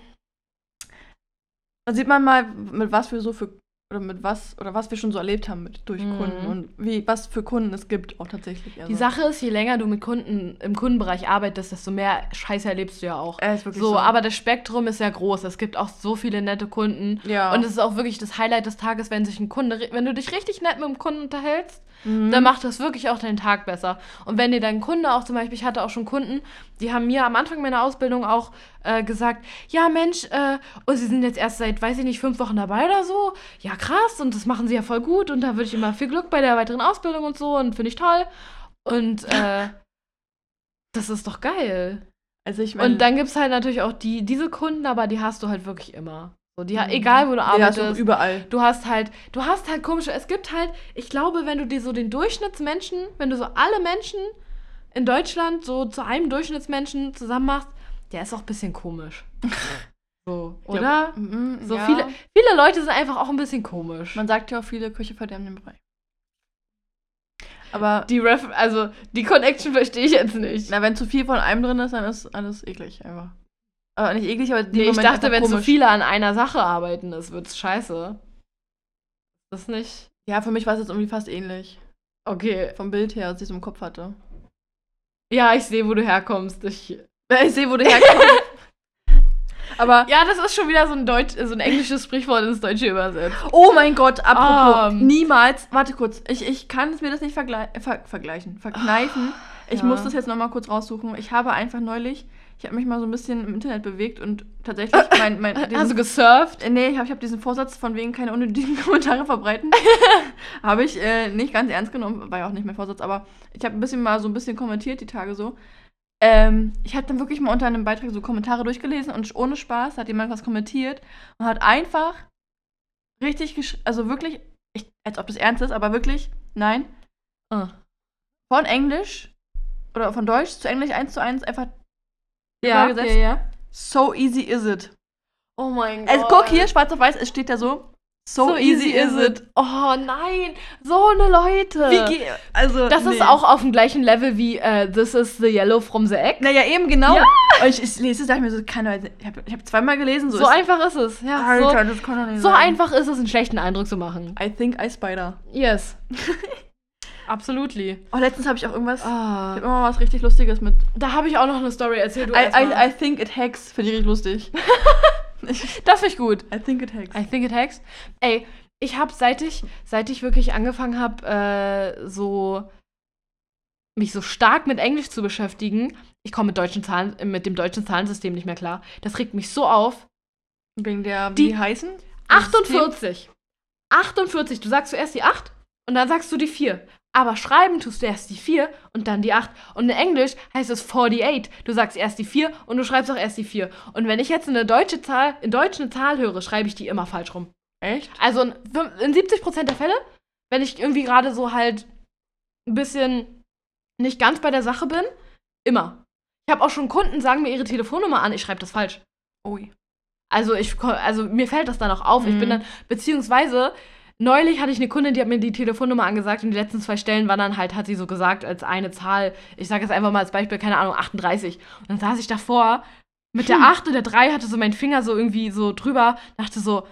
A: Da sieht man mal, mit was wir so für oder mit was oder was wir schon so erlebt haben mit durch
B: Mhm.
A: Kunden und wie was für Kunden es gibt auch tatsächlich. Also,
B: Die Sache ist, je länger du mit Kunden im Kundenbereich arbeitest, desto mehr Scheiße erlebst du ja auch.
A: ist wirklich
B: So,
A: so,
B: aber das Spektrum ist ja groß. Es gibt auch so viele nette Kunden.
A: ja.
B: Und es ist auch wirklich das Highlight des Tages, wenn sich ein Kunde, wenn du dich richtig nett mit dem Kunden unterhältst,
A: Mhm.
B: dann macht das wirklich auch deinen Tag besser. Und wenn dir dein Kunde auch zum Beispiel, ich hatte auch schon Kunden, die haben mir am Anfang meiner Ausbildung auch äh, gesagt, ja Mensch, äh, und sie sind jetzt erst seit, weiß ich nicht, fünf Wochen dabei oder so. Ja, krass, und das machen sie ja voll gut und da würde ich immer viel Glück bei der weiteren Ausbildung und so und finde ich toll. Und äh, <laughs> das ist doch geil.
A: also ich meine,
B: Und dann gibt es halt natürlich auch die, diese Kunden, aber die hast du halt wirklich immer. So, die,
A: Mhm.
B: egal wo du arbeitest.
A: du überall.
B: Du hast halt, du hast halt komische, es gibt halt, ich glaube, wenn du dir so den Durchschnittsmenschen, wenn du so alle Menschen in Deutschland so zu einem Durchschnittsmenschen zusammen machst, der ist auch ein bisschen komisch. <laughs> So, oder?
A: Ja, mhm,
B: So
A: ja.
B: viele, viele Leute sind einfach auch ein bisschen komisch.
A: Man sagt ja auch viele Küche verderben den Brei. Aber
B: die Ref, also die Connection verstehe ich jetzt nicht.
A: na, wenn zu viel von einem drin ist, dann ist alles eklig einfach. Aber nicht eklig, aber
B: Nee, ich dachte, wenn so
A: komisch.
B: viele an einer Sache arbeiten, das wird's scheiße. Das nicht.
A: Ja, für mich war es jetzt irgendwie fast ähnlich.
B: Okay.
A: Vom Bild her, als ich es im Kopf hatte.
B: Ja, ich sehe, wo du herkommst. Ich <laughs>
A: Ich sehe, wo du herkommst. <laughs> aber,
B: ja, das ist schon wieder so ein Deutsch, so ein englisches Sprichwort ins Deutsche übersetzt.
A: oh mein Gott, apropos,
B: Ähm.
A: niemals, warte kurz, ich, ich kann mir das nicht vergle ver vergleichen, verkneifen. Ich
B: ja.
A: muss das jetzt nochmal kurz raussuchen. Ich habe einfach neulich, ich habe mich mal so ein bisschen im Internet bewegt und tatsächlich <laughs> mein, mein
B: Hast du
A: diesen,
B: gesurft?
A: nee, ich habe hab diesen Vorsatz von wegen keine unnötigen <laughs> Kommentare verbreiten. <laughs> habe ich äh, nicht ganz ernst genommen, war ja auch nicht mein Vorsatz, aber ich habe ein bisschen mal so ein bisschen kommentiert die Tage so. Ähm, ich habe dann wirklich mal unter einem Beitrag so Kommentare durchgelesen und ohne Spaß hat jemand was kommentiert und hat einfach richtig geschrieben, also wirklich, ich, als ob das ernst ist, aber wirklich, nein, von Englisch oder von Deutsch zu Englisch eins zu eins einfach
B: Ja, ja, ja.
A: So easy is it.
B: Oh mein Gott.
A: Also guck hier, schwarz auf weiß, es steht da so. So, easy, is it.
B: Oh nein, so eine Leute.
A: Wie geht, also
B: das
A: nee.
B: ist auch auf dem gleichen Level wie äh, This is the Yellow from the Egg.
A: Naja, eben genau.
B: Ja.
A: Und ich, ich lese es, sag ich mir so, kann doch, ich habe hab zweimal gelesen, so,
B: So,
A: ist,
B: einfach ist es. Ja,
A: Alter, das kann doch nicht
B: so, so
A: sein.
B: einfach ist es, einen schlechten Eindruck zu machen.
A: I think I spider.
B: Yes. <laughs> Absolutely.
A: Oh, letztens habe ich auch irgendwas, ich
B: Ah.
A: hab immer was richtig Lustiges mit.
B: Da habe ich auch noch eine Story erzählt. Du
A: I. I, I think it hacks, finde ich richtig lustig. <laughs> <laughs>
B: das finde ich gut.
A: I think it hacks.
B: I think it hacks. Ey, ich habe seit ich, seit ich wirklich angefangen habe, äh, so mich so stark mit Englisch zu beschäftigen, ich komme mit deutschen Zahlen, mit dem deutschen Zahlensystem nicht mehr klar. Das regt mich so auf.
A: Wegen der, wie
B: Die-
A: heißen? Das System?
B: 48. 48. Du sagst zuerst die 8 und dann sagst du die 4. Aber schreiben tust du erst die 4 und dann die 8. Und in Englisch heißt es 48. Du sagst erst die 4 und du schreibst auch erst die 4. Und wenn ich jetzt eine deutsche Zahl, in Deutsch eine Zahl höre, schreibe ich die immer falsch rum.
A: Echt?
B: Also in, in 70% der Fälle, wenn ich irgendwie gerade so halt ein bisschen nicht ganz bei der Sache bin, immer. Ich habe auch schon Kunden, sagen mir ihre Telefonnummer an, ich schreibe das falsch.
A: Ui.
B: Also ich, also mir fällt das dann auch auf. Ich bin
A: Mhm.
B: dann, beziehungsweise neulich hatte ich eine Kundin, die hat mir die Telefonnummer angesagt und die letzten zwei Stellen waren dann halt, hat sie so gesagt, als eine Zahl, ich sage jetzt einfach mal als Beispiel, keine Ahnung, 38. Und dann saß ich davor mit der
A: Hm.
B: 8 und der 3 hatte so meinen Finger so irgendwie so drüber, dachte so,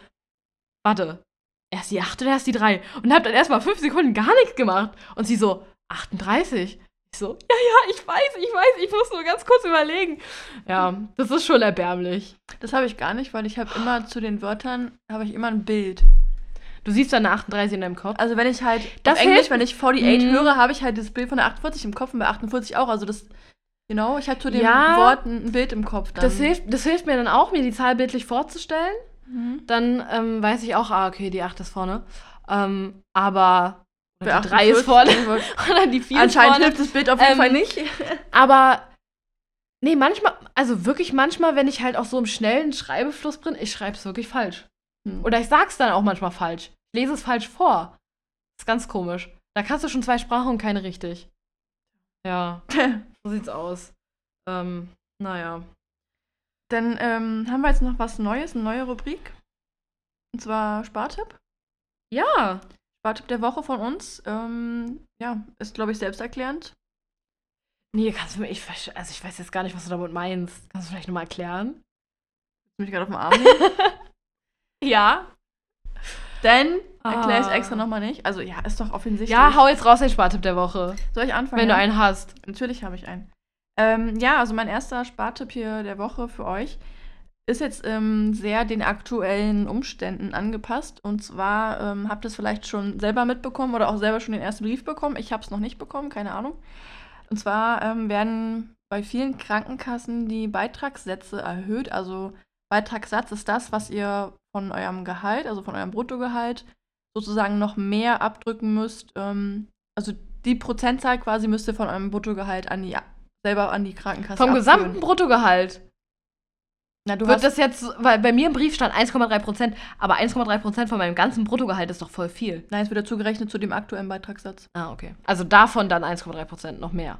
B: warte, erst die 8 oder erst die 3? Und hab dann erstmal fünf Sekunden gar nichts gemacht. Und sie so, 38? Ich so, ja, ja, ich weiß, ich weiß, ich muss nur ganz kurz überlegen. Ja, das ist schon erbärmlich.
A: Das habe ich gar nicht, weil ich habe immer zu den Wörtern, habe ich immer ein Bild.
B: Du siehst dann eine 38 in deinem Kopf.
A: Also wenn ich halt
B: Das
A: Englisch, wenn ich 48
B: Mhm.
A: höre, habe ich halt das Bild von der 48 im Kopf und bei 48 auch. Also das, genau, ich habe zu den
B: Ja.
A: Worten ein Bild im Kopf dann.
B: Das hilft, das hilft mir dann auch, mir die Zahl bildlich vorzustellen.
A: Mhm.
B: Dann ähm, weiß ich auch, ah, okay, die 8 ist vorne. Ähm, aber die 3 ist
A: 48
B: vorne. <laughs> Oder die 4 ist
A: Anscheinend
B: vorne.
A: hilft das Bild auf jeden
B: Ähm,
A: Fall nicht.
B: Aber nee, manchmal, also wirklich manchmal, wenn ich halt auch so im schnellen Schreibefluss bin, ich schreibe es wirklich falsch.
A: Hm.
B: Oder ich sag's dann auch manchmal falsch. Ich lese es falsch vor. ist ganz komisch. Da kannst du schon zwei Sprachen und keine richtig. Ja, <laughs> so sieht's aus. Ähm, naja.
A: Dann ähm, haben wir jetzt noch was Neues, eine neue Rubrik. Und zwar Spartipp.
B: Ja.
A: Spartipp der Woche von uns. Ähm, ja, ist, glaube ich, selbsterklärend.
B: Nee, kannst du mir, ich, also ich weiß jetzt gar nicht, was du damit meinst. Kannst du vielleicht nochmal erklären?
A: Ich mich gerade auf den Arm nehmen. <laughs>
B: Ja.
A: Dann erkläre ich es
B: Ah.
A: extra nochmal nicht. Also ja, ist doch offensichtlich.
B: Ja, hau jetzt raus den Spartipp der Woche.
A: Soll ich anfangen?
B: Wenn du einen hast.
A: Natürlich habe ich einen. Ähm, ja, also mein erster Spartipp hier der Woche für euch ist jetzt ähm, sehr den aktuellen Umständen angepasst. Und zwar ähm, habt ihr es vielleicht schon selber mitbekommen oder auch selber schon den ersten Brief bekommen. Ich habe es noch nicht bekommen, keine Ahnung. Und zwar ähm, werden bei vielen Krankenkassen die Beitragssätze erhöht. Also Beitragssatz ist das, was ihr von eurem Gehalt, also von eurem Bruttogehalt, sozusagen noch mehr abdrücken müsst. Ähm, also die Prozentzahl quasi müsst ihr von eurem Bruttogehalt an die selber an die Krankenkasse
B: Vom
A: abführen.
B: gesamten Bruttogehalt.
A: Na, du
B: Wird
A: hast
B: das jetzt, weil bei mir im Brief stand 1,3 Prozent, aber 1,3 Prozent von meinem ganzen Bruttogehalt ist doch voll viel.
A: Nein, es wird dazu gerechnet zu dem aktuellen Beitragssatz.
B: Ah, okay. Also davon dann 1,3 Prozent, noch mehr.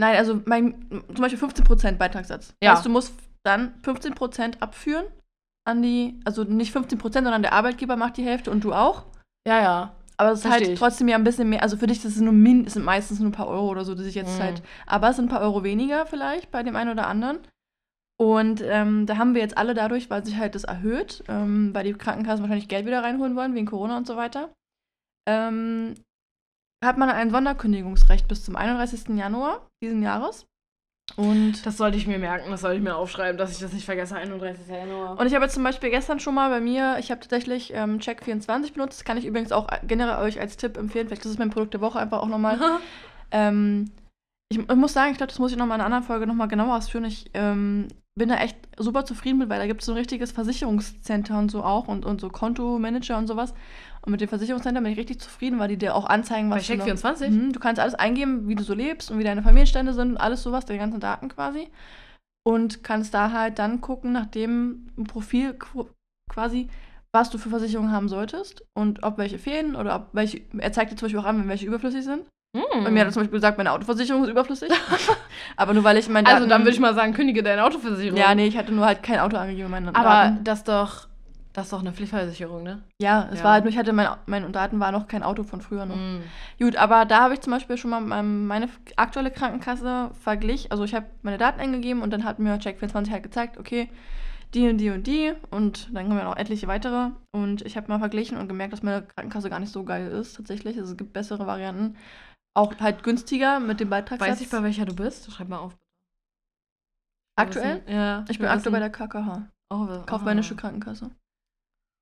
A: Nein, also mein, zum Beispiel 15% Beitragssatz.
B: Ja.
A: Heißt, du musst dann 15% abführen an die, also nicht 15%, sondern der Arbeitgeber macht die Hälfte und du auch.
B: Ja, ja.
A: Aber es ist
B: Versteh
A: halt
B: ich.
A: trotzdem ja ein bisschen mehr. Also für dich ist es nur min, es sind meistens nur ein paar Euro oder so, die sich jetzt
B: Mhm.
A: halt. Aber es sind ein paar Euro weniger vielleicht bei dem einen oder anderen. Und ähm, da haben wir jetzt alle dadurch, weil sich halt das erhöht, ähm, weil die Krankenkassen wahrscheinlich Geld wieder reinholen wollen, wegen Corona und so weiter, ähm, hat man ein Sonderkündigungsrecht bis zum 31. Januar diesen Jahres. Und,
B: Das sollte ich mir merken, das sollte ich mir aufschreiben, dass ich das nicht vergesse. 31. Januar.
A: und ich habe jetzt zum Beispiel gestern schon mal bei mir, ich habe tatsächlich ähm, Check24 benutzt. Das kann ich übrigens auch generell euch als Tipp empfehlen. Vielleicht ist es mein Produkt der Woche einfach auch nochmal. <laughs> Ähm, ich, ich muss sagen, ich glaube, das muss ich nochmal in einer anderen Folge nochmal genauer ausführen. Ich ähm, bin da echt super zufrieden mit, weil da gibt es so ein richtiges Versicherungscenter und so auch und, und so Kontomanager und sowas. Und mit dem Versicherungscenter bin ich richtig zufrieden, weil die dir auch anzeigen,
B: Bei
A: was du noch-
B: Check24?
A: Mhm, du kannst alles eingeben, wie du so lebst und wie deine Familienstände sind und alles sowas, deine ganzen Daten quasi. Und kannst da halt dann gucken, nach dem Profil qu- quasi, was du für Versicherungen haben solltest und ob welche fehlen oder ob welche. Er zeigt dir zum Beispiel auch an, wenn welche überflüssig sind.
B: Hm.
A: Bei mir hat er zum Beispiel gesagt, meine Autoversicherung ist überflüssig. <laughs> Aber nur weil ich mein
B: also dann würde ich mal sagen, kündige deine Autoversicherung.
A: Ja, nee, ich hatte nur halt kein Auto angegeben in meinen
B: Aber
A: Daten.
B: das doch, das ist doch eine Pflichtversicherung, ne?
A: Ja, es
B: Ja.
A: war halt nur, ich hatte mein, meine Daten war noch kein Auto von früher noch.
B: Mhm.
A: Gut, aber da habe ich zum Beispiel schon mal mein- meine aktuelle Krankenkasse verglichen. Also ich habe meine Daten eingegeben und dann hat mir Check24 halt gezeigt, okay, die und die und die und dann kommen ja noch etliche weitere. Und ich habe mal verglichen und gemerkt, dass meine Krankenkasse gar nicht so geil ist tatsächlich. Also es gibt bessere Varianten. Auch halt günstiger mit dem Beitragssatz.
B: Weiß ich, bei welcher du bist? Schreib mal auf.
A: Aktuell?
B: Ja.
A: Ich bin aktuell bei der KKH,
B: oh,
A: Kaufmännische Krankenkasse.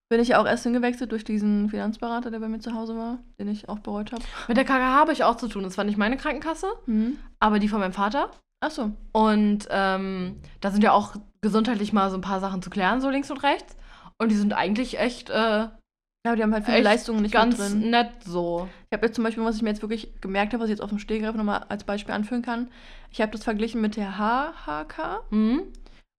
A: Bin ich ja auch erst hingewechselt durch diesen Finanzberater, der bei mir zu Hause war, den ich auch bereut habe.
B: Mit der KKH habe ich auch zu tun. Das war nicht meine Krankenkasse,
A: Mhm.
B: aber die von meinem Vater.
A: Achso.
B: Und ähm, da sind ja auch gesundheitlich mal so ein paar Sachen zu klären, so links und rechts. Und die sind eigentlich echt, äh,
A: Ja, die haben halt viele Leistungen nicht
B: ganz
A: drin.
B: nett so.
A: Ich habe jetzt zum Beispiel, was ich mir jetzt wirklich gemerkt habe, was ich jetzt auf dem Stehgreif nochmal als Beispiel anführen kann. Ich habe das verglichen mit der HHK.
B: Mhm.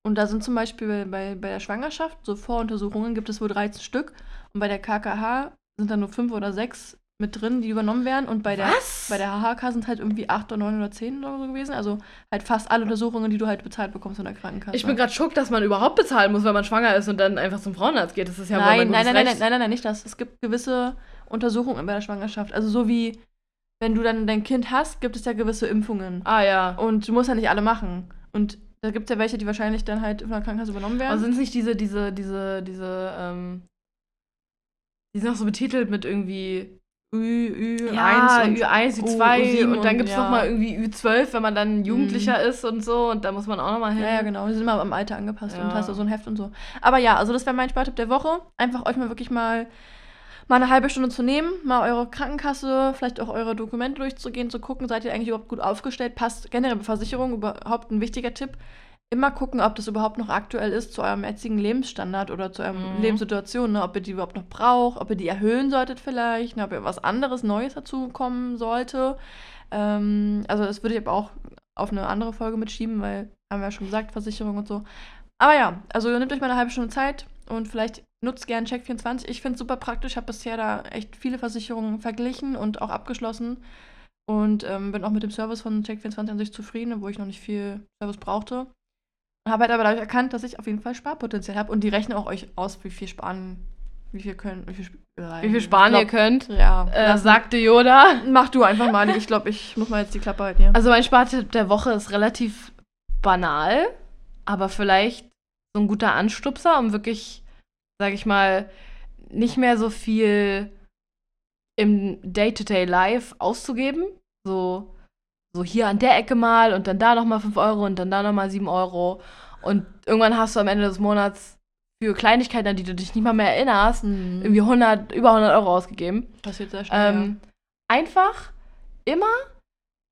A: Und da sind zum Beispiel bei, bei der Schwangerschaft, so Voruntersuchungen gibt es wohl 13 Stück. Und bei der KKH sind dann nur 5 oder 6 mit drin, die übernommen werden. Und bei der,
B: Was?
A: bei der HHK sind halt irgendwie 8 oder 9 oder 10 oder so gewesen. Also halt fast alle Untersuchungen, die du halt bezahlt bekommst von der Krankenkasse.
B: Ich bin gerade schockt, dass man überhaupt bezahlen muss, wenn man schwanger ist und dann einfach zum Frauenarzt geht. Das ist ja wohl
A: nein,
B: mein
A: nein, nein, nein,
B: Recht.
A: nein, nein, nein, nicht das. Es gibt gewisse Untersuchungen bei der Schwangerschaft. Also so wie, wenn du dann dein Kind hast, gibt es ja gewisse Impfungen.
B: Ah ja.
A: Und du musst ja nicht alle machen. Und da gibt es ja welche, die wahrscheinlich dann halt von der Krankenkasse übernommen werden.
B: Aber sind es nicht diese, diese, diese, diese, ähm, die sind auch so betitelt mit irgendwie
A: Ü, Ü1
B: ja,
A: und
B: Ü1,
A: U-
B: Ü2
A: U7
B: und dann
A: und
B: gibt es
A: ja. Mhm.
B: nochmal irgendwie Ü12, wenn man dann Jugendlicher ist und so und da muss man auch nochmal hin.
A: Ja, ja, genau. Die sind immer am Alter angepasst und
B: Ja.
A: hast du so ein Heft und so. Aber ja, also das wäre mein Spartipp der Woche. Einfach euch mal wirklich mal, mal eine halbe Stunde zu nehmen, mal eure Krankenkasse, vielleicht auch eure Dokumente durchzugehen, zu gucken, seid ihr eigentlich überhaupt gut aufgestellt, passt generell bei Versicherung überhaupt ein wichtiger Tipp. Immer gucken, ob das überhaupt noch aktuell ist zu eurem jetzigen Lebensstandard oder zu eurem
B: Mhm.
A: Lebenssituation, ne? ob ihr die überhaupt noch braucht, ob ihr die erhöhen solltet vielleicht, ne? ob ihr was anderes Neues dazu kommen sollte. Ähm, also das würde ich aber auch auf eine andere Folge mitschieben, weil haben wir ja schon gesagt, Versicherung und so. Aber ja, also nehmt euch mal eine halbe Stunde Zeit und vielleicht nutzt gern Check24. Ich finde es super praktisch. Ich habe bisher da echt viele Versicherungen verglichen und auch abgeschlossen. Und ähm, bin auch mit dem Service von Check24 an sich zufrieden, wo ich noch nicht viel Service brauchte. Habe halt aber dadurch erkannt, dass ich auf jeden Fall Sparpotenzial habe. Und die rechnen auch euch aus, wie viel sparen, wie viel können, wie viel, sp-
B: Wie viel sparen
A: ich
B: ihr
A: glaub,
B: könnt,
A: Ja,
B: äh, sagte Yoda. <laughs>
A: mach du einfach mal. Ich glaube, ich muss mal jetzt die Klappe halten hier.
B: Also mein Spartipp der Woche ist relativ banal, aber vielleicht so ein guter Anstupser, um wirklich, sag ich mal, nicht mehr so viel im Day-to-Day-Life auszugeben. So, so hier an der Ecke mal und dann da nochmal 5 Euro und dann da nochmal 7 Euro. Und irgendwann hast du am Ende des Monats für Kleinigkeiten, an die du dich nicht mal mehr erinnerst,
A: Mhm.
B: irgendwie 100, über 100 Euro ausgegeben.
A: passiert sehr schnell.
B: Ähm, Einfach immer,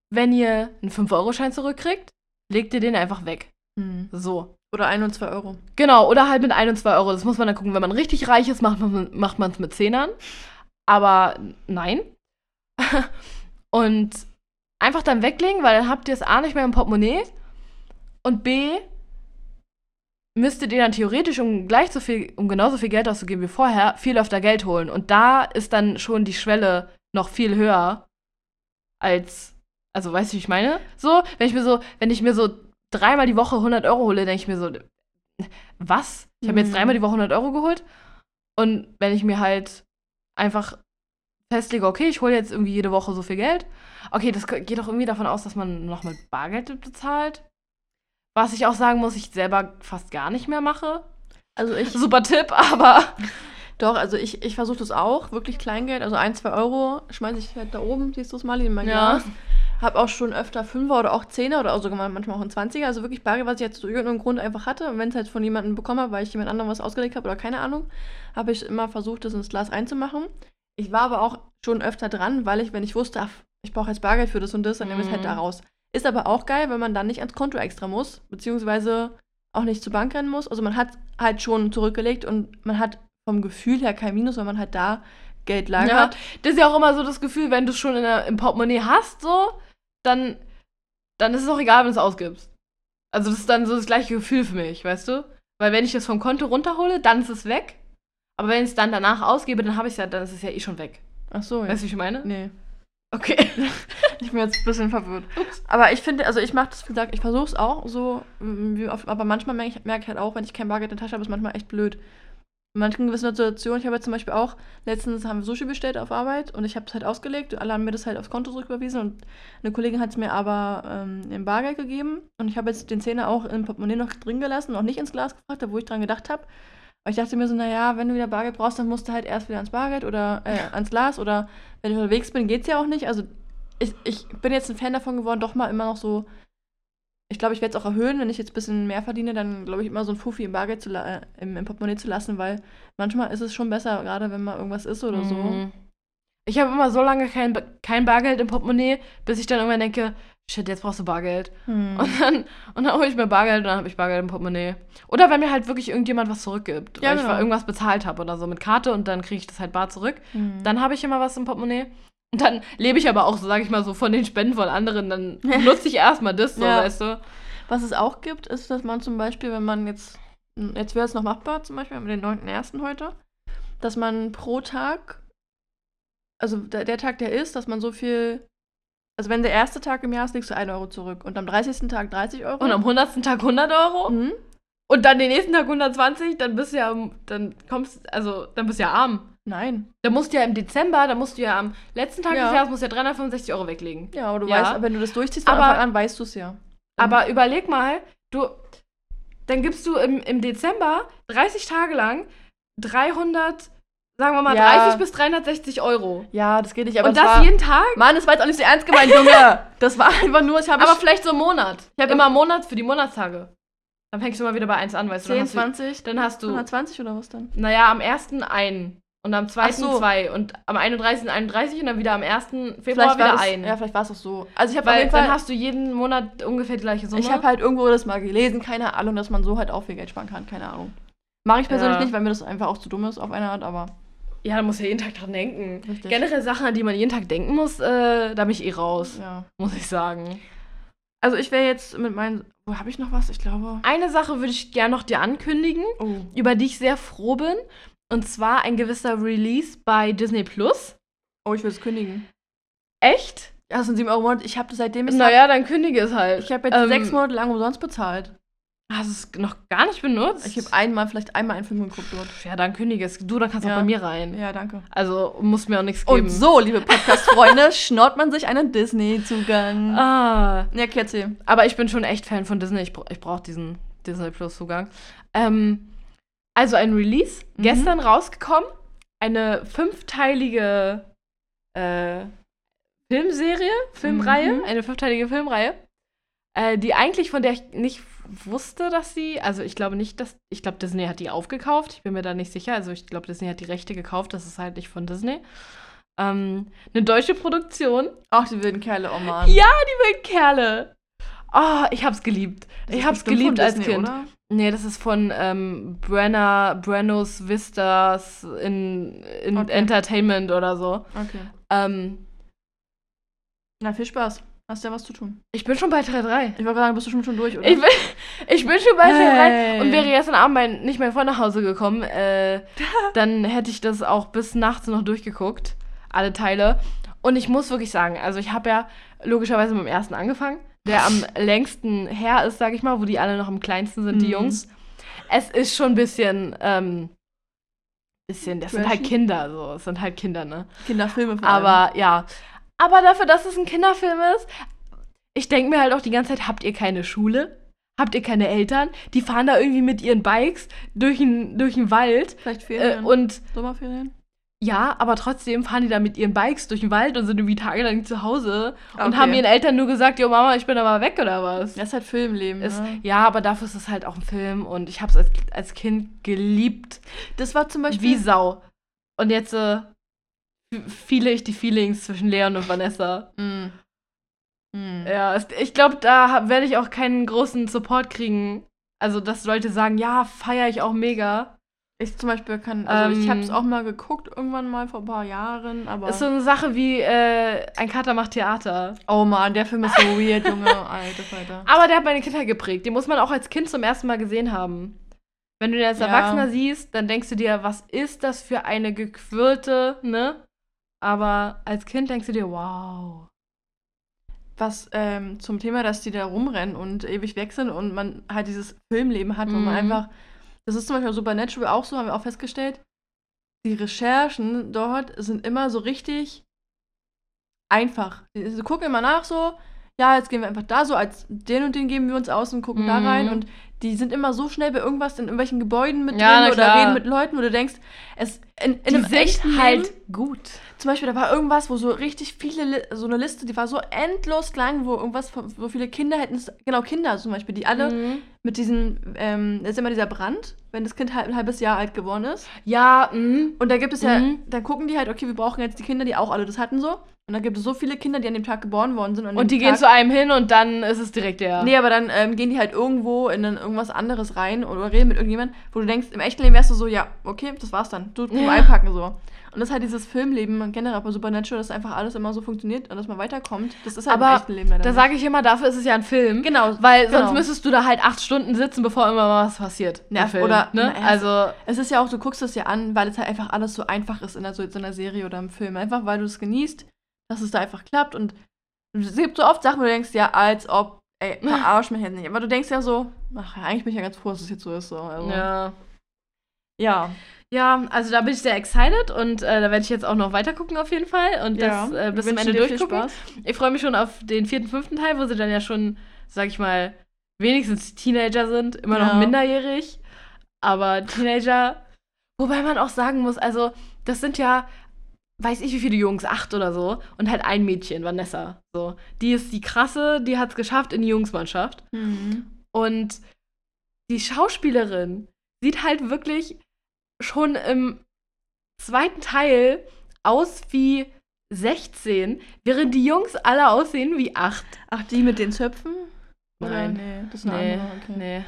B: wenn ihr einen 5-Euro-Schein zurückkriegt, legt ihr den einfach weg.
A: ja. Mhm.
B: So.
A: Oder ein und zwei Euro.
B: Genau, oder halt mit 1 und 2 Euro. Das muss man dann gucken. Wenn man richtig reich ist, macht man es mit Zehnern. Aber nein. <laughs> und einfach dann weglegen, weil dann habt ihr es A nicht mehr im Portemonnaie und B müsstet ihr dann theoretisch, um gleich so viel, um genauso viel Geld auszugeben wie vorher, viel öfter Geld holen. Und da ist dann schon die Schwelle noch viel höher als, also weißt du, wie ich meine? So, wenn ich mir so, wenn ich mir so dreimal die Woche 100 Euro hole, denke ich mir so, was? Ich habe mir jetzt
A: Mhm.
B: dreimal die Woche 100 Euro geholt und wenn ich mir halt einfach festlege, okay, ich hole jetzt irgendwie jede Woche so viel Geld, okay, das geht doch irgendwie davon aus, dass man noch mit Bargeld bezahlt. Was ich auch sagen muss, ich selber fast gar nicht mehr mache.
A: Also ich.
B: Super Tipp, <laughs> aber.
A: Doch, also ich, ich versuche das auch, wirklich Kleingeld, also ein, zwei Euro schmeiße ich halt da oben, siehst du es mal, in mein
B: Ja.
A: Glas. Hab auch schon öfter Fünfer oder auch Zehner oder auch sogar manchmal auch ein Zwanziger, also wirklich Bargeld, was ich jetzt aus irgendeinem Grund einfach hatte. Und wenn es halt von jemandem bekommen habe, weil ich jemand anderem was ausgelegt habe oder keine Ahnung, habe ich immer versucht, das ins Glas reinzumachen. Ich war aber auch schon öfter dran, weil ich, wenn ich wusste, ach, ich brauche jetzt Bargeld für das und das, dann nehme ich es halt
B: Mhm.
A: da raus. Ist aber auch geil, wenn man dann nicht ans Konto extra muss, beziehungsweise auch nicht zur Bank rennen muss. Also man hat halt schon zurückgelegt und man hat vom Gefühl her kein Minus, weil man halt da Geld
B: Ja,
A: lagert.
B: das ist ja auch immer so das Gefühl, wenn du es schon in der, im Portemonnaie hast, so, dann, dann ist es auch egal, wenn du es ausgibst. Also das ist dann so das gleiche Gefühl für mich, weißt du? Weil wenn ich das vom Konto runterhole, dann ist es weg. Aber wenn ich es dann danach ausgebe, dann habe ich es ja, dann ist es ja eh schon weg.
A: Ach so, ja.
B: Weißt du, wie ich meine?
A: Nee.
B: Okay. <laughs>
A: Ich bin jetzt ein bisschen verwirrt. Aber ich finde, also ich mache das, wie gesagt, ich versuche es auch so, oft, aber manchmal merke ich, merke ich halt auch, wenn ich kein Bargeld in der Tasche habe, ist manchmal echt blöd. In manchen gewissen Situationen, ich habe jetzt zum Beispiel auch, letztens haben wir Sushi bestellt auf Arbeit und ich habe es halt ausgelegt und alle haben mir das halt aufs Konto zurücküberwiesen und eine Kollegin hat es mir aber ähm, im Bargeld gegeben und ich habe jetzt den Zehner auch im Portemonnaie noch drin gelassen und auch nicht ins Glas gefragt, wo ich dran gedacht habe. Aber ich dachte mir so, naja, wenn du wieder Bargeld brauchst, dann musst du halt erst wieder ans Bargeld oder äh, ans Glas oder wenn ich unterwegs bin, geht's ja auch nicht. Also ich, ich bin jetzt ein Fan davon geworden, doch mal immer noch so. Ich glaube, ich werde es auch erhöhen, wenn ich jetzt ein bisschen mehr verdiene, dann glaube ich immer so ein Fuffi im Bargeld zu äh, im, im Portemonnaie zu lassen, weil manchmal ist es schon besser, gerade wenn mal irgendwas ist oder so.
B: Mhm. Ich habe immer so lange kein, Ba- kein Bargeld im Portemonnaie, bis ich dann irgendwann denke, shit, jetzt brauchst du Bargeld.
A: Hm.
B: Und dann, und dann hole ich mir Bargeld und dann habe ich Bargeld im Portemonnaie. Oder wenn mir halt wirklich irgendjemand was zurückgibt.
A: Ja,
B: weil ich
A: genau.
B: irgendwas bezahlt habe oder so mit Karte und dann kriege ich das halt bar zurück.
A: Hm.
B: Dann habe ich immer was im Portemonnaie. Und dann lebe ich aber auch, so sage ich mal, so von den Spenden von anderen. Dann nutze ich erstmal das, so,
A: Ja.
B: weißt du.
A: Was es auch gibt, ist, dass man zum Beispiel, wenn man jetzt, jetzt wäre es noch machbar, zum Beispiel mit den 9.1. heute, dass man pro Tag, also der, der Tag, der ist, dass man so viel, also wenn der erste Tag im Jahr ist, legst du 1 Euro zurück und am 30. Tag 30 Euro.
B: Und am 100. Tag 100 Euro.
A: Mhm.
B: Und dann den nächsten Tag 120, dann bist du ja, dann kommst, also, dann bist du ja arm.
A: Nein.
B: Da musst du ja im Dezember, da musst du ja am letzten Tag
A: Ja.
B: des Jahres musst du ja 365 Euro weglegen.
A: Ja, aber du
B: Ja.
A: weißt, wenn du das durchziehst, von
B: Aber-
A: Anfang an weißt du es ja.
B: Aber überleg mal, du, dann gibst du im, im Dezember 30 Tage lang 300, sagen wir mal
A: Ja.
B: 30 bis 360 Euro.
A: Ja, das geht nicht. Aber
B: Und
A: es
B: das
A: war,
B: jeden Tag?
A: Mann, das war jetzt auch nicht so ernst gemeint, Junge. <laughs> das war einfach nur, ich habe
B: Aber vielleicht so im Monat.
A: Ich hab
B: immer im Monat für die Monatstage. Dann fängst du mal wieder bei 1 an, weißt du.
A: 10,
B: Dann hast du,
A: 20,
B: dann hast du
A: 120 oder was dann?
B: naja, am 1. ein. Und am 2.
A: Ach so.
B: zwei. Und am 31. 31 und dann wieder am 1. Februar
A: Vielleicht
B: wieder
A: das,
B: ein.
A: Ja, vielleicht war es auch so. Also ich habe auf jeden
B: dann
A: Fall,
B: hast du jeden Monat ungefähr die gleiche Summe.
A: ich habe halt irgendwo das mal gelesen, keine Ahnung, dass man so halt auch viel Geld sparen kann, keine Ahnung. Mache ich persönlich
B: Ja.
A: nicht, weil mir das einfach auch zu dumm ist auf eine Art, aber
B: ja, da muss ja jeden Tag dran denken.
A: richtig.
B: Generell Sachen, an die man jeden Tag denken muss, äh, da bin ich eh raus,
A: Ja.
B: muss ich sagen.
A: Also ich wäre jetzt mit meinen, wo habe ich noch was? Ich glaube.
B: Eine Sache würde ich gerne noch dir ankündigen,
A: Oh.
B: über die ich sehr froh bin. Und zwar ein gewisser Release bei Disney Plus.
A: Oh, ich will es kündigen.
B: Echt?
A: Ja, das sind 7 Euro im Monat. Ich habe das seitdem ich
B: Naja, dann kündige es halt.
A: Ich habe jetzt
B: Ähm,
A: sechs Monate lang umsonst bezahlt.
B: Hast du es noch gar nicht benutzt?
A: Ich habe einmal, vielleicht einmal einen Film geguckt dort.
B: Ja, dann kündige es. Du, dann kannst du
A: Ja.
B: auch bei mir rein.
A: Ja, danke.
B: Also muss mir auch nichts geben.
A: Und so, liebe Podcast-Freunde, <laughs> schnaut man sich einen Disney-Zugang.
B: Ah.
A: Ja, Kerze.
B: Aber ich bin schon echt Fan von Disney. Ich, bra ich brauche diesen Disney Plus Zugang. Ähm, also ein Release,
A: Mhm.
B: gestern rausgekommen. Eine fünfteilige äh, Filmserie, Filmreihe.
A: Mhm.
B: Eine fünfteilige Filmreihe. Äh, die eigentlich, von der ich nicht wusste, dass sie, also ich glaube nicht, dass, ich glaube Disney hat die aufgekauft. Ich bin mir da nicht sicher. Also ich glaube Disney hat die Rechte gekauft. Das ist halt nicht von Disney. Ähm, eine deutsche Produktion.
A: Ach, die wilden Kerle, oh Mann.
B: Ja, die wilden Kerle. Oh, ich hab's geliebt. Ich hab's geliebt als
A: Disney,
B: Kind.
A: Oder?
B: Nee, das ist von ähm, Brenner, Brennos Vistas in, in
A: Okay.
B: Entertainment oder so.
A: Okay.
B: Ähm,
A: Na, viel Spaß. Hast ja was zu tun.
B: ich bin schon bei Teil 3.
A: Ich wollte sagen, bist du schon, schon durch, oder?
B: Ich bin, ich bin schon bei Teil 3
A: Hey.
B: und wäre gestern Abend mein, nicht mein Freund nach Hause gekommen, äh, <laughs> dann hätte ich das auch bis nachts noch durchgeguckt. Alle Teile. Und ich muss wirklich sagen, also ich habe ja logischerweise mit dem ersten angefangen, der am längsten her ist, sag ich mal, wo die alle noch am kleinsten sind, die
A: Mhm.
B: Jungs. Es ist schon ein bisschen, ähm, bisschen, das sind halt? Kinder, so. Es sind halt Kinder, ne?
A: Kinderfilme vor allem.
B: Aber ja. Aber dafür, dass es ein Kinderfilm ist, ich denke mir halt auch die ganze Zeit, habt ihr keine Schule? Habt ihr keine Eltern? Die fahren da irgendwie mit ihren Bikes durch den durch den Wald.
A: Vielleicht
B: Äh,
A: Ferien.
B: und
A: Sommerferien?
B: Ja, aber trotzdem fahren die da mit ihren Bikes durch den Wald und sind irgendwie tagelang zu Hause und
A: Okay.
B: haben ihren Eltern nur gesagt, jo Mama, ich bin aber weg oder was?
A: Das ist halt Filmleben.
B: Ist,
A: ne?
B: ja, aber dafür ist es halt auch ein Film und ich habe es als, als Kind geliebt.
A: Das war zum Beispiel.
B: Wie Sau. Und jetzt äh, fühle ich die Feelings zwischen Leon und Vanessa.
A: Mm. Mm.
B: Ja, ich glaube, da werde ich auch keinen großen Support kriegen. Also, dass Leute sagen, ja, feiere ich auch mega.
A: Ich zum Beispiel kann, also ich habe es
B: Ähm,
A: auch mal geguckt, irgendwann mal vor ein paar Jahren, aber.
B: Ist so eine Sache wie äh, ein Kater macht Theater.
A: oh Mann, der Film ist so weird, Junge. <laughs> Alter, Alter.
B: Aber der hat meine Kindheit geprägt. Den muss man auch als Kind zum ersten Mal gesehen haben. Wenn du den als
A: Ja.
B: Erwachsener siehst, dann denkst du dir, was ist das für eine gequirlte, ne? Aber als Kind denkst du dir, wow.
A: Was ähm, zum Thema, dass die da rumrennen und ewig weg sind und man halt dieses Filmleben hat, wo man
B: Mhm.
A: einfach. Das ist zum Beispiel Supernatural auch so, haben wir auch festgestellt. Die Recherchen dort sind immer so richtig einfach. Sie gucken immer nach so, ja, jetzt gehen wir einfach da so, als den und den geben wir uns aus und gucken da
B: Mhm.
A: rein. Und die sind immer so schnell bei irgendwas in irgendwelchen Gebäuden mit
B: Ja,
A: drin oder
B: klar.
A: reden mit Leuten, wo du denkst, es in, in
B: Die
A: einem
B: sind
A: echten
B: halt
A: Leben,
B: gut.
A: Zum Beispiel, da war irgendwas, wo so richtig viele, so eine Liste, die war so endlos lang, wo irgendwas, wo viele Kinder hätten, genau Kinder zum Beispiel, die alle
B: Mhm.
A: mit diesen, ähm, das ist immer dieser Brand, wenn das Kind halt ein halbes Jahr alt geworden ist.
B: Ja, mhm.
A: Und da gibt es ja,
B: Mhm.
A: dann gucken die halt, okay, wir brauchen jetzt die Kinder, die auch alle das hatten so. Und dann gibt es so viele Kinder, die an dem Tag geboren worden sind.
B: Und
A: dem
B: die gehen
A: Tag,
B: zu einem hin und dann ist es direkt der.
A: Nee, aber dann ähm, gehen die halt irgendwo in dann irgendwas anderes rein oder reden mit irgendjemandem, wo du denkst, im echten Leben wärst du so, ja, okay, das war's dann. Du, du
B: Ja.
A: einpacken so. Und das ist halt dieses Filmleben und generell bei Supernatural, dass einfach alles immer so funktioniert und dass man weiterkommt. Das ist halt
B: Aber
A: im echten Leben leider
B: Da sage ich immer, dafür ist es ja ein Film.
A: Genau,
B: Weil
A: genau.
B: sonst müsstest du da halt acht Stunden sitzen, bevor immer mal was passiert.
A: Ja,
B: Film,
A: oder-
B: ne?
A: na,
B: Also,
A: Es ist ja auch, du guckst es ja an, weil es halt einfach alles so einfach ist in der, so, so einer Serie oder im Film. Einfach weil du es genießt, dass es da einfach klappt. Und es gibt so oft Sachen, wo du denkst, ja, als ob, ey, <laughs> verarsch mich jetzt nicht. Aber du denkst ja so, ach, eigentlich bin ich ja ganz froh, dass es jetzt so ist. So. Also,
B: ja.
A: ja.
B: Ja, also da bin ich sehr excited und äh, da werde ich jetzt auch noch weiter gucken auf jeden Fall und das äh, bis zum Ende durchgucken. Ich freue mich schon auf den vierten, fünften Teil, wo sie dann ja schon, sag ich mal, wenigstens Teenager sind, immer noch
A: Ja.
B: minderjährig, aber Teenager. Wobei man auch sagen muss, also das sind ja, weiß ich wie viele Jungs, acht oder so, und halt ein Mädchen, Vanessa. So, die ist die krasse, die hat es geschafft in die Jungsmannschaft.
A: Mhm.
B: Und die Schauspielerin sieht halt wirklich schon im zweiten Teil aus wie 16, während die Jungs alle aussehen wie 8.
A: Ach, die mit den Zöpfen?
B: Nein.
A: Nee, das ist eine
B: Nee,
A: andere. Okay.
B: nee.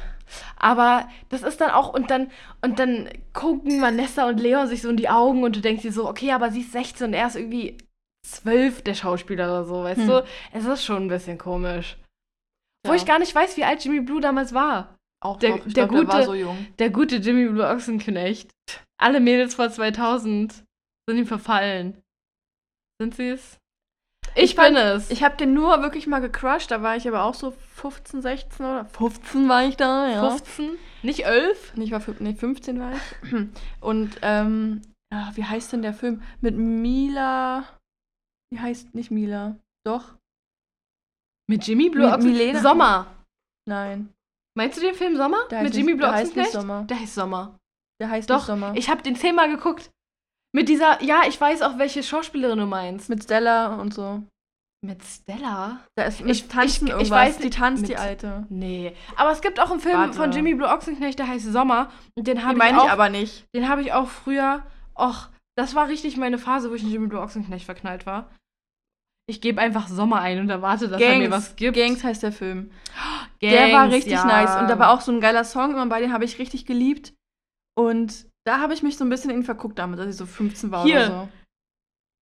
B: Aber das ist dann auch, und dann, und dann gucken Vanessa und Leon sich so in die Augen und du denkst dir so, okay, aber sie ist 16 und er ist irgendwie 12, der Schauspieler oder so, weißt
A: Hm.
B: du? Es ist schon ein bisschen komisch. Wo
A: Ja.
B: ich gar nicht weiß, wie alt Jimmy Blue damals war.
A: Auch
B: der-.
A: Ich
B: der
A: glaub, der war
B: gute-
A: so jung.
B: Der gute Jimmy Blue Ochsenknecht. Alle Mädels vor 2000 sind ihm verfallen. Sind sie es? Ich,
A: Ich fand-
B: bin es.
A: Ich habe den nur wirklich mal gecrushed, da war ich aber auch so 15, 16 oder 15 war ich da, ja.
B: 15? Nicht 11?
A: Nee, ich war nee, 15 war ich. <clears throat> Und, ähm, ja, wie heißt denn der Film? Mit Mila. Wie heißt nicht Mila? Doch?
B: Mit Jimmy Blue
A: Mi-
B: Ochsenknecht?
A: Milena-
B: Sommer.
A: Nein.
B: Meinst du den Film Sommer?
A: Der
B: Mit Jimmy Blue
A: der heißt nicht? Sommer.
B: Der heißt Sommer.
A: Der heißt
B: Doch,
A: nicht Sommer.
B: ich habe den zehnmal geguckt. Mit dieser, ja, ich weiß auch, welche Schauspielerin du meinst.
A: mit Stella und so.
B: Mit Stella?
A: Da ist mit
B: Ich-
A: Tanzen
B: ich- ich
A: irgendwas.
B: weiß
A: die tanzt,
B: mit-
A: die Alte.
B: Nee. Aber es gibt auch einen Film
A: Warte.
B: von Jimmy Blue Ochsenknecht, der heißt Sommer. Und den habe ich
A: meine ich aber nicht.
B: Den habe ich auch früher. Och, das war richtig meine Phase, wo ich in Jimmy Blue Ochsenknecht verknallt war. Ich gebe einfach Sommer ein und erwarte, dass er mir was gibt.
A: Gangs heißt der Film. <gasps> der war
B: Gangs,
A: richtig
B: ja.
A: nice. Und da war auch so ein geiler Song, immer bei den habe ich richtig geliebt. Und da habe ich mich so ein bisschen in ihn verguckt damit, als ich so 15 war
B: Hier.
A: oder so.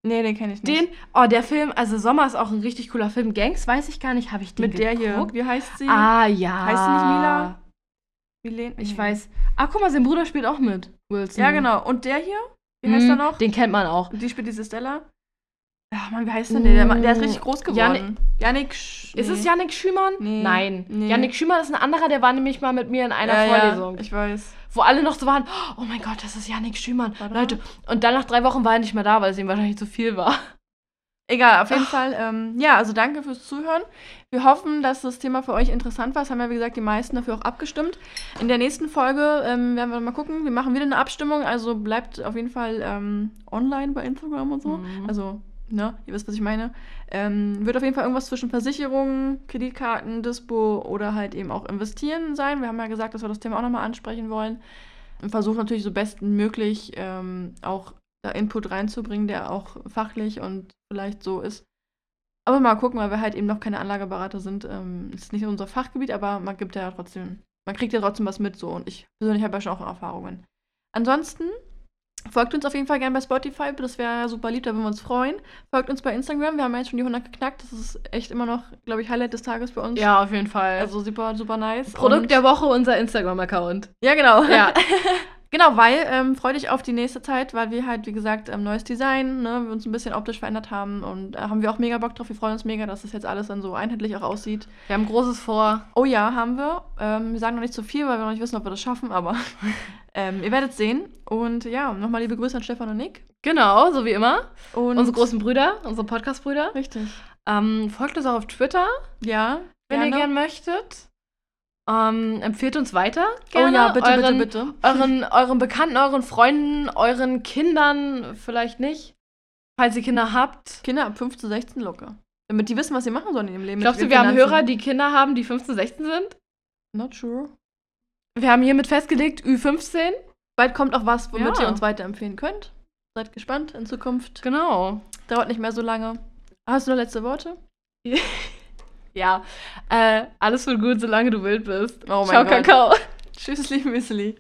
A: Nee, den kenne ich nicht.
B: Den, oh, der Film, also Sommer ist auch ein richtig cooler Film. Gangs weiß ich gar nicht, habe ich den
A: Mit der hier.
B: geguckt?
A: Wie heißt sie?
B: Ah, ja.
A: Heißt sie nicht Mila? Milen?
B: Ich
A: Nee.
B: weiß. Ah, guck mal, sein Bruder spielt auch mit. Wilson.
A: Ja, genau. Und der hier? Wie heißt
B: Hm,
A: er noch?
B: Den kennt man auch.
A: Und die spielt diese Stella? Ja, Mann, wie heißt denn der? Der, der ist richtig groß geworden.
B: Janik-
A: Janik Sch
B: Ist es Yannick Schümann?
A: Nee.
B: Nein.
A: Nee.
B: Yannick Schümann ist ein anderer, der war nämlich mal mit mir in einer
A: ja,
B: Vorlesung.
A: Ja, ich weiß.
B: wo alle noch so waren, oh mein Gott, das ist Yannick Schümann. Leute, und dann nach drei Wochen war er nicht mehr da, weil es ihm wahrscheinlich zu viel war.
A: Egal, auf jeden Fall. Ähm, ja, also danke fürs Zuhören. Wir hoffen, dass das Thema für euch interessant war. Es haben ja, wie gesagt, die meisten dafür auch abgestimmt. In der nächsten Folge ähm, werden wir mal gucken. Wir machen wieder eine Abstimmung. Also bleibt auf jeden Fall ähm, online bei Instagram und so.
B: Mhm.
A: Also, ne, ihr wisst, was ich meine. Ähm, wird auf jeden Fall irgendwas zwischen Versicherungen, Kreditkarten, Dispo oder halt eben auch investieren sein. Wir haben ja gesagt, dass wir das Thema auch nochmal ansprechen wollen. Und versuchen natürlich so bestmöglich ähm, auch da Input reinzubringen, der auch fachlich und vielleicht so ist. Aber mal gucken, weil wir halt eben noch keine Anlageberater sind. Ähm, ist nicht unser Fachgebiet, aber man gibt ja trotzdem, man kriegt ja trotzdem was mit so und ich persönlich habe ja schon auch Erfahrungen. Ansonsten folgt uns auf jeden Fall gerne bei Spotify, das wäre super lieb, da würden wir uns freuen. Folgt uns bei Instagram, wir haben jetzt schon die 100 geknackt, das ist echt immer noch, glaube ich, Highlight des Tages für uns.
B: Ja, auf jeden Fall.
A: Also super, super nice.
B: Produkt
A: Und-
B: der Woche, unser Instagram-Account.
A: Ja, genau.
B: Ja. <laughs>
A: genau, weil ähm, freu dich auf die nächste Zeit, weil wir halt, wie gesagt, ähm, neues Design, ne, wir uns ein bisschen optisch verändert haben und äh, haben wir auch mega Bock drauf. Wir freuen uns mega, dass das jetzt alles dann so einheitlich auch aussieht.
B: Wir haben Großes vor.
A: Oh ja, haben wir. Ähm, wir sagen noch nicht zu viel, weil wir noch nicht wissen, ob wir das schaffen, aber <laughs> ähm, ihr werdet sehen. Und ja, nochmal liebe Grüße an Stefan und Nick.
B: Genau, so wie immer.
A: Und
B: Unsere großen Brüder, unsere Podcast-Brüder.
A: Richtig.
B: Ähm, folgt uns auch auf Twitter,
A: Ja,
B: wenn ihr gern möchtet. Ähm, empfehlt uns weiter. Gerne.
A: Oh ja, bitte,
B: euren,
A: bitte, bitte. <laughs>
B: Euren, euren Bekannten, euren Freunden, euren Kindern vielleicht nicht. Falls ihr Kinder habt.
A: Kinder ab 15, 16 locker. Damit die wissen, was sie machen sollen in ihrem Leben.
B: Glaubst du, wir haben. Hörer, die Kinder haben, die 15, 16 sind?
A: Not sure.
B: Wir haben hiermit festgelegt, Ü15.
A: Bald kommt auch was, womit
B: Ja.
A: ihr uns weiterempfehlen könnt. Seid gespannt in Zukunft.
B: Genau.
A: Dauert nicht mehr so lange. Hast du noch letzte Worte? <laughs>
B: Ja. Äh, alles wird gut, solange du wild bist.
A: Oh mein
B: Ciao,
A: Gott.
B: Kakao. <laughs>
A: Tschüss, liebe Müsli.